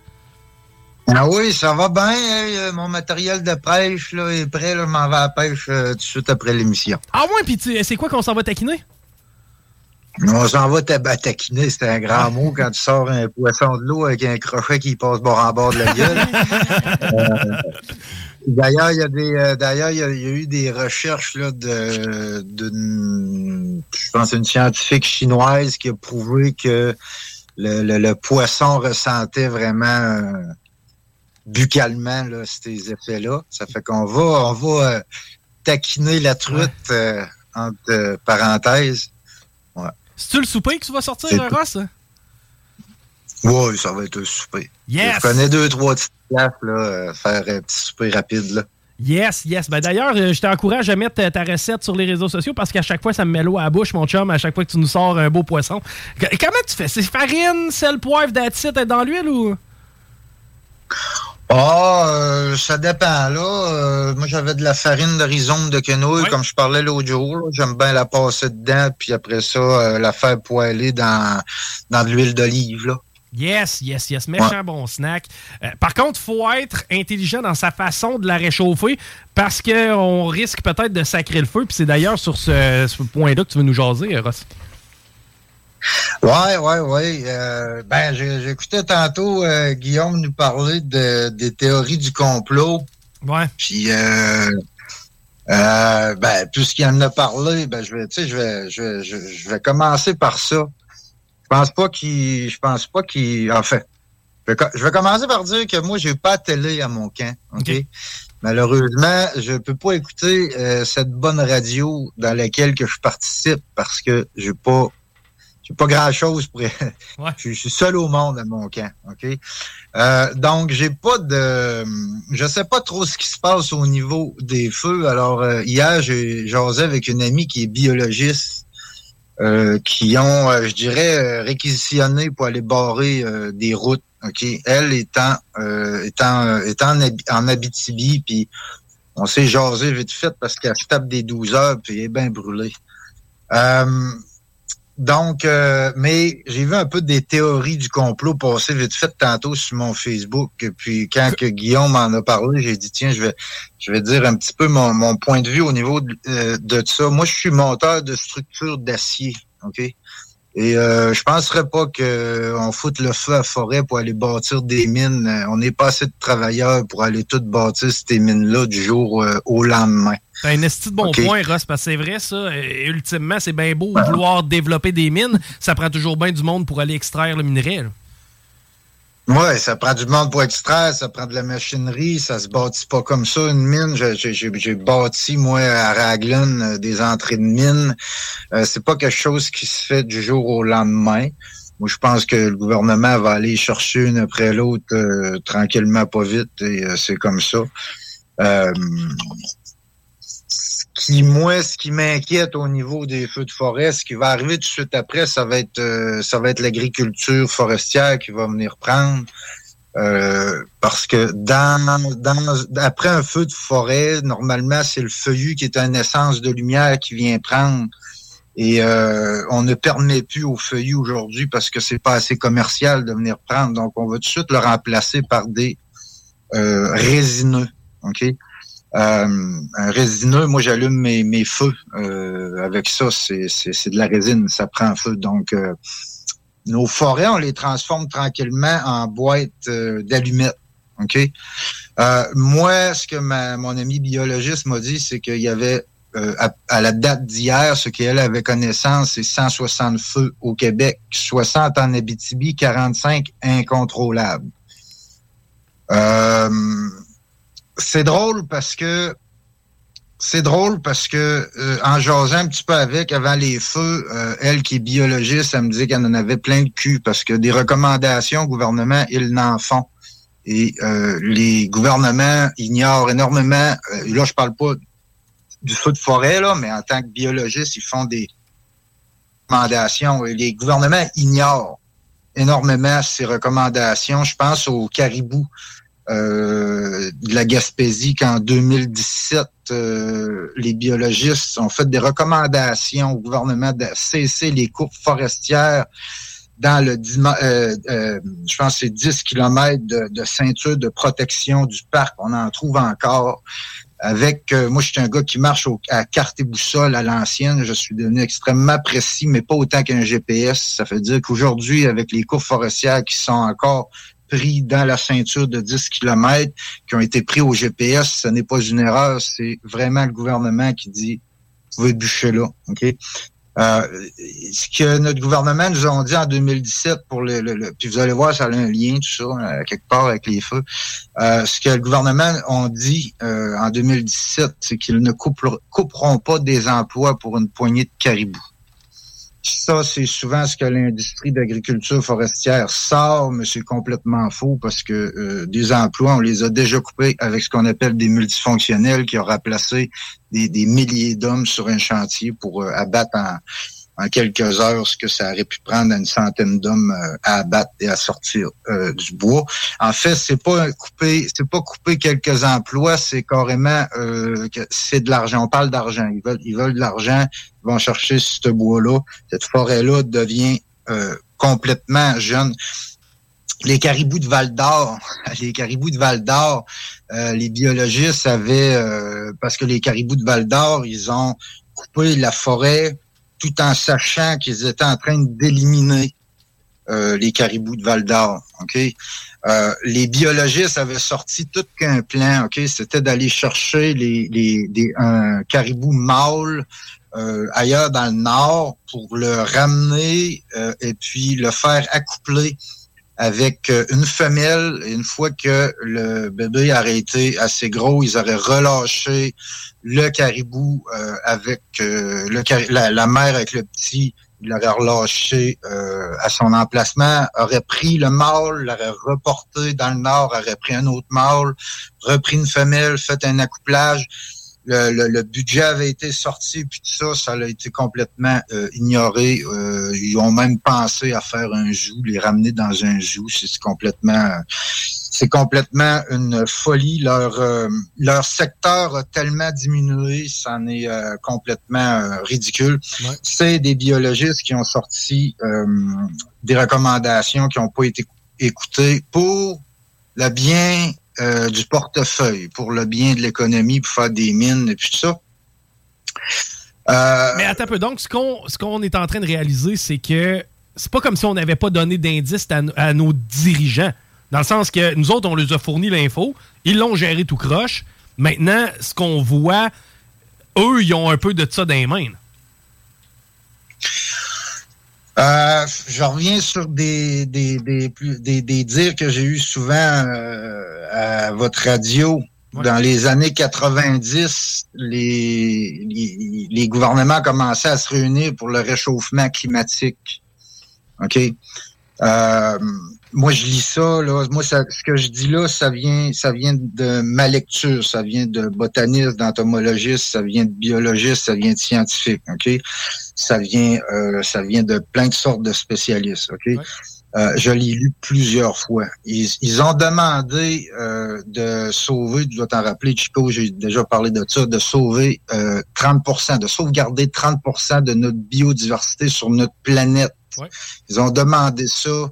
Ah oui, ça va bien. hey, euh, mon matériel de pêche là, est prêt. Là, je m'en vais à la pêche euh, tout de suite après l'émission. Ah ouais, puis c'est quoi qu'on s'en va taquiner? On s'en va à taquiner, c'est un grand mot quand tu sors un poisson de l'eau avec un crochet qui passe bord en bord de la gueule. Euh, D'ailleurs, il y a des, euh, d'ailleurs, il y, a- il y a eu des recherches là de, d'une, je pense, une scientifique chinoise qui a prouvé que le, le- le poisson ressentait vraiment euh, buccalement là, ces effets-là. Ça fait qu'on va, on va euh, taquiner la truite euh, entre parenthèses. Ouais. C'est-tu le souper que tu vas sortir. Ross? Oui, ça va être un souper. Yes! Je connais deux, trois petites places, là, euh, faire un petit souper rapide, là. Yes, yes. Ben d'ailleurs, euh, je t'encourage à mettre ta, ta recette sur les réseaux sociaux parce qu'à chaque fois, ça me met l'eau à la bouche, mon chum, à chaque fois que tu nous sors un beau poisson. Comment tu fais? C'est farine, sel, poivre, d'acide dans l'huile ou? Ah, euh, ça dépend, là. Euh, moi, j'avais de la farine de rhizome de quenouille, comme je parlais l'autre jour. J'aime bien la passer dedans, puis après ça, euh, la faire poêler dans, dans de l'huile d'olive, là. Yes, yes, yes. Méchant Ouais. bon snack. Euh, par contre, faut être intelligent dans sa façon de la réchauffer parce qu'on risque peut-être de sacrer le feu. Puis c'est d'ailleurs sur ce, ce point-là que tu veux nous jaser, euh, Ross. Ouais, ouais, ouais. Euh, ben, j'écoutais tantôt euh, Guillaume nous parler de, des théories du complot. Ouais. Puis, euh, ben, puisqu'il en a parlé, ben, je vais, tu sais, je vais, je vais, je vais commencer par ça. Je pense pas qu'il, je pense pas qu'il, enfin, je vais, co- je vais commencer par dire que moi, j'ai pas de télé à mon camp, ok? Malheureusement, je peux pas écouter euh, cette bonne radio dans laquelle que je participe parce que j'ai pas, j'ai pas grand chose pour. je, je suis seul au monde à mon camp, ok? Euh, donc j'ai pas de, je sais pas trop ce qui se passe au niveau des feux. Alors euh, hier j'ai jasé avec une amie qui est biologiste euh, qui ont, euh, je dirais, euh, réquisitionné pour aller barrer euh, des routes. Ok, elle étant euh, étant étant en Abitibi, puis on s'est jasé vite fait parce qu'elle se tape des 12 heures puis elle est bien brûlée. Donc, euh, mais j'ai vu un peu des théories du complot passer vite fait tantôt sur mon Facebook. Puis quand que Guillaume m'en a parlé, j'ai dit tiens, je vais je vais dire un petit peu mon, mon point de vue au niveau de, euh, de ça. Moi, je suis monteur de structures d'acier, ok? Et euh, je penserais pas qu'on foute le feu à la forêt pour aller bâtir des mines. Euh, On n'est pas assez de travailleurs pour aller tout bâtir ces mines-là du jour euh, au lendemain. T'as un esti de bon point, Ross, parce que c'est vrai, ça. Et ultimement, c'est bien beau vouloir développer des mines. Ça prend toujours bien du monde pour aller extraire le minerai. là. Ouais, ça prend du monde pour extraire, ça prend de la machinerie, ça se bâtit pas comme ça, une mine. J'ai- bâti, moi, à Raglan, euh, des entrées de mine. Euh, c'est pas quelque chose qui se fait du jour au lendemain. Moi, je pense que le gouvernement va aller chercher une après l'autre euh, tranquillement, pas vite, et euh, c'est comme ça. Euh, qui, moi, ce qui m'inquiète au niveau des feux de forêt, ce qui va arriver tout de suite après, ça va être euh, ça va être l'agriculture forestière qui va venir prendre. Euh, parce que dans, dans après un feu de forêt, normalement, c'est le feuillu qui est une essence de lumière qui vient prendre. Et euh, on ne permet plus au feuillu aujourd'hui parce que c'est pas assez commercial de venir prendre. Donc, on va tout de suite le remplacer par des euh, résineux. OK? Euh, un résineux, moi j'allume mes, feux euh, avec ça, c'est, de la résine, ça prend feu. Donc euh, nos forêts, on les transforme tranquillement en boîtes euh, d'allumettes. OK? Euh, moi, ce que mon ami biologiste m'a dit, c'est qu'il y avait à, la date d'hier, ce qu'elle avait connaissance, c'est 160 feux au Québec, 60 en Abitibi, 45 incontrôlables. C'est drôle parce que c'est drôle parce que euh, en jasant un petit peu avec avant les feux, euh, elle qui est biologiste, elle me dit qu'elle en avait plein de cul parce que des recommandations au gouvernement, ils n'en font. Et euh, les gouvernements ignorent énormément. euh, là, je parle pas du feu de forêt, là, mais en tant que biologiste, ils font des recommandations. Et les gouvernements ignorent énormément ces recommandations. Je pense aux caribous euh, de la Gaspésie qu'en 2017, euh, les biologistes ont fait des recommandations au gouvernement de cesser les coupes forestières dans le euh, euh, je pense c'est 10 kilomètres de, ceinture de protection du parc. On en trouve encore. Avec moi, je suis un gars qui marche à carte et boussole à l'ancienne. Je suis devenu extrêmement précis, mais pas autant qu'un GPS. Ça veut dire qu'aujourd'hui, avec les coupes forestières qui sont encore pris dans la ceinture de 10 km, qui ont été pris au GPS, ce n'est pas une erreur, c'est vraiment le gouvernement qui dit vous pouvez bûcher là. OK? Euh, ce que notre gouvernement nous a dit en 2017 pour le, le- le- puis vous allez voir, ça a un lien, tout ça, euh, quelque part avec les feux. Euh, ce que le gouvernement a dit euh, en 2017, c'est qu'ils ne couperont, couperont pas des emplois pour une poignée de caribous. Ça, c'est souvent ce que l'industrie d'agriculture forestière sort, mais c'est complètement faux parce que euh, des emplois, on les a déjà coupés avec ce qu'on appelle des multifonctionnels qui ont remplacé des, milliers d'hommes sur un chantier pour euh, abattre en, en quelques heures ce que ça aurait pu prendre à une centaine d'hommes euh, à abattre et à sortir euh, du bois. En fait, c'est pas couper, c'est pas couper quelques emplois, c'est carrément euh, c'est de l'argent. On parle d'argent. Ils veulent, ils veulent de l'argent. Ils vont chercher ce bois-là. Cette forêt-là devient euh, complètement jeune. Les caribous de Val d'Or, les caribous de Val d'Or, euh, les biologistes avaient, euh, parce que les caribous de Val d'Or, ils ont coupé la forêt tout en sachant qu'ils étaient en train d'éliminer euh, les caribous de Val d'Or. Euh, les biologistes avaient sorti tout qu'un plan. Ok, c'était d'aller chercher les, les, des- un caribou mâle euh, ailleurs dans le nord pour le ramener et puis le faire accoupler avec euh, une femelle. Une fois que le bébé aurait été assez gros, ils auraient relâché le caribou euh, avec euh, la, mère avec le petit. Il l'aurait relâché à son emplacement, aurait pris le mâle, l'aurait reporté dans le nord, aurait pris un autre mâle, repris une femelle, fait un accouplage. Le, le- le budget avait été sorti, puis tout ça, ça a été complètement euh, ignoré. Euh, ils ont même pensé à faire un joug, les ramener dans un joug. C'est c'est complètement, c'est complètement une folie. Leur euh, leur secteur a tellement diminué, c'en est euh, complètement euh, ridicule. C'est des biologistes qui ont sorti euh, des recommandations qui n'ont pas été écoutées pour le bien euh, du portefeuille, pour le bien de l'économie, pour faire des mines et puis tout ça. Euh, Mais attends un peu. Donc, ce qu'on est en train de réaliser, c'est que c'est pas comme si on n'avait pas donné d'indices à, à nos dirigeants. Dans le sens que nous autres, on les a fourni l'info, ils l'ont géré tout croche. Maintenant, ce qu'on voit, eux, ils ont un peu de ça dans les mains. Euh, je reviens sur des, des, des, plus- des, des dires que j'ai eu souvent euh, à votre radio. Dans les années 90, les, les, les gouvernements commençaient à se réunir pour le réchauffement climatique. OK? Euh, moi, je lis ça, là. Moi, ça- ce que je dis là, ça vient, ça vient de ma lecture, ça vient de botaniste, d'entomologiste, ça vient de biologiste, ça vient de scientifique, OK? Ça vient, euh, ça vient de plein de sortes de spécialistes, OK? Euh, je l'ai lu plusieurs fois. Ils, ils ont demandé euh, de sauver, tu dois t'en rappeler, Chico, j'ai déjà parlé de ça, de sauver euh, 30% de sauvegarder 30% de notre biodiversité sur notre planète. Ils ont demandé ça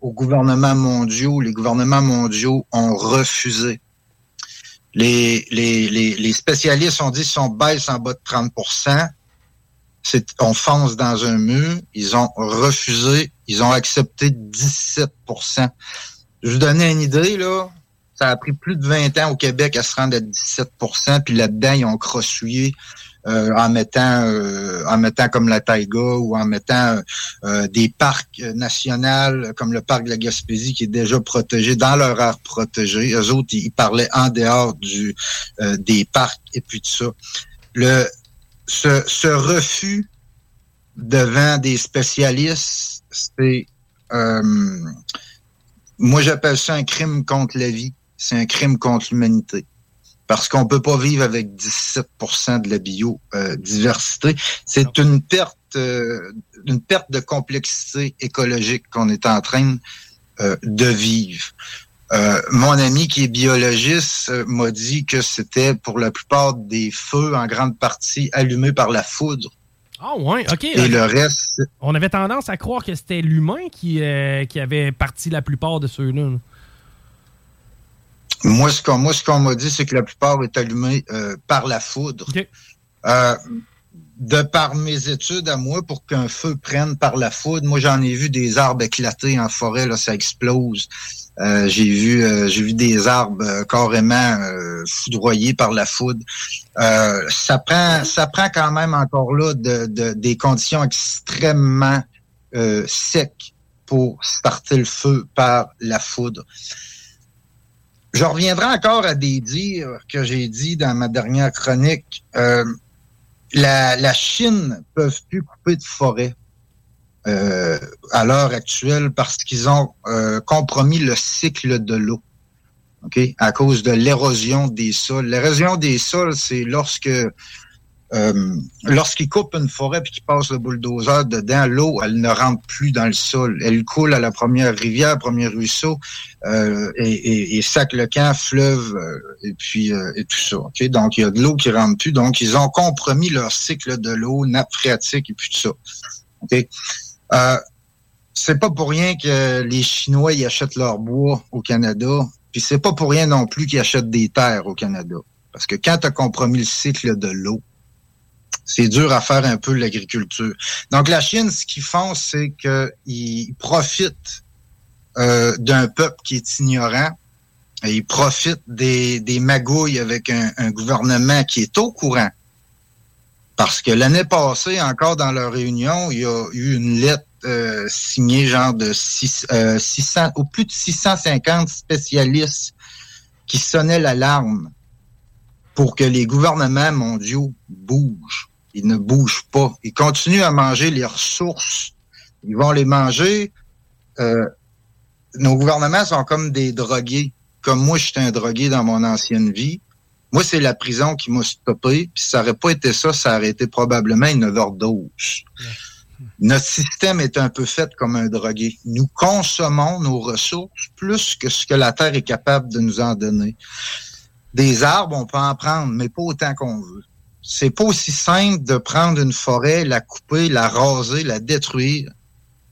aux gouvernements mondiaux. Les gouvernements mondiaux ont refusé. Les, les, les, les spécialistes ont dit si on baisse en bas de 30 c'est, on fonce dans un mur. Ils ont refusé. Ils ont accepté 17% Je vous donner une idée, là. Ça a pris plus de 20 ans au Québec à se rendre à 17% puis là-dedans, ils ont crossouillé euh, en mettant euh, en mettant comme la taïga ou en mettant euh, des parcs euh, nationaux comme le parc de la Gaspésie qui est déjà protégé dans leur aire protégée. Eux autres, ils, parlaient en dehors euh, des parcs et puis tout ça. Le ce, ce refus devant des spécialistes, c'est euh, moi j'appelle ça un crime contre la vie, c'est un crime contre l'humanité. Parce qu'on peut pas vivre avec 17% de la biodiversité. C'est une perte, euh, une perte de complexité écologique qu'on est en train euh, de vivre. Euh, mon ami qui est biologiste euh, m'a dit que c'était pour la plupart des feux en grande partie allumés par la foudre. Ah ouais, ok. Et le reste, On avait tendance à croire que c'était l'humain qui, euh, qui avait parti la plupart de ceux-là. là. Moi, ce qu'on m'a dit, c'est que la plupart est allumé euh, par la foudre. Euh, de par mes études à moi, pour qu'un feu prenne par la foudre, moi j'en ai vu des arbres éclater en forêt, là, ça explose. Euh, j'ai vu euh, j'ai vu des arbres euh, carrément euh, foudroyés par la foudre. Ça prend ça prend quand même encore là de, de- des conditions extrêmement secs pour starter le feu par la foudre. Je reviendrai encore à des dires que j'ai dit dans ma dernière chronique. La, la Chine ne peut plus couper de forêt euh, à l'heure actuelle parce qu'ils ont euh, compromis le cycle de l'eau. OK? À cause de l'érosion des sols. L'érosion des sols, c'est lorsque euh, lorsqu'ils coupent une forêt puis qu'ils passent le bulldozer dedans, l'eau, elle ne rentre plus dans le sol. Elle coule à la première rivière, premier ruisseau, euh, et, et, et sac le camp, fleuve, euh, et puis euh, et tout ça. ok Donc, il y a de l'eau qui rentre plus. Donc, ils ont compromis leur cycle de l'eau, nappe phréatique et puis tout ça. ok Euh, c'est pas pour rien que les Chinois ils achètent leur bois au Canada, puis c'est pas pour rien non plus qu'ils achètent des terres au Canada. Parce que quand tu as compromis le cycle de l'eau, c'est dur à faire un peu l'agriculture. Donc la Chine, ce qu'ils font, c'est qu'ils profitent euh, d'un peuple qui est ignorant. Ils profitent des, magouilles avec un gouvernement qui est au courant. Parce que l'année passée, encore dans leur réunion, il y a eu une lettre euh, signée genre de six- euh, 600 ou plus de 650 spécialistes qui sonnaient l'alarme pour que les gouvernements mondiaux bougent. Ils ne bougent pas. Ils continuent à manger les ressources. Ils vont les manger. Euh, nos gouvernements sont comme des drogués. Comme moi, j'étais un drogué dans mon ancienne vie. Moi, c'est la prison qui m'a stoppé. Puis ça n'aurait pas été ça, ça aurait été probablement une overdose. Notre système est un peu fait comme un drogué. Nous consommons nos ressources plus que ce que la Terre est capable de nous en donner. Des arbres, on peut en prendre, mais pas autant qu'on veut. C'est pas aussi simple de prendre une forêt, la couper, la raser, la détruire.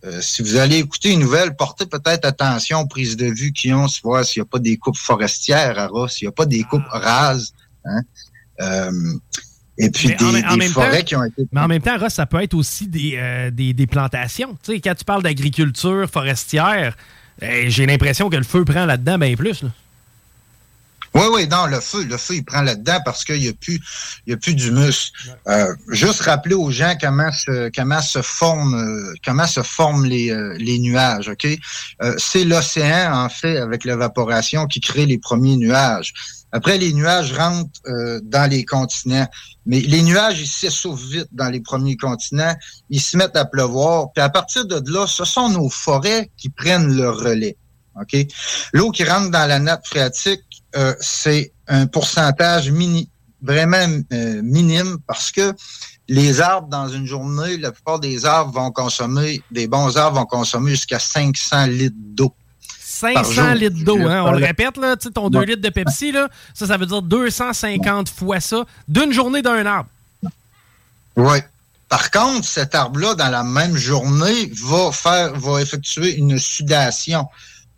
Euh, si vous allez écouter une nouvelle, portez peut-être attention aux prises de vue qui ont, voir s'il n'y a pas des coupes forestières à Ross, s'il n'y a pas des coupes rases. Hein? Euh, et puis Mais des, en, des forêts temps, qui ont été... Mais en même temps, Ross, ça peut être aussi des, euh, des, des plantations. Tu sais, quand tu parles d'agriculture forestière, eh, j'ai l'impression que le feu prend là-dedans bien plus. là. Oui, oui, non, le feu, le feu, il prend là-dedans parce qu'il n'y a plus, il y a plus d'humus. Euh, juste rappeler aux gens comment se, comment se forment, euh, comment se forment les, euh, les nuages, ok? Euh, c'est l'océan, en fait, avec l'évaporation, qui crée les premiers nuages. Après, les nuages rentrent euh, dans les continents. Mais les nuages, ils s'essoufflent vite dans les premiers continents. Ils se mettent à pleuvoir. Puis à partir de là, ce sont nos forêts qui prennent le relais. OK? L'eau qui rentre dans la nappe phréatique, euh, c'est un pourcentage mini, vraiment euh, minime parce que les arbres, dans une journée, la plupart des arbres vont consommer, des bons arbres vont consommer jusqu'à 500 litres d'eau. par 500 jour. litres d'eau, hein? on le répète, là, ton 2 Ouais. litres de Pepsi, là, ça, ça veut dire 250 fois ça d'une journée d'un arbre. Oui. Par contre, cet arbre-là, dans la même journée, va faire, va effectuer une sudation,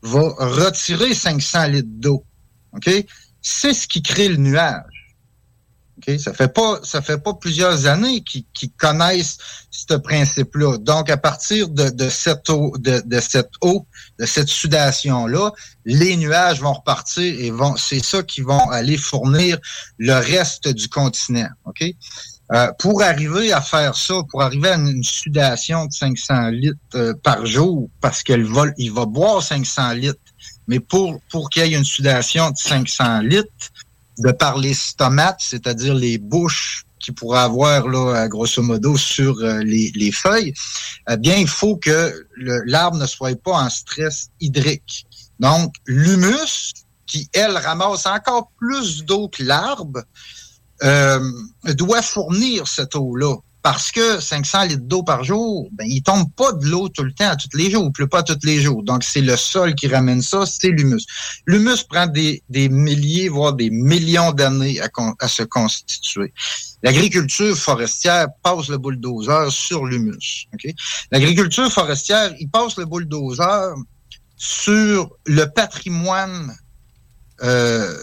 va retirer 500 litres d'eau. OK? C'est ce qui crée le nuage. OK? Ça fait pas, ça fait pas plusieurs années qu'ils connaissent ce principe-là. Donc, à partir de, cette eau, de, cette eau, de cette sudation-là, les nuages vont repartir et vont, c'est ça qui vont aller fournir le reste du continent. OK? Euh, pour arriver à faire ça, pour arriver à une, une sudation de 500 litres euh, par jour, parce qu'il va, il va boire 500 litres, mais pour, pour qu'il y ait une sudation de 500 litres, de par les stomates, c'est-à-dire les bouches qu'il pourrait avoir, là, grosso modo, sur euh, les, les feuilles, eh bien, il faut que l'arbre ne soit pas en stress hydrique. Donc, l'humus, qui, elle, ramasse encore plus d'eau que l'arbre, euh, doit fournir cette eau-là. Parce que 500 litres d'eau par jour, ben, il tombe pas de l'eau tout le temps, à tous les jours, il pleut pas tous les jours. Donc, c'est le sol qui ramène ça, c'est l'humus. L'humus prend des, des milliers, voire des millions d'années à, à se constituer. L'agriculture forestière passe le bulldozer sur l'humus. ok? L'agriculture forestière, il passe le bulldozer sur le patrimoine euh,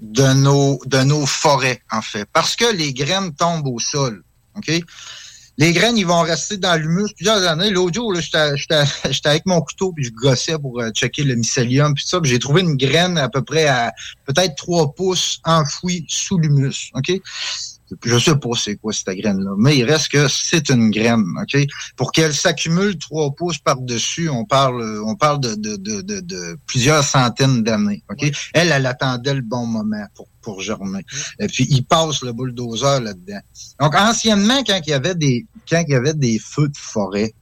de nos de nos forêts en fait parce que les graines tombent au sol ok? Les graines ils vont rester dans l'humus plusieurs années. L'autre jour j'étais avec mon couteau puis je gossais pour euh, checker le mycélium puis ça j'ai trouvé une graine à peu près à peut-être 3 pouces enfouie sous l'humus ok? Je sais pas c'est quoi cette graine-là, mais il reste que c'est une graine, OK? Pour qu'elle s'accumule trois pouces par-dessus, on parle on parle de, de, de, de, de plusieurs centaines d'années, OK? Elle, elle attendait le bon moment pour, pour germer. Et puis, il passe le bulldozer là-dedans. Donc, anciennement, quand il y avait des quand il y avait des feux de forêt,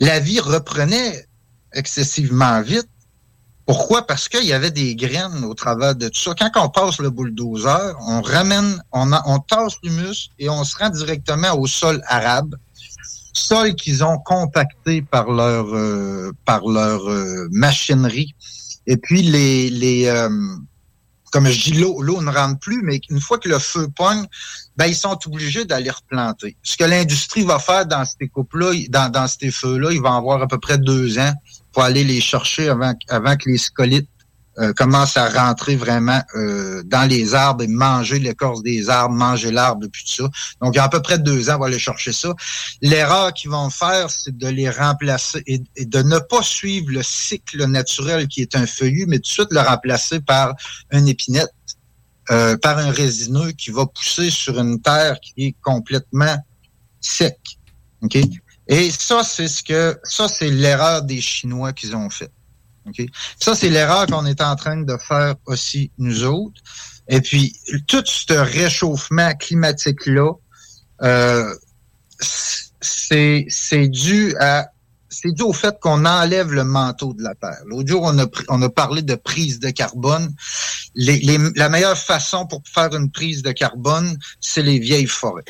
la vie reprenait excessivement vite. Pourquoi? Parce qu'il y avait des graines au travers de tout ça. Quand on passe le bulldozer, on ramène, on, a- tasse l'humus et on se rend directement au sol arabe. Sol qu'ils ont compacté par leur euh, par leur euh, machinerie. Et puis les les euh, comme je dis, l'eau, ne rentre plus, mais une fois que le feu pogne, ben, ils sont obligés d'aller replanter. Ce que l'industrie va faire dans ces coupes-là, dans, dans ces feux-là, ils vont avoir à peu près deux ans pour aller les chercher avant, que les scolites euh, commencent à rentrer vraiment euh, dans les arbres et manger l'écorce des arbres, manger l'arbre, puis tout ça. Donc, il y a à peu près deux ans, on va aller chercher ça. L'erreur qu'ils vont faire, c'est de les remplacer et, de ne pas suivre le cycle naturel qui est un feuillu, mais tout de suite le remplacer par une épinette, euh, par un résineux qui va pousser sur une terre qui est complètement sec. OK? Et ça, c'est ce que ça, c'est l'erreur des Chinois qu'ils ont fait. OK? Ça, c'est l'erreur qu'on est en train de faire aussi nous autres. Et puis, tout ce réchauffement climatique-là, euh, c'est dû à c'est dû au fait qu'on enlève le manteau de la Terre. L'autre jour, on a, on a parlé de prise de carbone. les- les- la meilleure façon pour faire une prise de carbone, c'est les vieilles forêts.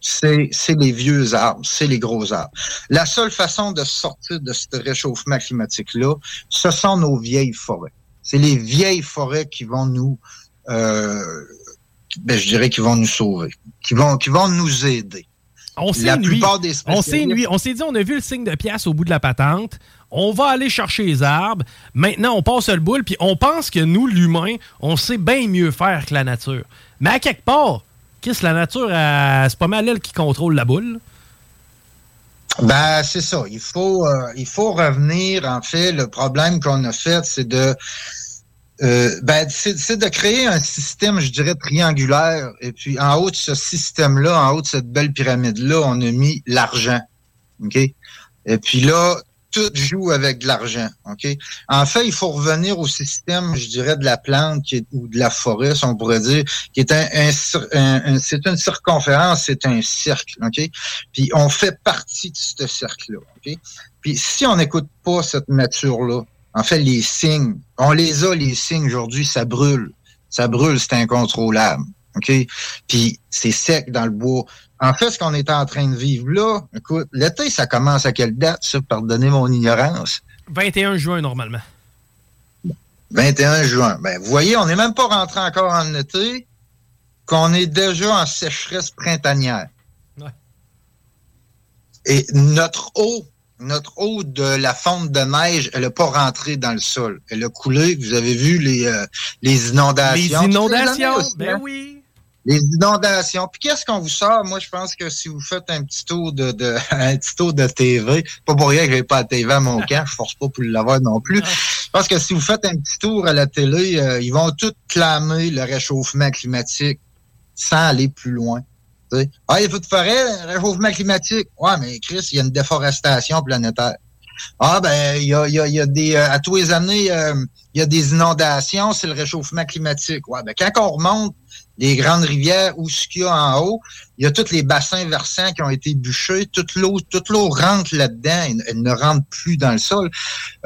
C'est les vieux arbres, c'est les gros arbres. La seule façon de sortir de ce réchauffement climatique-là, ce sont nos vieilles forêts. C'est les vieilles forêts qui vont nous, euh, ben, je dirais, qui vont nous sauver, qui vont, qui vont nous aider. On s'est nuit. On s'est. On s'est dit, on a vu le signe de pièce au bout de la patente. On va aller chercher les arbres. Maintenant, on passe le boule, puis on pense que nous, l'humain, on sait bien mieux faire que la nature. Mais à quelque part, qu'est-ce que la nature, elle, c'est pas mal elle qui contrôle la boule. Ben, c'est ça. Il faut, euh, il faut revenir. En fait, le problème qu'on a fait, c'est de, euh, ben, c'est de créer un système, je dirais, triangulaire. Et puis, en haut de ce système-là, en haut de cette belle pyramide-là, on a mis l'argent. OK? Et puis là, tout joue avec de l'argent. En fait, il faut revenir au système, je dirais, de la plante ou de la forêt, si on pourrait dire, qui est un, un- un- c'est une circonférence, c'est un cercle. OK? Puis on fait partie de ce cercle-là. OK? Puis si on n'écoute pas cette nature-là, en fait, les signes, on les a, les signes aujourd'hui, ça brûle. Ça brûle, c'est incontrôlable. OK? Puis c'est sec dans le bois. En fait, ce qu'on est en train de vivre là, écoute, l'été, ça commence à quelle date, ça? Pardonnez mon ignorance? 21 juin, normalement. 21 juin. Ben, vous voyez, on n'est même pas rentré encore en été, qu'on est déjà en sécheresse printanière. Ouais. Et notre eau, notre eau de la fonte de neige, elle n'a pas rentré dans le sol. Elle a coulé. Vous avez vu les, euh, les inondations. inondations, les aussi, ben hein? oui. Les inondations. Puis qu'est-ce qu'on vous sort? Moi, je pense que si vous faites un petit tour de, de un petit tour de TV, pas pour rien que j'ai pas la TV à mon camp, je force pas pour l'avoir non plus. Je pense que si vous faites un petit tour à la télé, euh, ils vont tous clamer le réchauffement climatique sans aller plus loin. Ah, il faut de forêt, réchauffement climatique. Ouais, mais Chris, il y a une déforestation planétaire. Ah, ben, il y a, y a des. euh, à tous les années, euh, il y a des inondations, c'est le réchauffement climatique. Ouais, ben, quand on remonte les grandes rivières ou ce qu'il y a en haut, il y a tous les bassins versants qui ont été bûchés, toute l'eau, toute l'eau rentre là-dedans, elle, elle ne rentre plus dans le sol.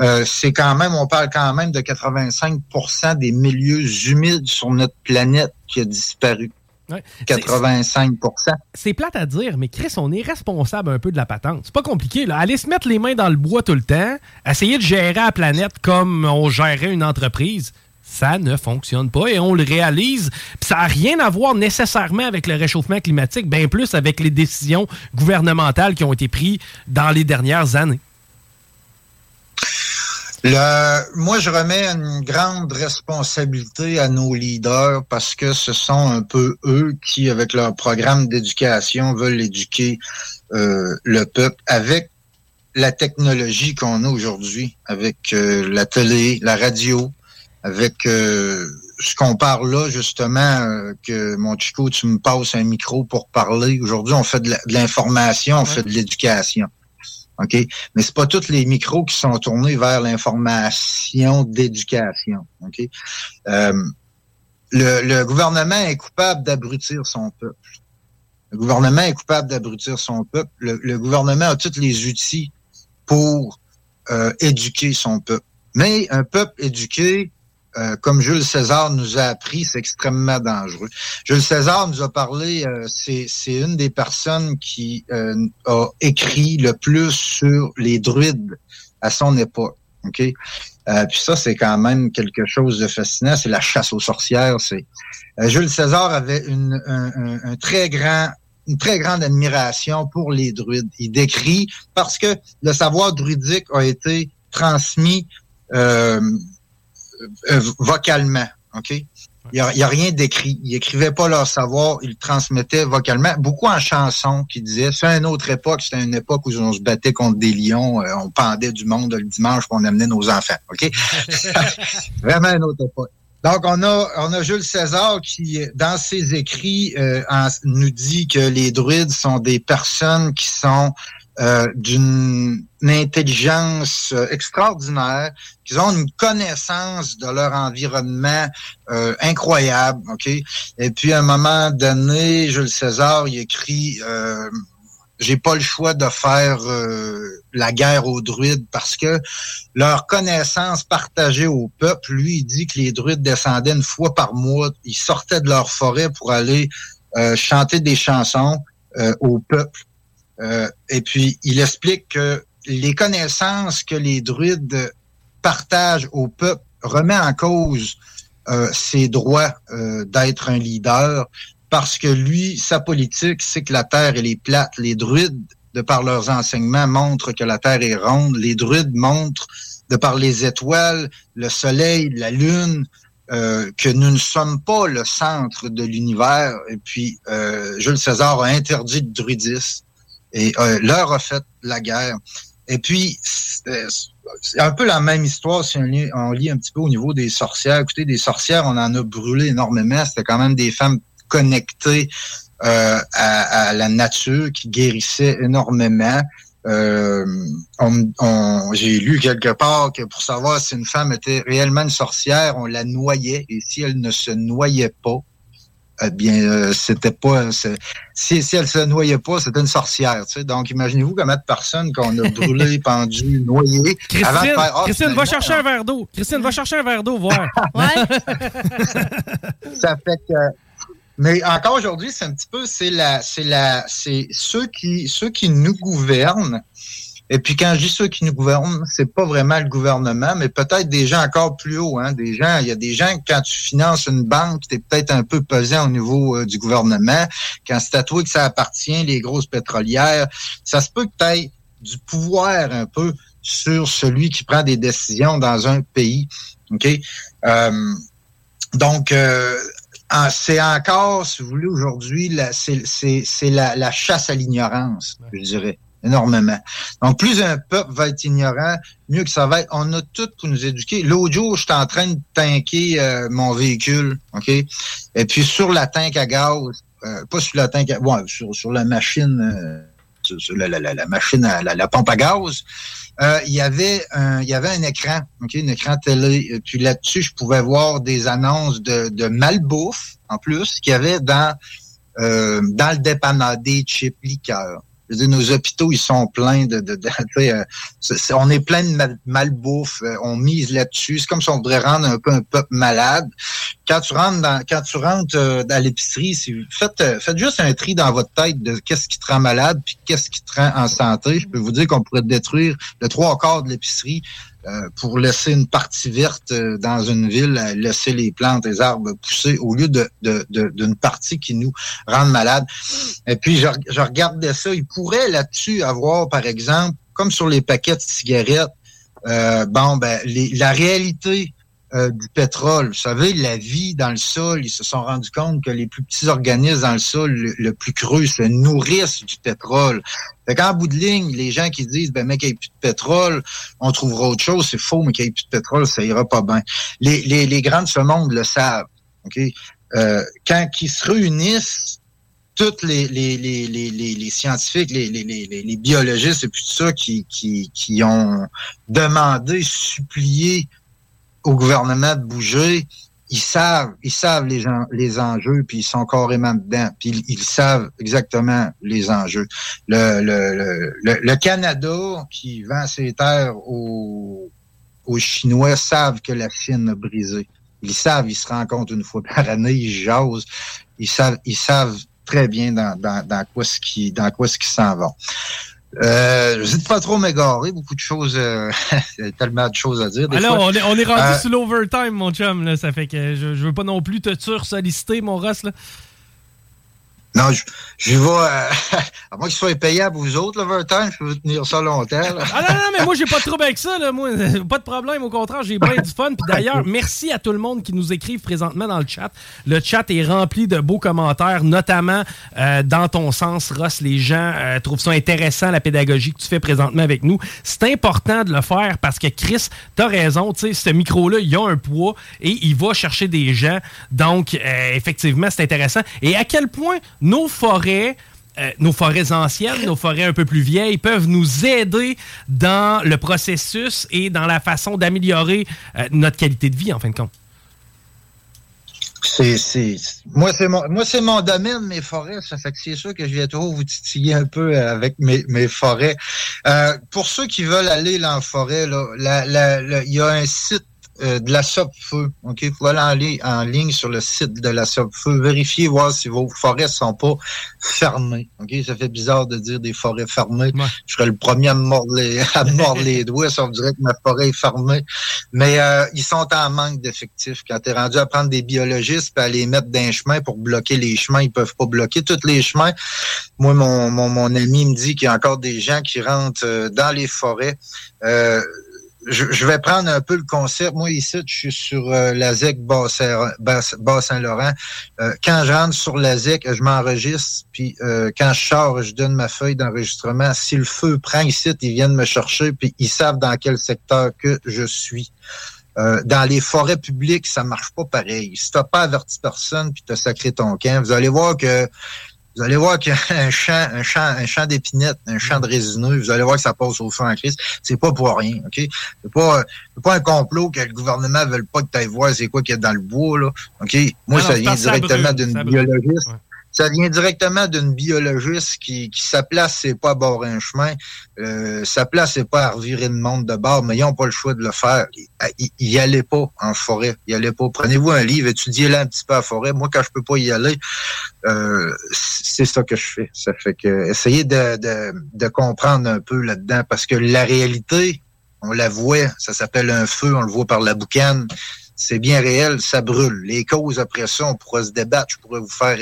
Euh, c'est quand même, on parle quand même de 85% des milieux humides sur notre planète qui a disparu. Ouais. 85% C'est plate à dire, mais Chris, on est responsable un peu de la patente. C'est pas compliqué, là. Aller se mettre les mains dans le bois tout le temps, essayer de gérer la planète comme on gérerait une entreprise, ça ne fonctionne pas et on le réalise. Ça n'a rien à voir nécessairement avec le réchauffement climatique, bien plus avec les décisions gouvernementales qui ont été prises dans les dernières années. Moi, je remets une grande responsabilité à nos leaders parce que ce sont un peu eux qui, avec leur programme d'éducation, veulent éduquer euh, le peuple avec la technologie qu'on a aujourd'hui, avec euh, la télé, la radio, avec euh, ce qu'on parle là, justement, euh, que mon Chico, tu me passes un micro pour parler. Aujourd'hui, on fait de l'information, on fait de l'éducation. OK? Mais c'est pas tous les micros qui sont tournés vers l'information d'éducation. OK? Euh, le, le gouvernement est coupable d'abrutir son peuple. Le gouvernement est coupable d'abrutir son peuple. Le, le gouvernement a tous les outils pour euh, éduquer son peuple. Mais un peuple éduqué, euh, comme Jules César nous a appris, c'est extrêmement dangereux. Jules César nous a parlé, euh, c'est une des personnes qui euh, a écrit le plus sur les druides à son époque. Ok, Euh, puis ça c'est quand même quelque chose de fascinant. C'est la chasse aux sorcières. C'est Jules César avait une, un, un- un très grande admiration pour les druides. Il décrit parce que le savoir druidique a été transmis vocalement. OK? Il n'y a, il y a rien d'écrit. Ils écrivaient pas leur savoir, ils le transmettaient vocalement. Beaucoup en chansons qui disaient, c'est une autre époque, c'était une époque où on se battait contre des lions, euh, on pendait du monde le dimanche, puis on amenait nos enfants. OK? Vraiment une autre époque. Donc, on a, on a Jules César qui, dans ses écrits, euh, en- nous dit que les druides sont des personnes qui sont euh, d'une intelligence euh, extraordinaire, qu'ils ont une connaissance de leur environnement euh, incroyable, ok? Et puis à un moment donné, Jules César, il écrit, euh, j'ai pas le choix de faire euh, la guerre aux druides parce que leur connaissance partagée au peuple, lui, il dit que les druides descendaient une fois par mois, ils sortaient de leur forêt pour aller euh, chanter des chansons euh, au peuple. Euh, et puis, il explique que les connaissances que les druides partagent au peuple remet en cause euh, ses droits euh, d'être un leader parce que lui, sa politique, c'est que la Terre, elle est plate. Les druides, de par leurs enseignements, montrent que la Terre est ronde. Les druides montrent, de par les étoiles, le Soleil, la Lune, euh, que nous ne sommes pas le centre de l'univers. Et puis, euh, Jules César a interdit le druidisme et euh, leur a fait la guerre. Et puis, c'est c'est un peu la même histoire si on lit, on lit un petit peu au niveau des sorcières. Écoutez, des sorcières, on en a brûlé énormément. C'était quand même des femmes connectées euh, à, à la nature qui guérissaient énormément. Euh, on- on- J'ai lu quelque part que pour savoir si une femme était réellement une sorcière, on la noyait. Et si elle ne se noyait pas, eh bien, euh, c'était pas. Si, si elle se noyait pas, c'était une sorcière. Tu sais. Donc, imaginez-vous combien de personnes qu'on a brûlées, pendues, noyées. Christine, avant de faire, Ah, Christine va chercher un verre d'eau. Christine, va chercher un verre d'eau, voir. ça fait que mais encore aujourd'hui c'est un petit peu c'est la c'est la c'est ceux qui ceux qui nous gouvernent et puis quand je dis ceux qui nous gouvernent c'est pas vraiment le gouvernement mais peut-être des gens encore plus hauts hein. Des gens il y a des gens quand tu finances une banque tu es peut-être un peu pesant au niveau euh, du gouvernement. Quand c'est à toi que ça appartient les grosses pétrolières ça se peut que tu du pouvoir un peu sur celui qui prend des décisions dans un pays OK? Euh, donc, euh, c'est encore, si vous voulez, aujourd'hui, c'est la chasse à l'ignorance, je dirais, énormément. Donc, plus un peuple va être ignorant, mieux que ça va être. On a tout pour nous éduquer. L'autre jour, j'étais en train de tanker euh, mon véhicule, OK? Et puis, sur la tank à gaz, euh, pas sur la tank à... Sur, sur la machine... euh, sur, la, machine, à, la, pompe à gaz, il y avait un, écran, un écran télé. Et Puis là-dessus, je pouvais voir des annonces de, de malbouffe, en plus, qu'il y avait dans dans le dépanneur des chips liqueurs. Je veux dire, nos hôpitaux, ils sont pleins de... de, de- euh, on est plein de mal- malbouffe, euh, on mise là-dessus. C'est comme si on voudrait rendre un peu un peuple malade. Quand tu rentres dans, quand tu rentres euh, dans l'épicerie, faites, euh, faites juste un tri dans votre tête de qu'est-ce qui te rend malade puis qu'est-ce qui te rend en santé. Je peux vous dire qu'on pourrait détruire le trois quarts de l'épicerie euh, pour laisser une partie verte euh, dans une ville, euh, laisser les plantes, les arbres pousser au lieu de de- de- d'une partie qui nous rend malade. Et puis, je, je regardais ça. Il pourrait là-dessus avoir, par exemple, comme sur les paquets de cigarettes, bon, ben, les- la réalité euh, du pétrole. Vous savez, la vie dans le sol, ils se sont rendus compte que les plus petits organismes dans le sol, le, plus creux, se nourrissent du pétrole. Fait qu'en bout de ligne, les gens qui disent, ben, mec, il n'y a plus de pétrole, on trouvera autre chose, c'est faux, mais qu'il n'y ait plus de pétrole, ça ira pas bien. Les, les, les grands de ce monde le savent. Euh, quand ils se réunissent, toutes les, les, les, les, les, scientifiques, les, les, les- les biologistes et puis tout ça qui, qui, qui ont demandé, supplié au gouvernement de bouger, ils savent, ils savent les, enjeux, puis ils sont carrément dedans, puis ils, ils savent exactement les enjeux. Le, le, le, le, Canada qui vend ses terres aux, aux Chinois savent que la Chine a brisé. Ils savent, ils se rencontrent une fois par année, ils jasent, ils savent, ils savent très bien dans, dans, dans quoi ce qui dans quoi ce qui s'en vont. Euh, je ne pas trop m'égarer, beaucoup de choses, euh, tellement de choses à dire. des Alors, fois. on est, on est rendu Euh, sur l'overtime, mon chum. Là. Ça fait que je, je veux pas non plus te sursolliciter, mon Ross. Là. Non, je, je vais, euh, à moins qu'il soit payable vous autres, l'overtime, je peux vous tenir ça longtemps. là. Ah non, non, mais moi, j'ai pas de trouble avec ça. Là. Moi, pas de problème. Au contraire, j'ai bien du fun. Puis d'ailleurs, merci à tout le monde qui nous écrive présentement dans le chat. Le chat est rempli de beaux commentaires, notamment euh, dans ton sens, Ross. Les gens euh, trouvent ça intéressant, la pédagogie que tu fais présentement avec nous. C'est important de le faire parce que Chris, t'as raison. Tu sais, ce micro-là, il a un poids et il va chercher des gens. Donc, euh, effectivement, c'est intéressant. Et à quel point nos forêts euh, nos forêts anciennes, nos forêts un peu plus vieilles peuvent nous aider dans le processus et dans la façon d'améliorer euh, notre qualité de vie, en fin de compte. C'est, c'est, moi, c'est mon, moi, c'est mon domaine, mes forêts. Ça fait que c'est sûr que je vais trop vous titiller un peu avec mes, mes forêts. Euh, pour ceux qui veulent aller là, en forêt, il y a un site euh, de la Feu. OK? Vous pouvez aller en, li- en ligne sur le site de la Feu. Vérifiez, voir si vos forêts sont pas fermées. OK? Ça fait bizarre de dire des forêts fermées. Je serais le premier à me mordre les, à me mordre les doigts si on dirait que ma forêt est fermée. Mais euh, ils sont en manque d'effectifs. Quand tu es rendu à prendre des biologistes et à les mettre dans les chemins pour bloquer les chemins, ils peuvent pas bloquer tous les chemins. Moi, mon, mon, mon ami me dit qu'il y a encore des gens qui rentrent euh, dans les forêts. Euh, je, vais prendre un peu le concept. Moi, ici, je suis sur euh, la ZEC Bas-Saint- Bas- Bas-Saint-Laurent. Euh, quand je rentre sur la ZEC, je m'enregistre, puis euh, quand je sors, je donne ma feuille d'enregistrement. Si le feu prend ici, ils viennent me chercher, puis ils savent dans quel secteur que je suis. Dans les forêts publiques, ça marche pas pareil. Si t'as pas averti personne puis t'as sacré ton camp, vous allez voir que vous allez voir qu'il y a un champ, un champ, un champ d'épinettes, un champ de résineux. Vous allez voir que ça passe au feu en crise. C'est pas pour rien, ok? C'est pas, c'est pas un complot que le gouvernement veut pas que tu ailles voir c'est quoi qu'il y a dans le bois là, ok? Moi, Non, ça vient directement d'une brûle. Ça vient directement d'une biologiste qui, qui sa place, c'est pas à bord un chemin. Euh, sa place, c'est pas à revirer le monde de bord, mais ils n'ont pas le choix de le faire. Ils y allaient pas en forêt. Y allaient pas. Prenez-vous un livre, étudiez-le un petit peu la forêt. Moi, quand je peux pas y aller, euh, c'est ça que je fais. Ça fait que essayez de, de, de comprendre un peu là-dedans, parce que la réalité, on la voit, ça s'appelle un feu, on le voit par la boucane. C'est bien réel, ça brûle. Les causes après ça, on pourra se débattre. Je pourrais vous faire,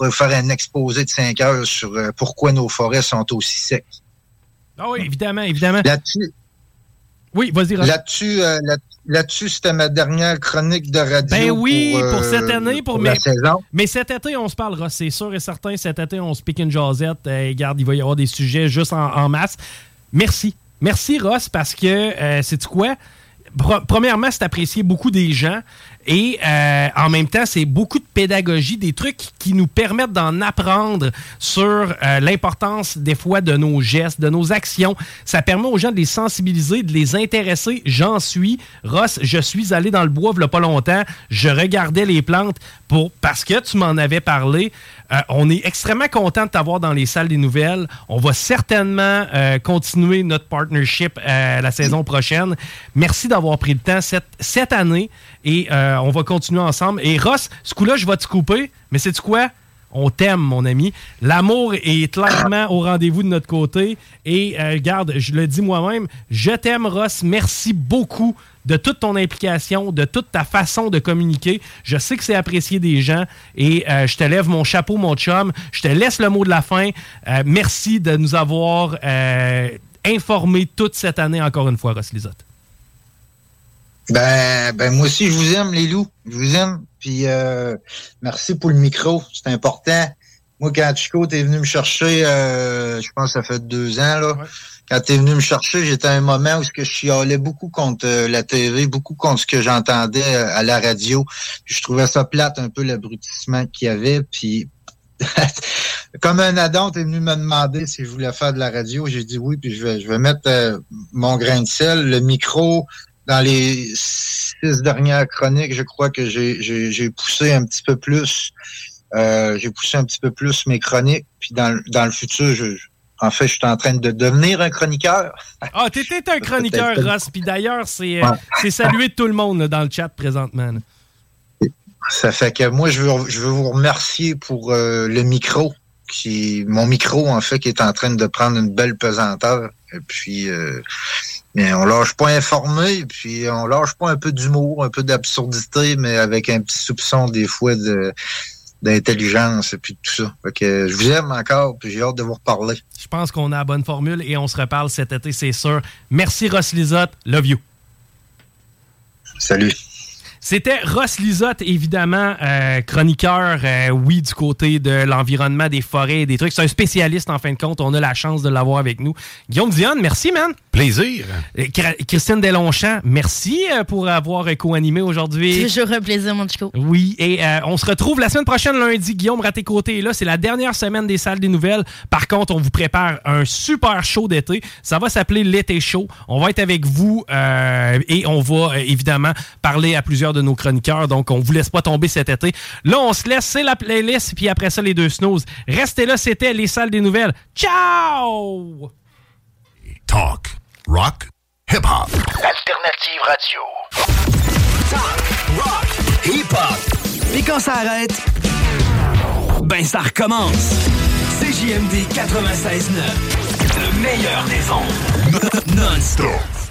vous faire un exposé de cinq heures sur euh, pourquoi nos forêts sont aussi secs. Ah oui, évidemment, évidemment. Là-dessus, oui, vas-y, Ross. Là-dessus, euh, là- là-dessus, c'était ma dernière chronique de radio. Ben oui, pour, euh, cette année, pour, la mes- saison. Mais cet été, on se parle, Ross, c'est sûr et certain. Cet été, on se pique une jasette. Euh, regarde, il va y avoir des sujets juste en, en masse. Merci. Merci, Ross, parce que, euh, sais-tu quoi? Premièrement, c'est apprécié beaucoup des gens. Et euh, en même temps, c'est beaucoup de pédagogie, des trucs qui nous permettent d'en apprendre sur euh, l'importance des fois de nos gestes, de nos actions. Ça permet aux gens de les sensibiliser, de les intéresser. J'en suis. Ross, je suis allé dans le bois il pas longtemps. Je regardais les plantes pour parce que tu m'en avais parlé. Euh, on est extrêmement content de t'avoir dans les salles des nouvelles. On va certainement euh, continuer notre partnership euh, la saison prochaine. Merci d'avoir pris le temps cette, année et on va continuer ensemble. Et Ross, ce coup-là, je vais te couper, mais c'est quoi? On t'aime, mon ami. L'amour est clairement au rendez-vous de notre côté. Et regarde, je le dis moi-même, je t'aime, Ross. Merci beaucoup de toute ton implication, de toute ta façon de communiquer. Je sais que c'est apprécié des gens et euh, je te lève mon chapeau, mon chum. Je te laisse le mot de la fin. Euh, merci de nous avoir euh, informés toute cette année, encore une fois, Ross Lisotte. Ben, ben moi aussi, je vous aime, les loups. Je vous aime. Puis euh, merci pour le micro. C'est important. Moi, quand Chico, t'es venu me chercher, euh, je pense que ça fait deux ans, là. Quand t'es venu me chercher, j'étais à un moment où je chialais beaucoup contre euh, la TV, beaucoup contre ce que j'entendais euh, à la radio. Je trouvais ça plate, un peu l'abrutissement qu'il y avait. Puis comme un adon, t'es venu me demander si je voulais faire de la radio. J'ai dit oui, puis je vais, je vais mettre euh, mon grain de sel, le micro. Dans les six dernières chroniques, je crois que j'ai- poussé un petit peu plus. euh, j'ai poussé un petit peu plus mes chroniques. Puis dans, dans le futur, je- en fait, je suis en train de devenir un chroniqueur. Ah, t'étais un chroniqueur. Ross. Puis d'ailleurs, c'est euh, Ouais. salué de tout le monde là, dans le chat présentement. là. Ça fait que moi, je veux, je veux vous remercier pour euh, le micro, qui mon micro, en fait, qui est en train de prendre une belle pesanteur. Et puis, euh, mais on lâche pas informé, puis on lâche pas un peu d'humour, un peu d'absurdité, mais avec un petit soupçon des fois de d'intelligence et puis tout ça. Fait que je vous aime encore, puis j'ai hâte de vous reparler. Je pense qu'on a la bonne formule et on se reparle cet été, c'est sûr. Merci, Ross Lisotte. Love you. Salut. C'était Ross Lisotte, évidemment, euh, chroniqueur, euh, oui, du côté de l'environnement, des forêts et des trucs. C'est un spécialiste, en fin de compte. On a la chance de l'avoir avec nous. Guillaume Dionne, merci, man. Plaisir. Euh, Christine Delonchamp, merci pour avoir co-animé aujourd'hui. Toujours un plaisir, mon Chico. Oui, et euh, on se retrouve la semaine prochaine, lundi. Guillaume Raté-Côté est là. C'est la dernière semaine des salles des nouvelles. Par contre, on vous prépare un super show d'été. Ça va s'appeler l'été show. On va être avec vous euh, et on va évidemment parler à plusieurs de nos chroniqueurs, donc on vous laisse pas tomber cet été. Là, on se laisse, c'est la playlist, puis après ça, les deux snooze. Restez là, c'était les salles des nouvelles. Ciao! Talk, rock, hip-hop. Alternative radio. Talk, rock, hip-hop. Et quand ça arrête, ben ça recommence. CJMD 96.9. Le meilleur des ondes. Non-stop.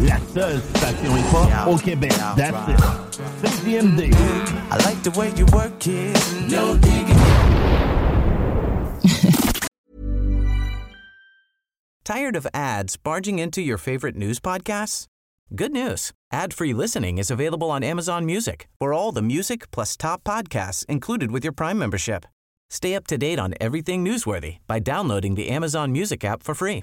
La seule station hip-hop au Québec. That's it. CJMD. I like the way you work it. No digging. Tired of ads barging into your favorite news podcasts? Good news. Ad-free listening is available on Amazon Music for all the music plus top podcasts included with your Prime membership. Stay up to date on everything newsworthy by downloading the Amazon Music app for free